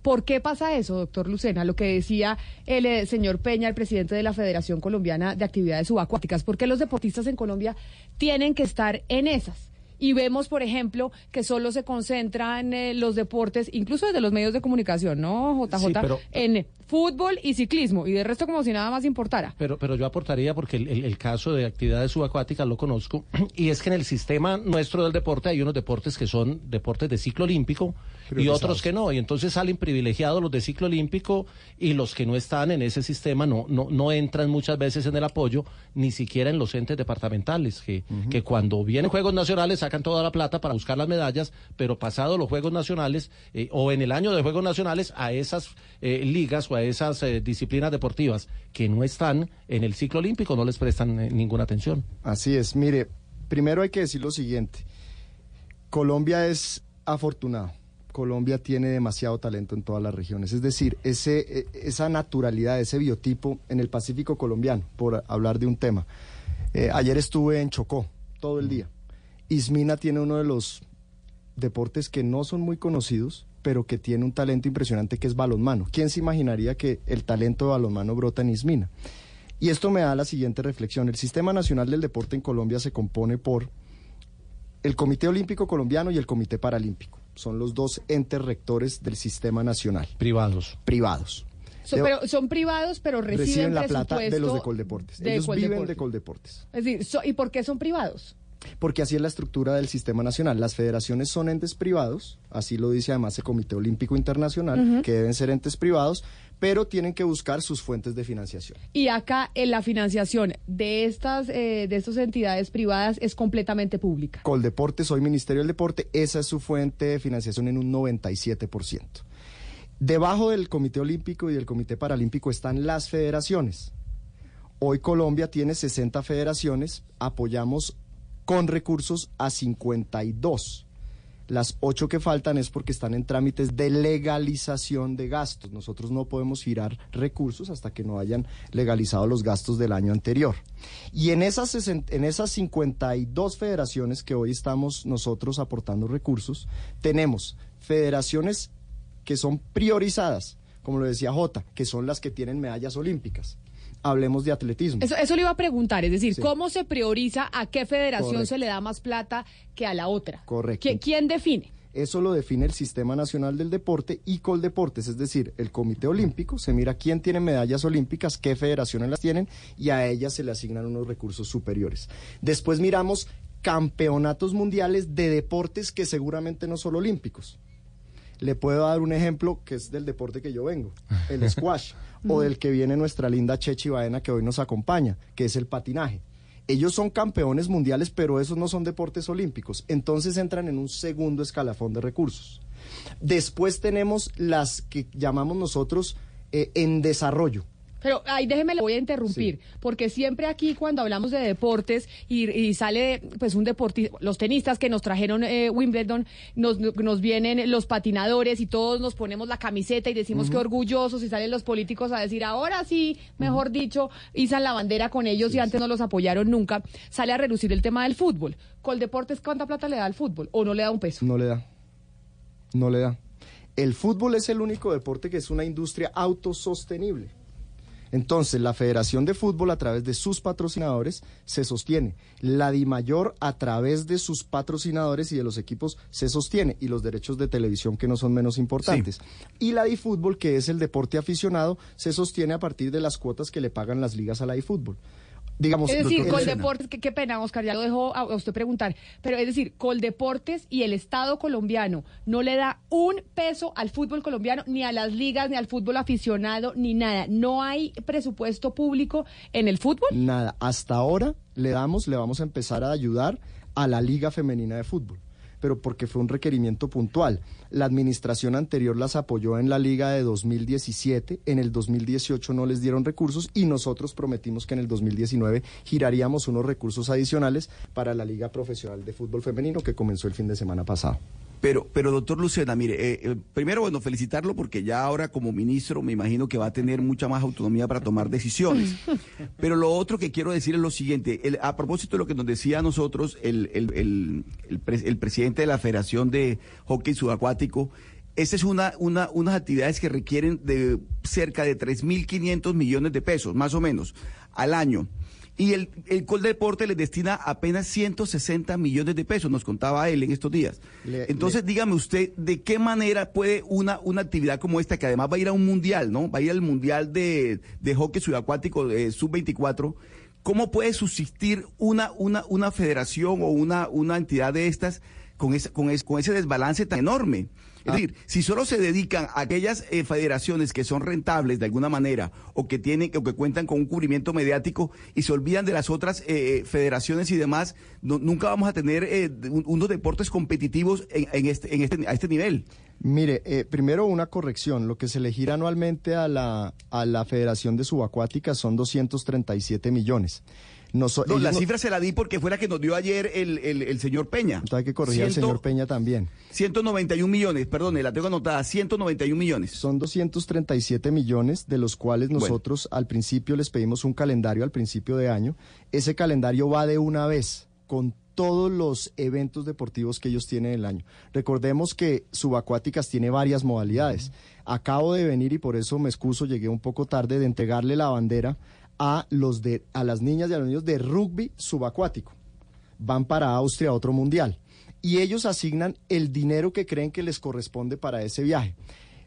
¿Por qué pasa eso, doctor Lucena? Lo que decía el eh, señor Peña, el presidente de la Federación Colombiana de Actividades Subacuáticas. ¿Por qué los deportistas en Colombia tienen que estar en esas? Y vemos, por ejemplo, que solo se concentran eh, los deportes, incluso desde los medios de comunicación, ¿no, JJ? Sí, pero- en, fútbol y ciclismo, y de resto como si nada más importara. Pero, pero yo aportaría, porque el, el- el caso de actividades subacuáticas lo conozco, [clears throat] y es que en el sistema nuestro del deporte hay unos deportes que son deportes de ciclo olímpico y otros que no, y entonces salen privilegiados los de ciclo olímpico y los que no están en ese sistema no, no, no entran muchas veces en el apoyo, ni siquiera en los entes departamentales, que, que cuando vienen Juegos Nacionales sacan toda la plata para buscar las medallas, pero pasado los Juegos Nacionales eh, o en el año de Juegos Nacionales a esas eh, ligas o a esas eh, disciplinas deportivas que no están en el ciclo olímpico no les prestan eh, ninguna atención. Así es. Mire, primero hay que decir lo siguiente. Colombia es afortunado. Colombia tiene demasiado talento en todas las regiones. Es decir, ese, e- esa naturalidad, ese biotipo en el Pacífico colombiano, por hablar de un tema. Eh, ayer estuve en Chocó todo el día. Ismina tiene uno de los deportes que no son muy conocidos, pero que tiene un talento impresionante que es balonmano. ¿Quién se imaginaría que el talento de balonmano brota en Ismina? Y esto me da la siguiente reflexión. El Sistema Nacional del Deporte en Colombia se compone por el Comité Olímpico Colombiano y el Comité Paralímpico. Son los dos entes rectores del Sistema Nacional. Privados. Privados. So- pero son privados, pero reciben, reciben la plata de los de Coldeportes. de Ellos viven de Coldeportes. Es decir, so- ¿y por qué son privados? Porque así es la estructura del sistema nacional. Las federaciones son entes privados, así lo dice además el Comité Olímpico Internacional, que deben ser entes privados, pero tienen que buscar sus fuentes de financiación. Y acá en la financiación de estas eh, de estas entidades privadas es completamente pública. Coldeportes, hoy Ministerio del Deporte, esa es su fuente de financiación en un 97%. Debajo del Comité Olímpico y del Comité Paralímpico están las federaciones. Hoy Colombia tiene 60 federaciones, apoyamos con recursos a 52. Las ocho que faltan es porque están en trámites de legalización de gastos. Nosotros no podemos girar recursos hasta que no hayan legalizado los gastos del año anterior. Y en esas, en esas 52 federaciones que hoy estamos nosotros aportando recursos, tenemos federaciones que son priorizadas, como lo decía Jota, que son las que tienen medallas olímpicas. Hablemos de atletismo. Eso, eso le iba a preguntar, es decir, Sí. ¿cómo se prioriza a qué federación Correcto. se le da más plata que a la otra? Correcto. ¿Qui- ¿Quién define? Eso lo define el Sistema Nacional del Deporte y Coldeportes, es decir, el Comité Olímpico se mira quién tiene medallas olímpicas, qué federaciones las tienen y a ellas se le asignan unos recursos superiores. Después miramos campeonatos mundiales de deportes que seguramente no son olímpicos. Le puedo dar un ejemplo que es del deporte que yo vengo, el [laughs] squash, o del que viene nuestra linda Chechi Baena que hoy nos acompaña, que es el patinaje. Ellos son campeones mundiales, pero esos no son deportes olímpicos. Entonces entran en un segundo escalafón de recursos. Después tenemos las que llamamos nosotros eh, en desarrollo. Pero ahí déjeme, le voy a interrumpir, porque siempre aquí cuando hablamos de deportes y, y sale pues un deportista, los tenistas que nos trajeron eh, Wimbledon, nos, nos vienen los patinadores y todos nos ponemos la camiseta y decimos que orgullosos y salen los políticos a decir ahora sí, mejor dicho, izan la bandera con ellos y antes no los apoyaron nunca. Sale a reducir el tema del fútbol. Coldeportes, ¿cuánta plata le da al fútbol? ¿O no le da un peso? No le da. No le da. El fútbol es el único deporte que es una industria autosostenible. Entonces, la Federación de Fútbol, a través de sus patrocinadores, se sostiene. La DIMAYOR, a través de sus patrocinadores y de los equipos, se sostiene. Y los derechos de televisión, que no son menos importantes. Y la DiFútbol, que es el deporte aficionado, se sostiene a partir de las cuotas que le pagan las ligas a la DiFútbol. Digamos, Es decir. Coldeportes, qué, qué pena, Oscar, ya lo dejó a, a usted preguntar, pero es decir, Coldeportes y el Estado colombiano no le da un peso al fútbol colombiano, ni a las ligas, ni al fútbol aficionado, ni nada. No hay presupuesto público en el fútbol. Nada, hasta ahora le damos, le vamos a empezar a ayudar a la Liga Femenina de Fútbol, pero porque fue un requerimiento puntual. La administración anterior las apoyó en la Liga de 2017, en el 2018 no les dieron recursos y nosotros prometimos que en el 2019 giraríamos unos recursos adicionales para la Liga Profesional de Fútbol Femenino que comenzó el fin de semana pasado. Pero, pero doctor Lucena, mire, eh, eh, primero, bueno, felicitarlo porque ya ahora como ministro me imagino que va a tener mucha más autonomía para tomar decisiones. [laughs] Pero lo otro que quiero decir es lo siguiente, el- a propósito de lo que nos decía a nosotros el, el, el, el presidente de la Federación de Hockey Subacuático, esa es una, una, unas actividades que requieren de cerca de 3.500 millones de pesos, más o menos, al año. Y el, el Coldeporte les destina apenas 160 millones de pesos, nos contaba él en estos días. Le- Entonces, dígame usted, ¿de qué manera puede una, una actividad como esta, que además va a ir a un mundial, ¿no? Va a ir al mundial de, de hockey subacuático eh, sub-24, ¿cómo puede subsistir una, una, una federación o una, una entidad de estas con ese, con, ese, con ese desbalance tan enorme? Es decir, si solo se dedican a aquellas eh, federaciones que son rentables de alguna manera o que tienen o que cuentan con un cubrimiento mediático y se olvidan de las otras eh, federaciones y demás, no- nunca vamos a tener eh, un- unos deportes competitivos en, en este, en este, a este nivel. Mire, eh, primero una corrección. Lo que se le gira anualmente a la, a la Federación de Subacuática son 237 millones. No, la no- cifra se la di porque fue la que nos dio ayer el, el- el señor Peña. Entonces hay que corregir al señor Peña también. 191 millones, perdón, la tengo anotada, 191 millones. Son 237 millones, de los cuales Bueno. nosotros al principio les pedimos un calendario al principio de año. Ese calendario va de una vez con todos los eventos deportivos que ellos tienen en el año. Recordemos que Subacuáticas tiene varias modalidades. Acabo de venir y por eso me excuso, llegué un poco tarde de entregarle la bandera a los de a las niñas y a los niños de rugby subacuático. Van para Austria a otro mundial y ellos asignan el dinero que creen que les corresponde para ese viaje.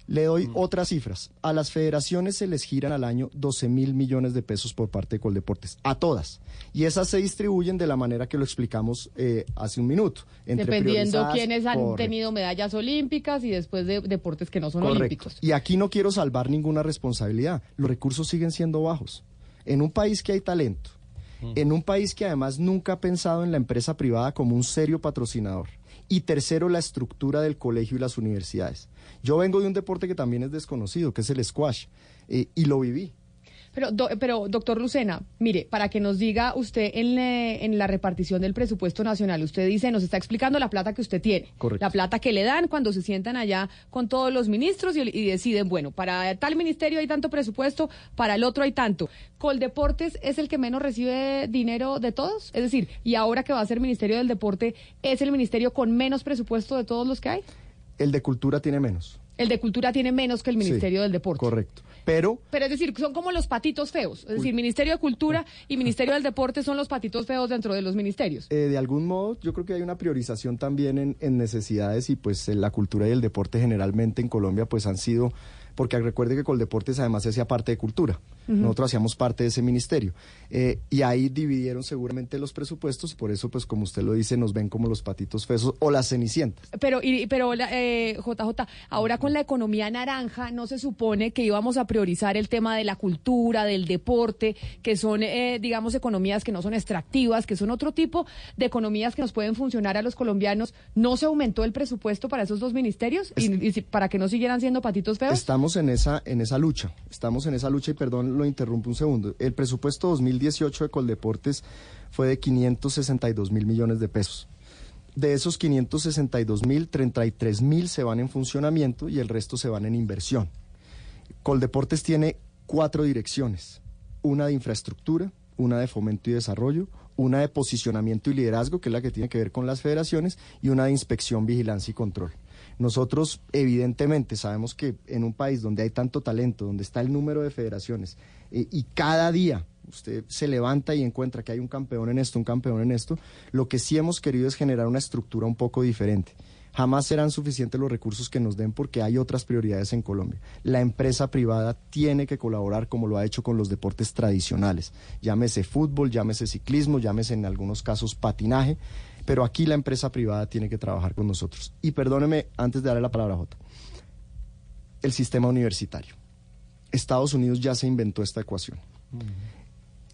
Le doy otras cifras. A las federaciones se les giran al año 12 mil millones de pesos por parte de Coldeportes. A todas. Y esas se distribuyen de la manera que lo explicamos eh, hace un minuto. entre Dependiendo quiénes han tenido medallas olímpicas y después de deportes que no son Correcto. olímpicos. Y aquí no quiero salvar ninguna responsabilidad. Los recursos siguen siendo bajos. En un país que hay talento, en un país que además nunca ha pensado en la empresa privada como un serio patrocinador. Y tercero, la estructura del colegio y las universidades. Yo vengo de un deporte que también es desconocido, que es el squash, eh, y lo viví. Pero, do- pero, doctor Lucena, mire, para que nos diga usted en, le- en la repartición del presupuesto nacional, usted dice, nos está explicando la plata que usted tiene. Correcto. La plata que le dan cuando se sientan allá con todos los ministros y, y deciden, bueno, para tal ministerio hay tanto presupuesto, para el otro hay tanto. ¿Coldeportes es el que menos recibe dinero de todos? Es decir, y ahora que va a ser Ministerio del Deporte, ¿es el ministerio con menos presupuesto de todos los que hay? El de cultura tiene menos. El de Cultura tiene menos que el Ministerio Sí, del Deporte. Correcto. Pero Pero es decir, son como los patitos feos. Es decir, Ministerio de Cultura y Ministerio del Deporte son los patitos feos dentro de los ministerios. Eh, de algún modo, yo creo que hay una priorización también en, en necesidades y pues en la cultura y el deporte generalmente en Colombia pues han sido, porque recuerde que Coldeportes además hacía parte de cultura, nosotros hacíamos parte de ese ministerio Eh, y ahí dividieron seguramente los presupuestos por eso pues como usted lo dice nos ven como los patitos feos o las cenicientas. Pero, y, pero eh, JJ, ahora con la economía naranja, ¿no se supone que íbamos a priorizar el tema de la cultura, del deporte, que son, eh, digamos, economías que no son extractivas, que son otro tipo de economías que nos pueden funcionar a los colombianos? ¿No se aumentó el presupuesto para esos dos ministerios y, y para que no siguieran siendo patitos feos? Estamos en esa, en esa lucha, estamos en esa lucha y perdón, lo interrumpo un segundo. El presupuesto 2018 de Coldeportes fue de 562 mil millones de pesos. De esos 562 mil, 33 mil se van en funcionamiento y el resto se van en inversión. Coldeportes tiene cuatro direcciones, una de infraestructura, una de fomento y desarrollo, una de posicionamiento y liderazgo, que es la que tiene que ver con las federaciones, y una de inspección, vigilancia y control. Nosotros, evidentemente, sabemos que en un país donde hay tanto talento, donde está el número de federaciones, eh, y cada día usted se levanta y encuentra que hay un campeón en esto, un campeón en esto, lo que sí hemos querido es generar una estructura un poco diferente. Jamás serán suficientes los recursos que nos den porque hay otras prioridades en Colombia. La empresa privada tiene que colaborar como lo ha hecho con los deportes tradicionales. Llámese fútbol, llámese ciclismo, llámese en algunos casos patinaje, pero aquí la empresa privada tiene que trabajar con nosotros. Y perdóneme, antes de darle la palabra a Jota, el sistema universitario. Estados Unidos ya se inventó esta ecuación.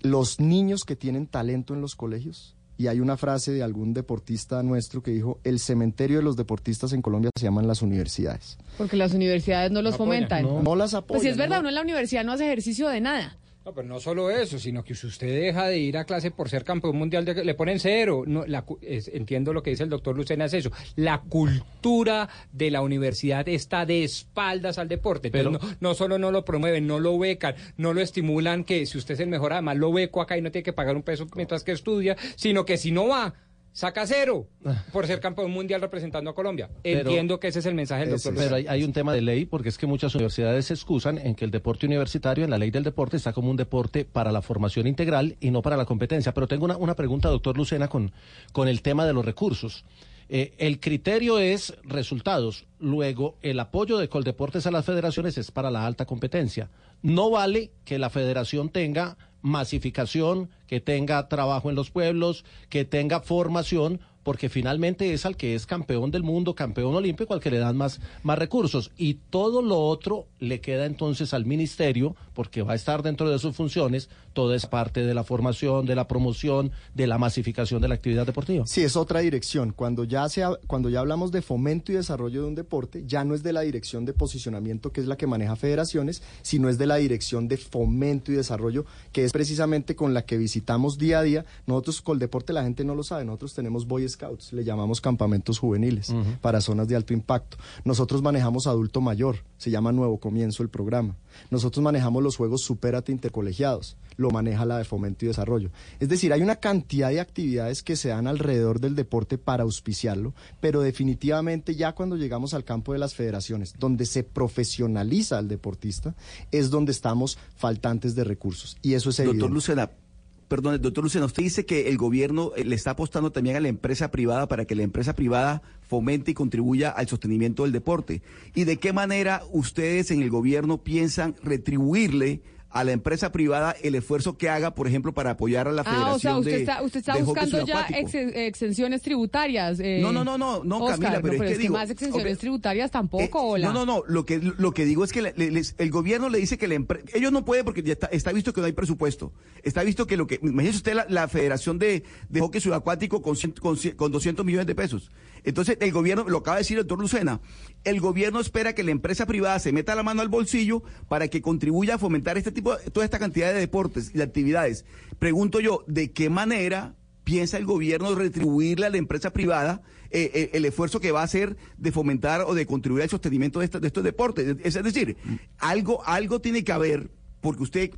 Los niños que tienen talento en los colegios, y hay una frase de algún deportista nuestro que dijo, el cementerio de los deportistas en Colombia se llaman las universidades. Porque las universidades no los fomentan. No, no las apoyan. Pues si es verdad, no. uno en la universidad no hace ejercicio de nada. No, pero no solo eso, sino que si usted deja de ir a clase por ser campeón mundial, de- le ponen cero. No, la es- entiendo lo que dice el doctor Lucena, es eso. La cultura de la universidad está de espaldas al deporte. Entonces, Pero- no, no solo no lo promueven, no lo becan, no lo estimulan, que si usted es el mejor, además lo beco acá y no tiene que pagar un peso mientras que estudia, sino que si no va, saca cero por ser campeón mundial representando a Colombia. Pero- Entiendo que ese es el mensaje del doctor. Pero hay, hay un tema de ley, porque es que muchas universidades se excusan en que el deporte universitario, en la ley del deporte, está como un deporte para la formación integral y no para la competencia. Pero tengo una, una pregunta, doctor Lucena, con, con el tema de los recursos. Eh, el criterio es resultados. Luego, el apoyo de Coldeportes a las federaciones es para la alta competencia. No vale que la federación tenga masificación, que tenga trabajo en los pueblos, que tenga formación, porque finalmente es al que es campeón del mundo, campeón olímpico, al que le dan más, más recursos. Y todo lo otro le queda entonces al ministerio, porque va a estar dentro de sus funciones, toda esa parte de la formación, de la promoción, de la masificación de la actividad deportiva. Sí, es otra dirección. Cuando ya, se, ha- cuando ya hablamos de fomento y desarrollo de un deporte, ya no es de la dirección de posicionamiento, que es la que maneja federaciones, sino es de la dirección de fomento y desarrollo, que es precisamente con la que visitamos día a día. Nosotros, con el deporte, la gente no lo sabe, nosotros tenemos Boy Scouts, le llamamos campamentos juveniles para zonas de alto impacto. Nosotros manejamos adulto mayor, se llama Nuevo Comienzo el programa. Nosotros manejamos los juegos Supérate Intercolegiados, lo maneja la de Fomento y Desarrollo. Es decir, hay una cantidad de actividades que se dan alrededor del deporte para auspiciarlo, pero definitivamente ya cuando llegamos al campo de las federaciones, donde se profesionaliza al deportista, es donde estamos faltantes de recursos. Y eso es evidente. Doctor Lucena, perdón, doctor Lucena, usted dice que el gobierno eh, le está apostando también a la empresa privada para que la empresa privada fomente y contribuya al sostenimiento del deporte. ¿Y de qué manera ustedes en el gobierno piensan retribuirle a la empresa privada el esfuerzo que haga, por ejemplo, para apoyar a la Federación Ah, o sea, usted de está, usted está buscando ya ex- exenciones tributarias. eh, No, no, no, no, no, Oscar, Camila, pero es que es digo, más exenciones tributarias tampoco, hola. No, no, no. Lo que, lo que digo es que le- les- el gobierno le dice que la empre- ellos no pueden porque ya está, está visto que no hay presupuesto. Está visto que lo que. Imagínese usted la, la Federación de, de Hockey Subacuático con, con, con 200 millones de pesos. Entonces, el gobierno, lo acaba de decir el doctor Lucena, el gobierno espera que la empresa privada se meta la mano al bolsillo para que contribuya a fomentar este tipo, toda esta cantidad de deportes y de actividades. Pregunto yo, ¿de qué manera piensa el gobierno retribuirle a la empresa privada eh, eh, el esfuerzo que va a hacer de fomentar o de contribuir al sostenimiento de, de estos deportes? Es, es decir, algo, algo tiene que haber, porque usted,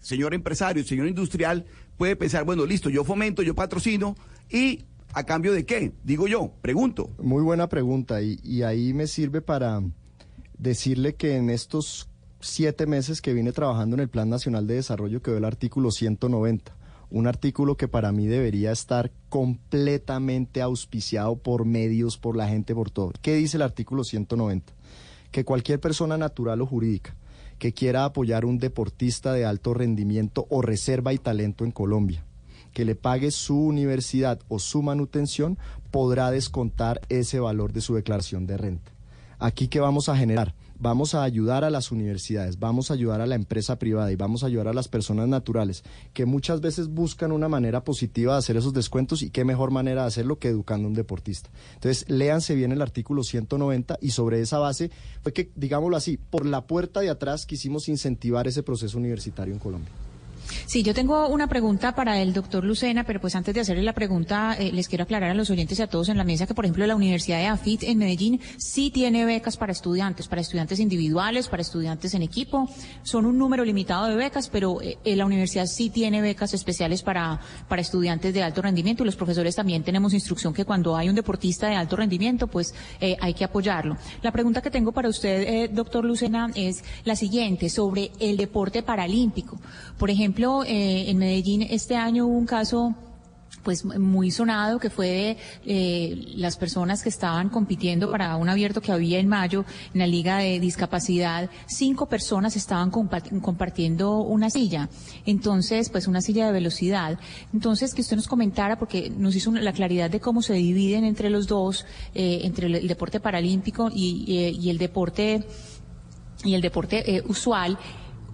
señor empresario, señor industrial, puede pensar, bueno, listo, yo fomento, yo patrocino y a cambio de qué, digo yo, pregunto. Muy buena pregunta y, ahí me sirve para decirle que en estos siete meses que vine trabajando en el Plan Nacional de Desarrollo quedó el artículo 190, un artículo que para mí debería estar completamente auspiciado por medios, por la gente, por todo. ¿Qué dice el artículo 190? Que cualquier persona natural o jurídica que quiera apoyar un deportista de alto rendimiento o reserva y talento en Colombia, que le pague su universidad o su manutención, podrá descontar ese valor de su declaración de renta. Aquí qué vamos a generar? Vamos a ayudar a las universidades, vamos a ayudar a la empresa privada y vamos a ayudar a las personas naturales que muchas veces buscan una manera positiva de hacer esos descuentos y qué mejor manera de hacerlo que educando a un deportista. Entonces, léanse bien el artículo 190 y sobre esa base fue que, digámoslo así, por la puerta de atrás quisimos incentivar ese proceso universitario en Colombia. Sí, yo tengo una pregunta para el doctor Lucena, pero pues antes de hacerle la pregunta, eh, les quiero aclarar a los oyentes y a todos en la mesa que, por ejemplo, la Universidad de AFIT en Medellín sí tiene becas para estudiantes, para estudiantes individuales, para estudiantes en equipo. Son un número limitado de becas, pero eh, la universidad sí tiene becas especiales para, para estudiantes de alto rendimiento y los profesores también tenemos instrucción que cuando hay un deportista de alto rendimiento, pues eh, hay que apoyarlo. La pregunta que tengo para usted, eh, doctor Lucena, es la siguiente, sobre el deporte paralímpico. Por ejemplo, eh, en Medellín este año hubo un caso pues muy sonado que fue de eh, las personas que estaban compitiendo para un abierto que había en mayo en la Liga de Discapacidad. Cinco personas estaban compa- compartiendo una silla. Entonces, pues una silla de velocidad. Entonces, que usted nos comentara, porque nos hizo la claridad de cómo se dividen entre los dos, eh, entre el, deporte paralímpico y, y el deporte y el deporte eh, usual.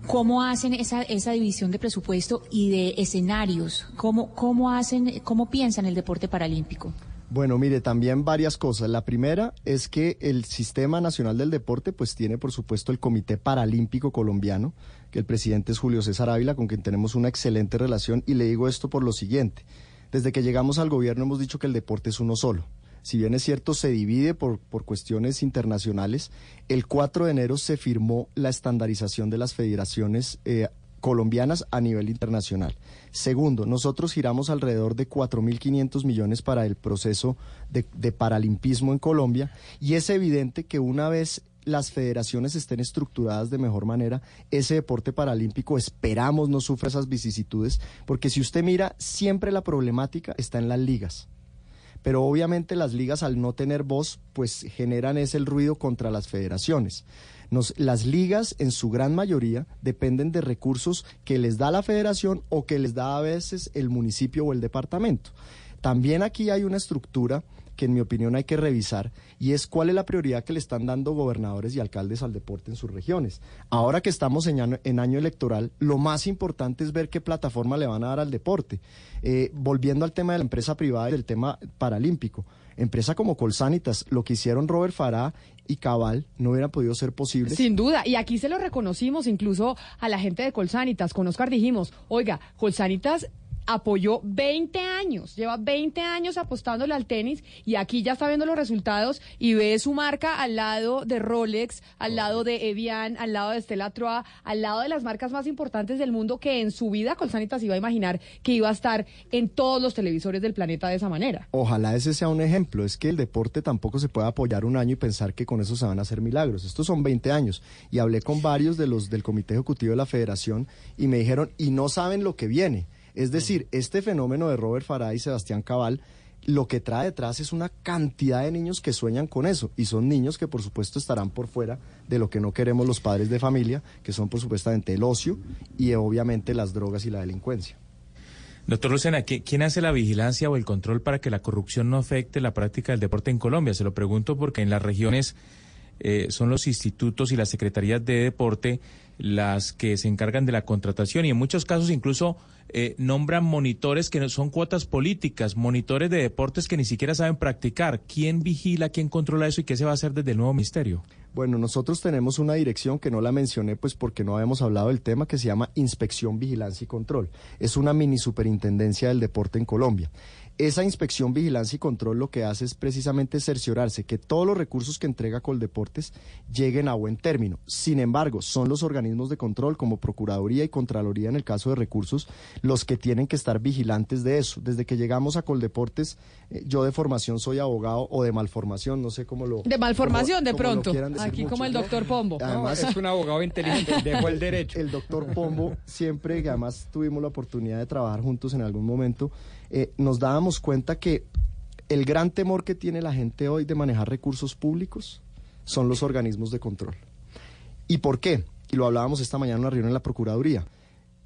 ¿Cómo hacen esa, esa división de presupuesto y de escenarios? ¿Cómo, cómo hacen, cómo piensan el deporte paralímpico? Bueno, mire, también varias cosas. La primera es que el Sistema Nacional del Deporte pues tiene por supuesto el Comité Paralímpico Colombiano, que el presidente es Julio César Ávila, con quien tenemos una excelente relación y le digo esto por lo siguiente. Desde que llegamos al gobierno hemos dicho que el deporte es uno solo. Si bien es cierto, se divide por, por cuestiones internacionales, el 4 de enero se firmó la estandarización de las federaciones eh, colombianas a nivel internacional. Segundo, nosotros giramos alrededor de 4.500 millones para el proceso de, de paralimpismo en Colombia y es evidente que una vez las federaciones estén estructuradas de mejor manera, ese deporte paralímpico esperamos no sufra esas vicisitudes, porque si usted mira, siempre la problemática está en las ligas. Pero obviamente las ligas al no tener voz, pues generan ese ruido contra las federaciones. Nos, las ligas en su gran mayoría dependen de recursos que les da la federación o que les da a veces el municipio o el departamento. También aquí hay una estructura que en mi opinión hay que revisar y es cuál es la prioridad que le están dando gobernadores y alcaldes al deporte en sus regiones. Ahora que estamos en año, en año electoral, lo más importante es ver qué plataforma le van a dar al deporte. Eh, volviendo al tema de la empresa privada y del tema paralímpico, empresa como Colsanitas, lo que hicieron Robert Farah y Cabal no hubiera podido ser posible. Sin duda, y aquí se lo reconocimos incluso a la gente de Colsanitas. Con Oscar dijimos, oiga, Colsanitas apoyó 20 años, lleva 20 años apostándole al tenis y aquí ya está viendo los resultados y ve su marca al lado de Rolex, al lado de Evian, al lado de Stella Troa, al lado de las marcas más importantes del mundo que en su vida Colsanitas iba a imaginar que iba a estar en todos los televisores del planeta de esa manera. Ojalá ese sea un ejemplo, es que el deporte tampoco se puede apoyar un año y pensar que con eso se van a hacer milagros. Estos son 20 años y hablé con varios de los del comité ejecutivo de la federación y me dijeron, "Y no saben lo que viene." Es decir, este fenómeno de Robert Farah y Sebastián Cabal lo que trae detrás es una cantidad de niños que sueñan con eso y son niños que por supuesto estarán por fuera de lo que no queremos los padres de familia, que son por supuestamente el ocio y obviamente las drogas y la delincuencia. Doctor Lucena, ¿quién hace la vigilancia o el control para que la corrupción no afecte la práctica del deporte en Colombia? Se lo pregunto porque en las regiones eh, son los institutos y las secretarías de deporte las que se encargan de la contratación y en muchos casos incluso eh, nombran monitores que son cuotas políticas, monitores de deportes que ni siquiera saben practicar. ¿Quién vigila, quién controla eso y qué se va a hacer desde el nuevo ministerio? Bueno, nosotros tenemos una dirección que no la mencioné pues porque no habíamos hablado del tema que se llama Inspección, Vigilancia y Control. Es una mini superintendencia del deporte en Colombia. Esa inspección, vigilancia y control lo que hace es precisamente cerciorarse que todos los recursos que entrega Coldeportes lleguen a buen término. Sin embargo, son los organismos de control como Procuraduría y Contraloría en el caso de recursos los que tienen que estar vigilantes de eso. Desde que llegamos a Coldeportes, eh, yo de formación soy abogado o de malformación, no sé cómo lo... De malformación, de pronto. Aquí como el doctor Pombo. Además, es un abogado inteligente, dejó el derecho. El doctor Pombo siempre, que además tuvimos la oportunidad de trabajar juntos en algún momento, eh, nos dábamos cuenta que el gran temor que tiene la gente hoy de manejar recursos públicos son los organismos de control. ¿Y por qué? Y lo hablábamos esta mañana en una reunión en la Procuraduría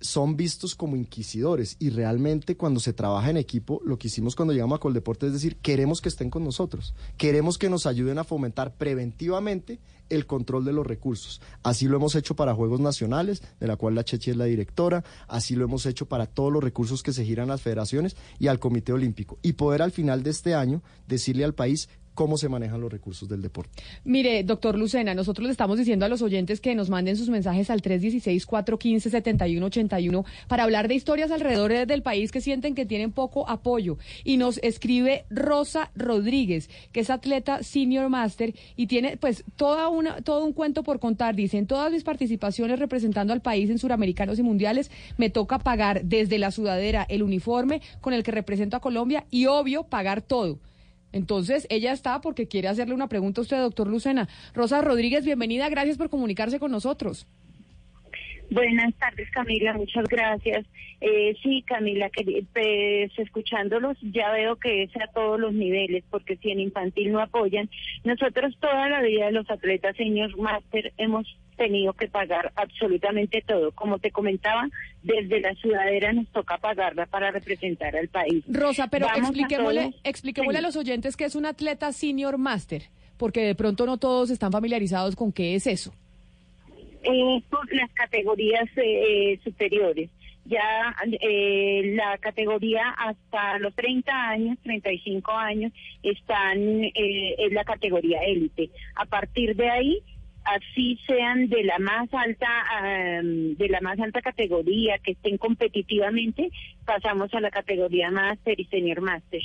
son vistos como inquisidores y realmente cuando se trabaja en equipo, lo que hicimos cuando llegamos a Coldeporte es decir, queremos que estén con nosotros, queremos que nos ayuden a fomentar preventivamente el control de los recursos. Así lo hemos hecho para Juegos Nacionales, de la cual la Chechi es la directora, así lo hemos hecho para todos los recursos que se giran a las federaciones y al Comité Olímpico. Y poder al final de este año decirle al país cómo se manejan los recursos del deporte. Mire, doctor Lucena, nosotros le estamos diciendo a los oyentes que nos manden sus mensajes al 316-415-7181 para hablar de historias alrededor del país que sienten que tienen poco apoyo. Y nos escribe Rosa Rodríguez, que es atleta senior master y tiene pues toda una, todo un cuento por contar. Dice, en todas mis participaciones representando al país en suramericanos y mundiales, me toca pagar desde la sudadera el uniforme con el que represento a Colombia y obvio pagar todo entonces, ella está porque quiere hacerle una pregunta a usted, doctor Lucena. Rosa Rodríguez, bienvenida, gracias por comunicarse con nosotros. Buenas tardes, Camila, muchas gracias. Eh, sí, Camila, que, pues, escuchándolos ya veo que es a todos los niveles, porque si en infantil no apoyan, nosotros toda la vida de los atletas senior master hemos tenido que pagar absolutamente todo. Como te comentaba, desde la sudadera nos toca pagarla para representar al país. Rosa, pero expliquémosle, expliquémosle a los oyentes que es un atleta senior master, porque de pronto no todos están familiarizados con qué es eso. Eh, por las categorías eh, superiores. Ya eh, la categoría hasta los 30 años, 35 años, están eh, en la categoría élite. A partir de ahí así sean de la más alta de la más alta categoría que estén competitivamente pasamos a la categoría máster y senior máster.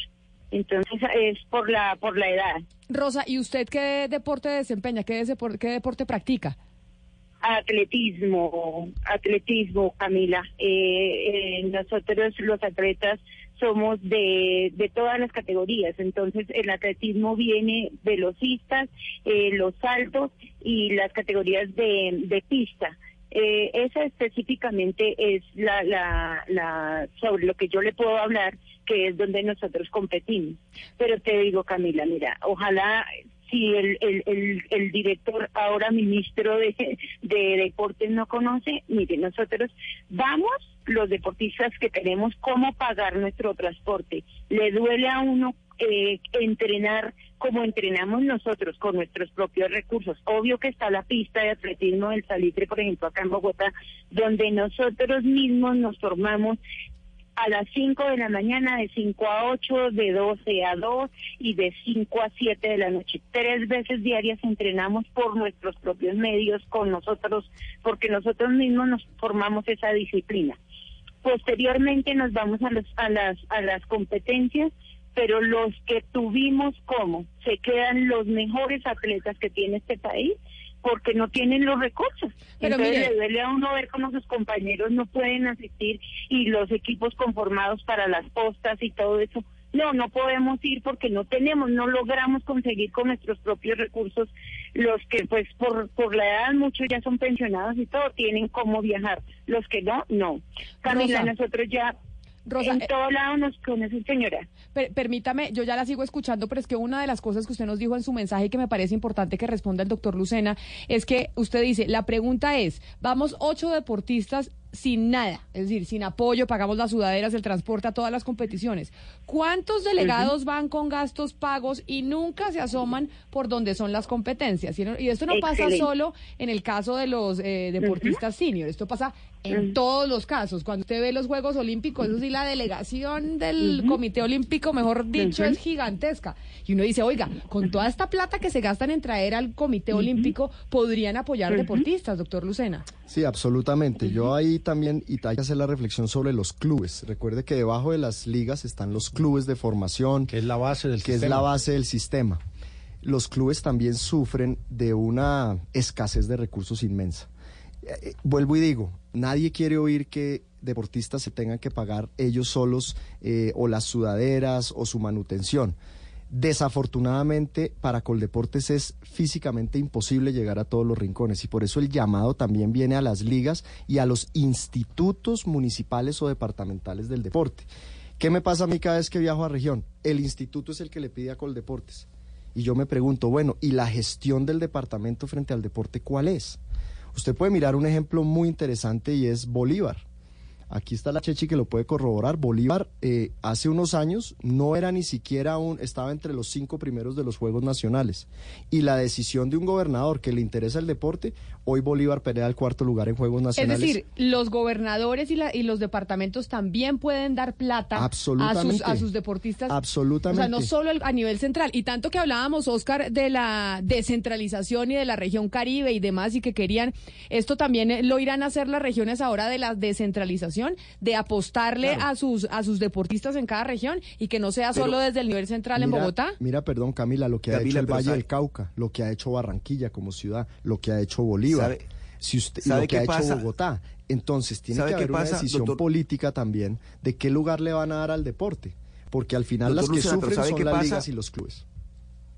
Entonces es por la por la edad. Rosa y usted qué deporte desempeña qué, qué deporte practica Atletismo, atletismo, Camila. Eh, eh, nosotros los atletas somos de, de todas las categorías, entonces el atletismo viene velocistas, eh, los saltos y las categorías de, de pista. Eh, esa específicamente es la, la, la, sobre lo que yo le puedo hablar, que es donde nosotros competimos. Pero te digo, Camila, mira, ojalá si el, el, el, el director, ahora ministro de, de Deportes no conoce, mire, nosotros vamos, los deportistas que tenemos, cómo pagar nuestro transporte. Le duele a uno eh, entrenar como entrenamos nosotros con nuestros propios recursos. Obvio que está la pista de atletismo del Salitre, por ejemplo, acá en Bogotá, donde nosotros mismos nos formamos a las 5 de la mañana, de 5 a 8, de 12 a 2 y de 5 a 7 de la noche. Tres veces diarias entrenamos por nuestros propios medios, con nosotros, porque nosotros mismos nos formamos esa disciplina. Posteriormente nos vamos a, los, a, las, a las competencias, pero los que tuvimos como se quedan los mejores atletas que tiene este país porque no tienen los recursos. Pero Entonces mire- le duele a uno ver cómo sus compañeros no pueden asistir y los equipos conformados para las postas y todo eso. No, no podemos ir porque no tenemos, no logramos conseguir con nuestros propios recursos los que pues por, por la edad muchos ya son pensionados y todo, tienen cómo viajar. Los que no, no. Camila, Rosa. nosotros ya Rosa, en eh, todo lado nos conocen, señora. Per- permítame, yo ya la sigo escuchando, pero es que una de las cosas que usted nos dijo en su mensaje y que me parece importante que responda el doctor Lucena es que usted dice, la pregunta es, vamos ocho deportistas sin nada, es decir, sin apoyo, pagamos las sudaderas, el transporte a todas las competiciones. ¿Cuántos delegados van con gastos pagos y nunca se asoman por donde son las competencias? Y esto no pasa solo en el caso de los eh, deportistas senior, esto pasa en todos los casos. Cuando usted ve los Juegos Olímpicos, eso sí, la delegación del Comité Olímpico, mejor dicho, es gigantesca. Y uno dice, oiga, con toda esta plata que se gastan en traer al Comité Olímpico, podrían apoyar deportistas, doctor Lucena. Sí, absolutamente. Yo ahí también, y hay que hacer la reflexión sobre los clubes. Recuerde que debajo de las ligas están los clubes de formación. Que es la base del que es sistema. la base del sistema. Los clubes también sufren de una escasez de recursos inmensa. Eh, eh, vuelvo y digo, nadie quiere oír que deportistas se tengan que pagar ellos solos eh, o las sudaderas o su manutención. Desafortunadamente para Coldeportes es físicamente imposible llegar a todos los rincones y por eso el llamado también viene a las ligas y a los institutos municipales o departamentales del deporte. ¿Qué me pasa a mí cada vez que viajo a región? El instituto es el que le pide a Coldeportes. Y yo me pregunto, bueno, ¿y la gestión del departamento frente al deporte cuál es? Usted puede mirar un ejemplo muy interesante y es Bolívar. Aquí está la Chechi que lo puede corroborar. Bolívar eh, hace unos años no era ni siquiera un, estaba entre los cinco primeros de los Juegos Nacionales. Y la decisión de un gobernador que le interesa el deporte, hoy Bolívar pelea el cuarto lugar en Juegos Es Nacionales. decir, los gobernadores y, la- y los departamentos también pueden dar plata a sus, a sus deportistas. Absolutamente. O sea, no solo el- a nivel central. Y tanto que hablábamos, Oscar, de la descentralización y de la región Caribe y demás, y que querían, esto también eh, lo irán a hacer las regiones ahora de la descentralización, de apostarle a sus a sus deportistas en cada región y que no sea Pero solo desde el nivel central en Bogotá. Mira, perdón, Camila, lo que ha hecho el Valle sabe- del Cauca, lo que ha hecho Barranquilla como ciudad, lo que ha hecho Bolívar, ¿Sabe- si usted, sabe lo que qué ha pasa? hecho Bogotá. Entonces, tiene ¿Sabe que haber una decisión doctor? política también de qué lugar le van a dar al deporte. Porque al final Doctor las que Lucena, pero sufren ¿sabe son qué las pasa? ligas y los clubes.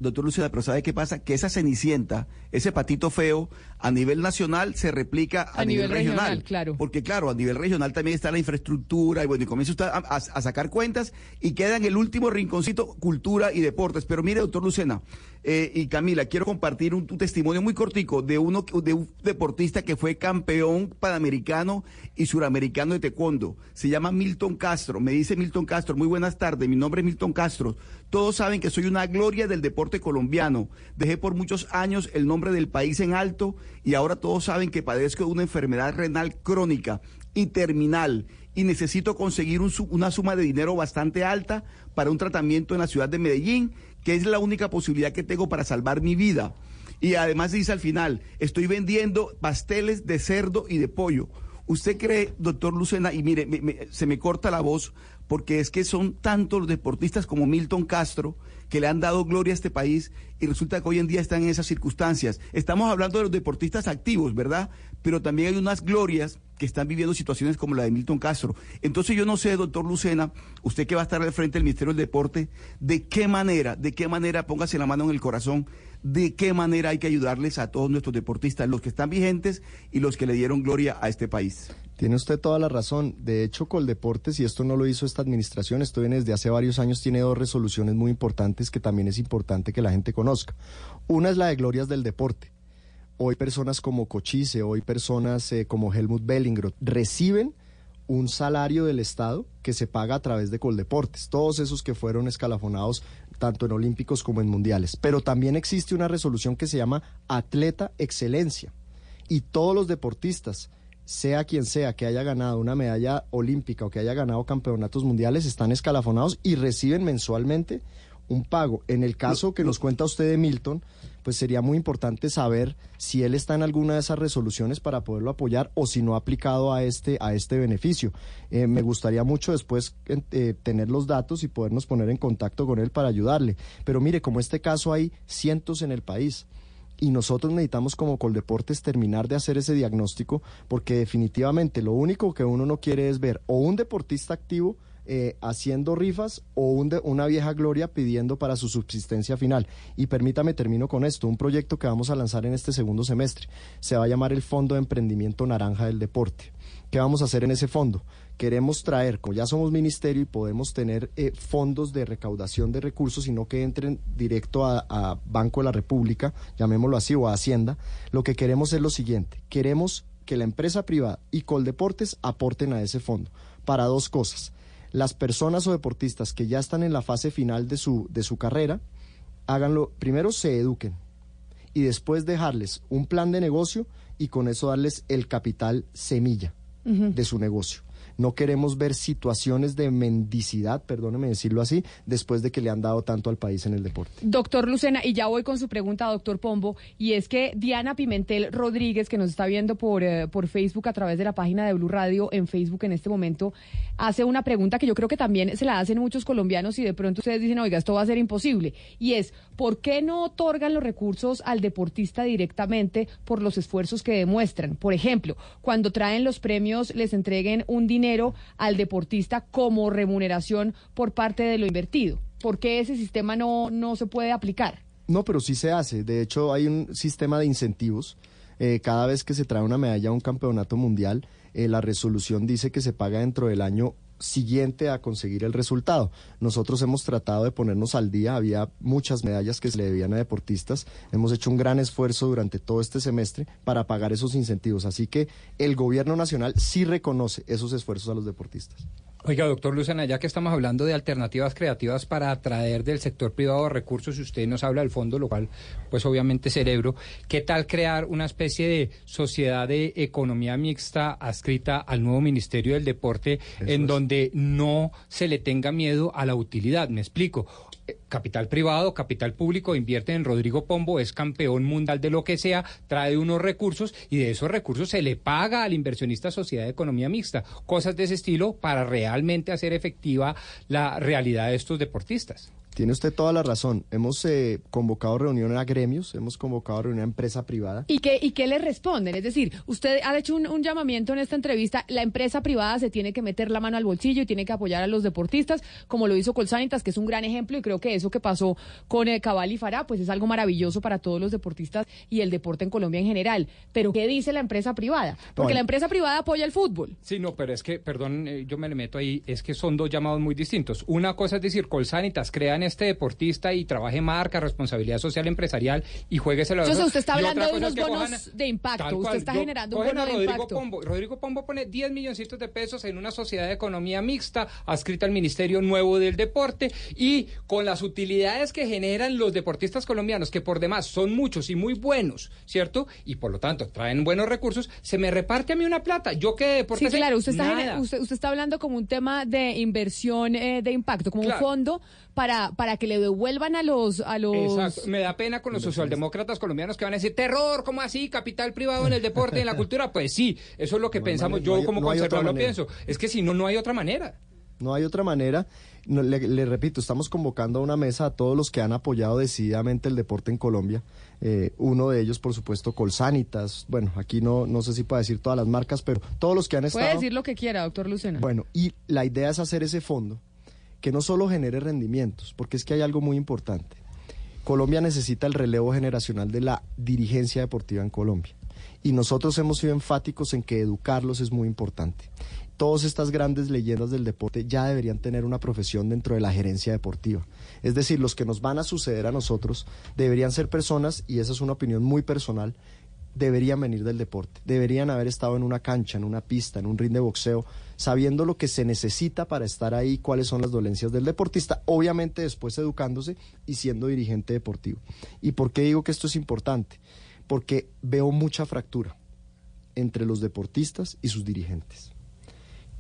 Doctor Lucena, pero ¿sabe qué pasa? Que esa cenicienta, ese patito feo, a nivel nacional se replica a, A nivel regional, claro. Porque claro, a nivel regional también está la infraestructura y bueno, y comienza usted a, a- a sacar cuentas y queda en el último rinconcito cultura y deportes. Pero mire, doctor Lucena eh, y Camila, quiero compartir un, testimonio muy cortico de uno de un deportista que fue campeón panamericano y suramericano de taekwondo. Se llama Milton Castro. Me dice Milton Castro, muy buenas tardes, mi nombre es Milton Castro. Todos saben que soy una gloria del deporte colombiano. Dejé por muchos años el nombre del país en alto y ahora todos saben que padezco de una enfermedad renal crónica y terminal y necesito conseguir un una suma de dinero bastante alta para un tratamiento en la ciudad de Medellín, que es la única posibilidad que tengo para salvar mi vida. Y además dice al final, estoy vendiendo pasteles de cerdo y de pollo. ¿Usted cree, doctor Lucena, y mire, me- se me corta la voz, porque es que son tantos los deportistas como Milton Castro que le han dado gloria a este país y resulta que hoy en día están en esas circunstancias. Estamos hablando de los deportistas activos, ¿verdad? Pero también hay unas glorias que están viviendo situaciones como la de Milton Castro. Entonces yo no sé, doctor Lucena, usted que va a estar al frente del Ministerio del Deporte, de qué manera, de qué manera, póngase la mano en el corazón, de qué manera hay que ayudarles a todos nuestros deportistas, los que están vigentes y los que le dieron gloria a este país. Tiene usted toda la razón. De hecho, Coldeportes, y esto no lo hizo esta administración, esto viene desde hace varios años, tiene dos resoluciones muy importantes que también es importante que la gente conozca. Una es la de Glorias del Deporte. Hoy personas como Cochise, hoy personas eh, como Helmut Bellingroth reciben un salario del Estado que se paga a través de Coldeportes, todos esos que fueron escalafonados tanto en olímpicos como en mundiales. Pero también existe una resolución que se llama Atleta Excelencia y todos los deportistas sea quien sea que haya ganado una medalla olímpica o que haya ganado campeonatos mundiales, están escalafonados y reciben mensualmente un pago. En el caso que nos cuenta usted de Milton, pues sería muy importante saber si él está en alguna de esas resoluciones para poderlo apoyar o si no ha aplicado a este, a este beneficio. Eh, me gustaría mucho después eh, tener los datos y podernos poner en contacto con él para ayudarle. Pero mire, como este caso hay cientos en el país y nosotros necesitamos como Coldeportes terminar de hacer ese diagnóstico porque definitivamente lo único que uno no quiere es ver o un deportista activo eh, haciendo rifas o una vieja gloria pidiendo para su subsistencia final. Y permítame, termino con esto, un proyecto que vamos a lanzar en este segundo semestre. Se va a llamar el Fondo de Emprendimiento Naranja del Deporte. ¿Qué vamos a hacer en ese fondo? Queremos traer, como ya somos ministerio y podemos tener eh, fondos de recaudación de recursos y no que entren directo a, a Banco de la República, llamémoslo así, o a Hacienda, lo que queremos es lo siguiente. Queremos que la empresa privada y Coldeportes aporten a ese fondo para dos cosas. Las personas o deportistas que ya están en la fase final de su, de su carrera, háganlo, primero se eduquen y después dejarles un plan de negocio y con eso darles el capital semilla de su negocio. No queremos ver situaciones de mendicidad, perdóneme decirlo así, después de que le han dado tanto al país en el deporte. Doctor Lucena, y ya voy con su pregunta, doctor Pombo, y es que Diana Pimentel Rodríguez, que nos está viendo por, eh, por Facebook a través de la página de Blue Radio en Facebook en este momento, hace una pregunta que yo creo que también se la hacen muchos colombianos y de pronto ustedes dicen, oiga, esto va a ser imposible. Y es, ¿por qué no otorgan los recursos al deportista directamente por los esfuerzos que demuestran? Por ejemplo, cuando traen los premios, les entreguen un dinero al deportista como remuneración por parte de lo invertido. ¿Por qué ese sistema no, no se puede aplicar? No, pero sí se hace. De hecho, hay un sistema de incentivos. Eh, cada vez que se trae una medalla a un campeonato mundial, eh, la resolución dice que se paga dentro del año siguiente a conseguir el resultado. Nosotros hemos tratado de ponernos al día, había muchas medallas que se le debían a deportistas, hemos hecho un gran esfuerzo durante todo este semestre para pagar esos incentivos, así que el gobierno nacional sí reconoce esos esfuerzos a los deportistas. Oiga, doctor Lucena, ya que estamos hablando de alternativas creativas para atraer del sector privado recursos, y usted nos habla del fondo, lo cual, pues obviamente cerebro, ¿qué tal crear una especie de sociedad de economía mixta adscrita al nuevo Ministerio del Deporte, en donde no se le tenga miedo a la utilidad? Me explico capital privado, capital público, invierte en Rodrigo Pombo, es campeón mundial de lo que sea, trae unos recursos y de esos recursos se le paga al inversionista Sociedad de Economía Mixta. Cosas de ese estilo para realmente hacer efectiva la realidad de estos deportistas. Tiene usted toda la razón. Hemos eh, convocado reuniones a gremios, hemos convocado reunión a empresa privada. ¿Y qué, ¿Y qué le responden? Es decir, usted ha hecho un, llamamiento en esta entrevista, la empresa privada se tiene que meter la mano al bolsillo y tiene que apoyar a los deportistas, como lo hizo Colsanitas, que es un gran ejemplo, y creo que eso que pasó con el Cabal y Farah, pues es algo maravilloso para todos los deportistas y el deporte en Colombia en general. Pero ¿qué dice la empresa privada? Porque la empresa privada apoya el fútbol. Sí, no, pero es que, perdón, eh, yo me le meto ahí, es que son dos llamados muy distintos. Una cosa es decir, Colsanitas crean este deportista y trabaje marca, responsabilidad social empresarial y jueguese la Entonces usted está hablando de unos bonos de impacto, usted está generando un bono de Rodrigo impacto. Pombo. Rodrigo Pombo pone 10 milloncitos de pesos en una sociedad de economía mixta adscrita al Ministerio Nuevo del Deporte y con las utilidades que generan los deportistas colombianos, que por demás son muchos y muy buenos, ¿cierto? Y por lo tanto traen buenos recursos, se me reparte a mí una plata. Yo que deporte Sí, claro, usted está, usted, usted, está hablando como un tema de inversión eh, de impacto, como un fondo para, para que le devuelvan a los... A los... Exacto. Me da pena con los socialdemócratas colombianos que van a decir, terror, ¿cómo así? Capital privado en el deporte y en la cultura. [laughs] Pues sí, eso es lo que pensamos. Yo como conservador lo pienso. Es que si no, no hay otra manera. No hay otra manera. No, le, le repito, estamos convocando a una mesa a todos los que han apoyado decididamente el deporte en Colombia. Eh, uno de ellos, por supuesto, Colsanitas. Bueno, aquí no, no sé si puedo decir todas las marcas, pero todos los que han estado. Puede decir lo que quiera, doctor Lucena. Bueno, y la idea es hacer ese fondo que no solo genere rendimientos, porque es que hay algo muy importante. Colombia necesita el relevo generacional de la dirigencia deportiva en Colombia. Y nosotros hemos sido enfáticos en que educarlos es muy importante. Todas estas grandes leyendas del deporte ya deberían tener una profesión dentro de la gerencia deportiva. Es decir, los que nos van a suceder a nosotros deberían ser personas, y esa es una opinión muy personal, deberían venir del deporte, deberían haber estado en una cancha, en una pista, en un ring de boxeo, sabiendo lo que se necesita para estar ahí, cuáles son las dolencias del deportista, obviamente después educándose y siendo dirigente deportivo. ¿Y por qué digo que esto es importante? Porque veo mucha fractura entre los deportistas y sus dirigentes.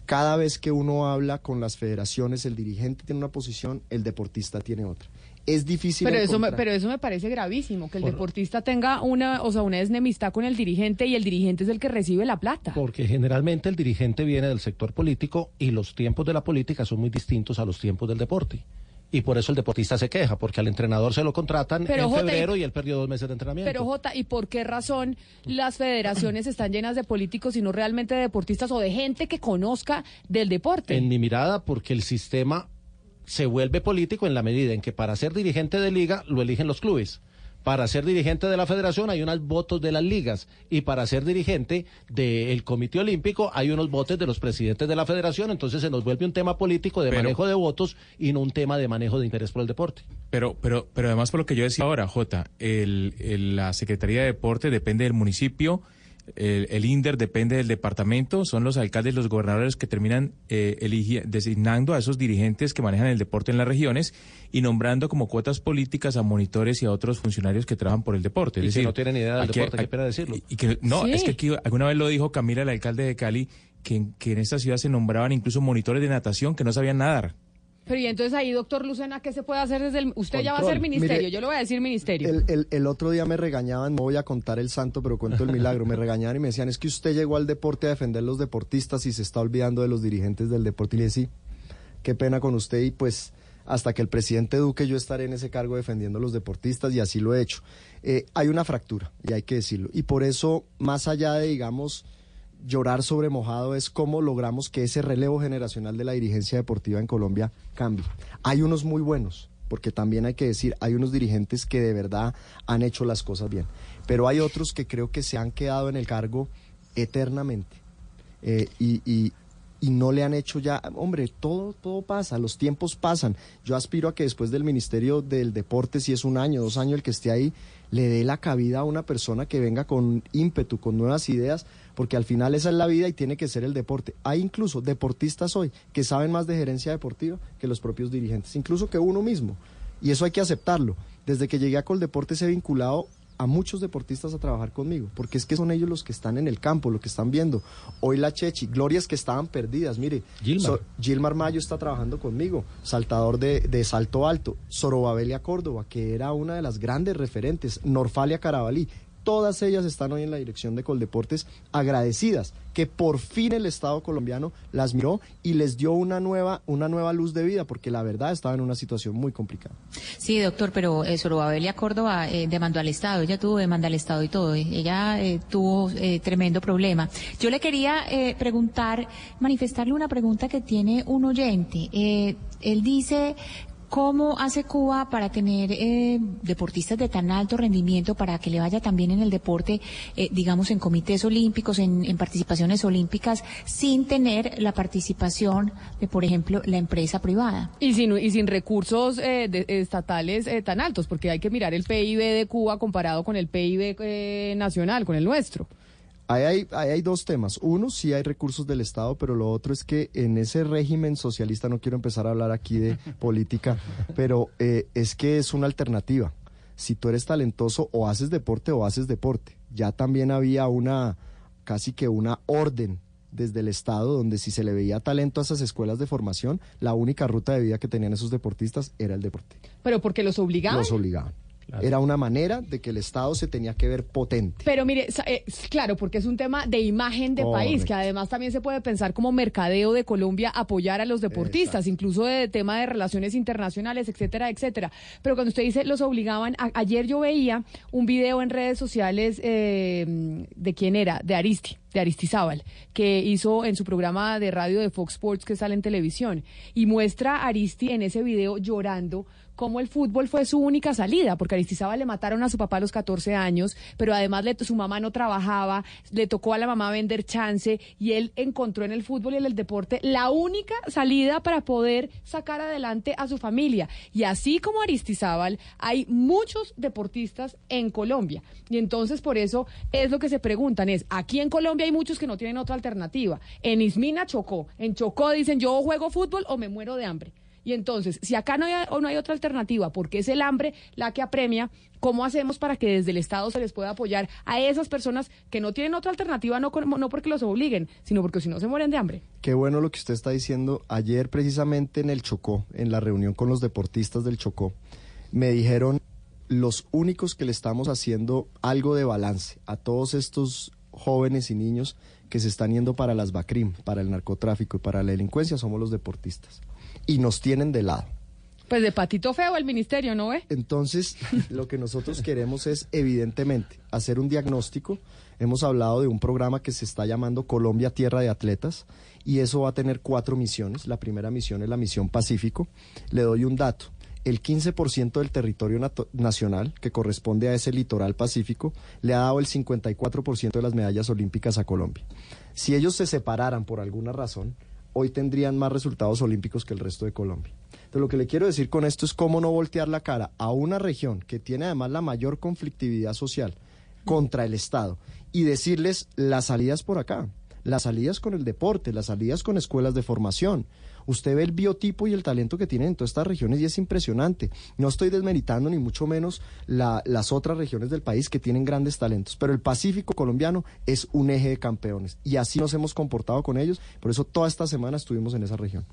Cada vez que uno habla con las federaciones, el dirigente tiene una posición, el deportista tiene otra es difícil. Pero eso, me, pero eso me parece gravísimo, que el deportista tenga una, o sea, una desnemistad con el dirigente y el dirigente es el que recibe la plata. Porque generalmente el dirigente viene del sector político y los tiempos de la política son muy distintos a los tiempos del deporte. Y por eso el deportista se queja, porque al entrenador se lo contratan en febrero y él perdió dos meses de entrenamiento. Pero Jota, ¿y por qué razón las federaciones están llenas de políticos y no realmente de deportistas o de gente que conozca del deporte? En mi mirada, porque el sistema se vuelve político en la medida en que para ser dirigente de liga lo eligen los clubes. Para ser dirigente de la federación hay unos votos de las ligas y para ser dirigente del Comité Olímpico hay unos votos de los presidentes de la federación, entonces se nos vuelve un tema político de manejo de votos y no un tema de manejo de interés por el deporte. Pero, pero, pero además por lo que yo decía ahora, Jota, el, la Secretaría de Deporte depende del municipio el, INDER depende del departamento, son los alcaldes, los gobernadores que terminan eh, designando a esos dirigentes que manejan el deporte en las regiones y nombrando como cuotas políticas a monitores y a otros funcionarios que trabajan por el deporte. Es y que no tienen idea del deporte, qué pena decirlo. Y, que, no, es que aquí alguna vez lo dijo Camila, el alcalde de Cali, que, que en esta ciudad se nombraban incluso monitores de natación que no sabían nadar. Pero y entonces ahí, doctor Lucena, ¿qué se puede hacer desde el... Usted ya va a ser ministerio, yo le voy a decir ministerio. El, otro día me regañaban, no voy a contar el santo, pero cuento el milagro, me regañaban y me decían, es que usted llegó al deporte a defender los deportistas y se está olvidando de los dirigentes del deporte. Y le decía, sí, qué pena con usted y pues hasta que el presidente Duque yo estaré en ese cargo defendiendo a los deportistas y así lo he hecho. Eh, hay una fractura, y hay que decirlo. Y por eso, más allá de, digamos, llorar sobre mojado es cómo logramos que ese relevo generacional de la dirigencia deportiva en Colombia cambie. Hay unos muy buenos, porque también hay que decir, hay unos dirigentes que de verdad han hecho las cosas bien, pero hay otros que creo que se han quedado en el cargo eternamente eh, y, y, y no le han hecho ya, hombre, todo, todo pasa, los tiempos pasan. Yo aspiro a que después del Ministerio del Deporte, si es un año, dos años el que esté ahí, le dé la cabida a una persona que venga con ímpetu, con nuevas ideas, porque al final esa es la vida y tiene que ser el deporte. Hay incluso deportistas hoy que saben más de gerencia deportiva que los propios dirigentes, incluso que uno mismo. Y eso hay que aceptarlo. Desde que llegué a Coldeporte se he vinculado a muchos deportistas a trabajar conmigo, porque es que son ellos los que están en el campo, lo que están viendo. Hoy la Chechi, glorias que estaban perdidas, mire, Gilmar, Gilmar Mayo está trabajando conmigo, saltador de, de salto alto, Sorobabelia Córdoba, que era una de las grandes referentes, Norfalia Carabalí, todas ellas están hoy en la dirección de Coldeportes agradecidas que por fin el Estado colombiano las miró y les dio una nueva, una nueva luz de vida, porque la verdad estaba en una situación muy complicada. Sí, doctor, pero eh, Sorobabelia Córdoba eh, demandó al Estado, ella tuvo demanda al Estado y todo, eh, ella eh, tuvo tremendo problema. Yo le quería preguntar, manifestarle una pregunta que tiene un oyente. él dice ¿Cómo hace Cuba para tener eh, deportistas de tan alto rendimiento para que le vaya también en el deporte, eh, digamos, en comités olímpicos, en, participaciones olímpicas, sin tener la participación de, por ejemplo, la empresa privada? Y sin, y sin recursos eh, estatales tan altos, porque hay que mirar el PIB de Cuba comparado con el PIB nacional, con el nuestro. Ahí hay, dos temas. Uno, sí hay recursos del Estado, pero lo otro es que en ese régimen socialista, no quiero empezar a hablar aquí de [laughs] política, pero eh, es que es una alternativa. Si tú eres talentoso, o haces deporte o haces deporte. Ya también había una, casi que una orden desde el Estado, donde si se le veía talento a esas escuelas de formación, la única ruta de vida que tenían esos deportistas era el deporte. ¿Pero porque los obligaban? Los obligaban. Era una manera de que el Estado se tenía que ver potente. Pero mire, eh, claro, porque es un tema de imagen de país, que además también se puede pensar como mercadeo de Colombia apoyar a los deportistas, incluso de tema de relaciones internacionales, etcétera, etcétera. Pero cuando usted dice los obligaban, a- ayer yo veía un video en redes sociales eh, de quién era, de Aristi, de Aristizábal, que hizo en su programa de radio de Fox Sports que sale en televisión y muestra a Aristi en ese video llorando cómo el fútbol fue su única salida, porque Aristizábal le mataron a su papá a los 14 años, pero además le, su mamá no trabajaba, le tocó a la mamá vender chance y él encontró en el fútbol y en el deporte la única salida para poder sacar adelante a su familia. Y así como Aristizábal, hay muchos deportistas en Colombia. Y entonces por eso es lo que se preguntan, es, aquí en Colombia hay muchos que no tienen otra alternativa. En Ismina Chocó, en Chocó dicen yo juego fútbol o me muero de hambre. Y entonces, si acá no hay, o no hay otra alternativa, porque es el hambre la que apremia, ¿cómo hacemos para que desde el Estado se les pueda apoyar a esas personas que no tienen otra alternativa, no, no porque los obliguen, sino porque si no se mueren de hambre? Qué bueno lo que usted está diciendo. Ayer precisamente en el Chocó, en la reunión con los deportistas del Chocó, me dijeron los únicos que le estamos haciendo algo de balance a todos estos jóvenes y niños que se están yendo para las BACRIM, para el narcotráfico y para la delincuencia, somos los deportistas. Y nos tienen de lado. Pues de patito feo el ministerio, ¿no ve? Entonces, [laughs] lo que nosotros queremos es, evidentemente, hacer un diagnóstico. Hemos hablado de un programa que se está llamando Colombia Tierra de Atletas y eso va a tener cuatro misiones. La primera misión es la misión Pacífico. Le doy un dato. El 15% del territorio nacional, que corresponde a ese litoral pacífico, le ha dado el 54% de las medallas olímpicas a Colombia. Si ellos se separaran por alguna razón, hoy tendrían más resultados olímpicos que el resto de Colombia. Entonces, lo que le quiero decir con esto es cómo no voltear la cara a una región que tiene además la mayor conflictividad social contra el Estado y decirles las salidas por acá, las salidas con el deporte, las salidas con escuelas de formación. Usted ve el biotipo y el talento que tienen en todas estas regiones y es impresionante. No estoy desmeritando ni mucho menos la- las otras regiones del país que tienen grandes talentos, pero el Pacífico colombiano es un eje de campeones y así nos hemos comportado con ellos. Por eso toda esta semana estuvimos en esa región.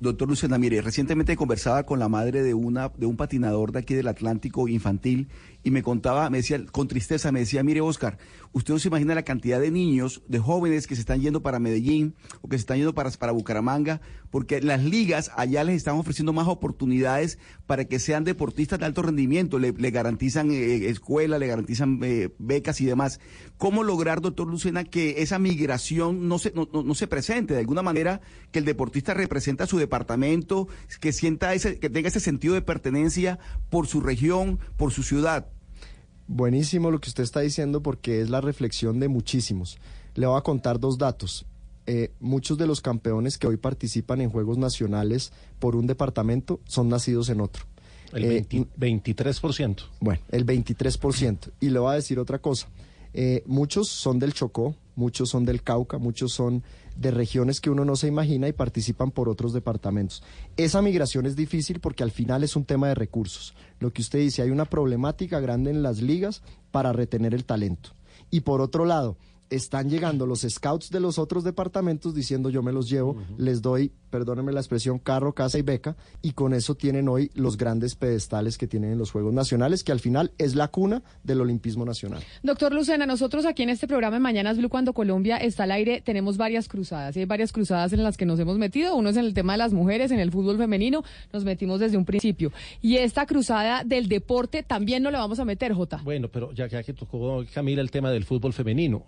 Doctor Lucena, mire, recientemente conversaba con la madre de una de un patinador de aquí del Atlántico infantil y me contaba, me decía con tristeza, me decía, mire Oscar, usted no se imagina la cantidad de niños, de jóvenes que se están yendo para Medellín o que se están yendo para, para Bucaramanga, porque las ligas allá les están ofreciendo más oportunidades para que sean deportistas de alto rendimiento, le, garantizan eh, escuela, le garantizan eh, becas y demás. ¿Cómo lograr, doctor Lucena, que esa migración no se, no, no- no se presente? De alguna manera, que el deportista represente a su departamento, que sienta ese, que tenga ese sentido de pertenencia por su región, por su ciudad. Buenísimo lo que usted está diciendo porque es la reflexión de muchísimos. Le voy a contar dos datos. Eh, muchos de los campeones que hoy participan en Juegos Nacionales por un departamento son nacidos en otro. El Eh, 20 23%. Bueno, el 23%. Y le voy a decir otra cosa. Eh, muchos son del Chocó, muchos son del Cauca, muchos son de regiones que uno no se imagina y participan por otros departamentos. Esa migración es difícil porque al final es un tema de recursos. Lo que usted dice, hay una problemática grande en las ligas para retener el talento. Y por otro lado, están llegando los scouts de los otros departamentos diciendo yo me los llevo, les doy, perdónenme la expresión, carro, casa y beca, y con eso tienen hoy los grandes pedestales que tienen en los Juegos Nacionales, que al final es la cuna del Olimpismo Nacional. Doctor Lucena, nosotros aquí en este programa en Mañanas Blue, cuando Colombia está al aire, tenemos varias cruzadas. Y hay varias cruzadas en las que nos hemos metido. Uno es en el tema de las mujeres, en el fútbol femenino, nos metimos desde un principio. Y esta cruzada del deporte también no le vamos a meter, Jota. Bueno, pero ya, ya que tocó Camila el tema del fútbol femenino,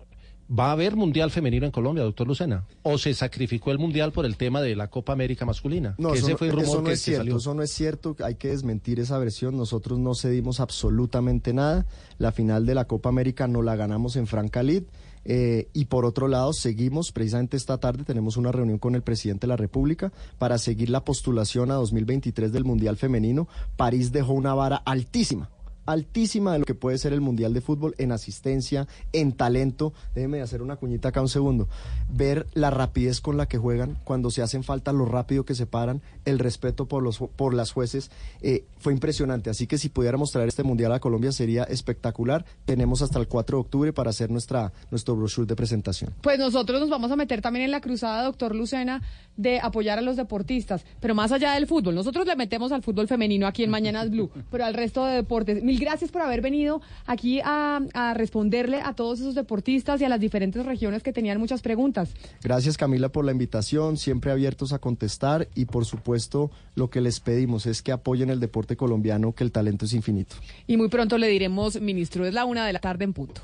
¿va a haber mundial femenino en Colombia, doctor Lucena? ¿O se sacrificó el mundial por el tema de la Copa América masculina? No, Que eso, ese no, fue el rumor eso no que, es que cierto, salió. eso no es cierto, hay que desmentir esa versión, nosotros no cedimos absolutamente nada, la final de la Copa América no la ganamos en Francalid, eh, y por otro lado seguimos, precisamente esta tarde tenemos una reunión con el presidente de la República para seguir la postulación a 2023 del Mundial Femenino, París dejó una vara altísima altísima de lo que puede ser el Mundial de Fútbol en asistencia, en talento. Déjeme hacer una cuñita acá un segundo. Ver la rapidez con la que juegan, cuando se hacen falta, lo rápido que se paran, el respeto por, los, por las jueces, eh, fue impresionante. Así que si pudiéramos traer este Mundial a Colombia sería espectacular. Tenemos hasta el 4 de octubre para hacer nuestra, nuestro brochure de presentación. Pues nosotros nos vamos a meter también en la cruzada, doctor Lucena, de apoyar a los deportistas, pero más allá del fútbol. Nosotros le metemos al fútbol femenino aquí en Mañanas Blue, pero al resto de deportes. Mil gracias por haber venido aquí a, a responderle a todos esos deportistas y a las diferentes regiones que tenían muchas preguntas. Gracias Camila por la invitación, siempre abiertos a contestar y por supuesto lo que les pedimos es que apoyen el deporte colombiano, que el talento es infinito. Y muy pronto le diremos, ministro, es la una de la tarde en punto.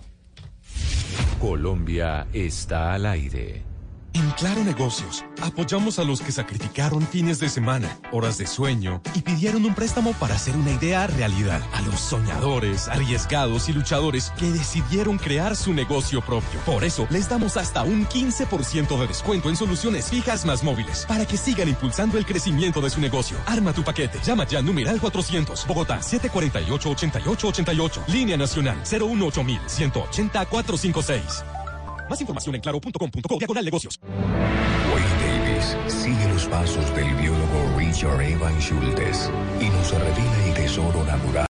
Colombia está al aire. En Claro Negocios, apoyamos a los que sacrificaron fines de semana, horas de sueño y pidieron un préstamo para hacer una idea realidad. A los soñadores, arriesgados y luchadores que decidieron crear su negocio propio. Por eso, les damos hasta un 15% de descuento en soluciones fijas más móviles para que sigan impulsando el crecimiento de su negocio. Arma tu paquete. Llama ya numeral 400, Bogotá 748-8888. Línea Nacional 018 180 456. Más información en claro.com.co diagonal negocios. Wayne Davis sigue los pasos del biólogo Richard Evan Schultes y nos revela el tesoro natural.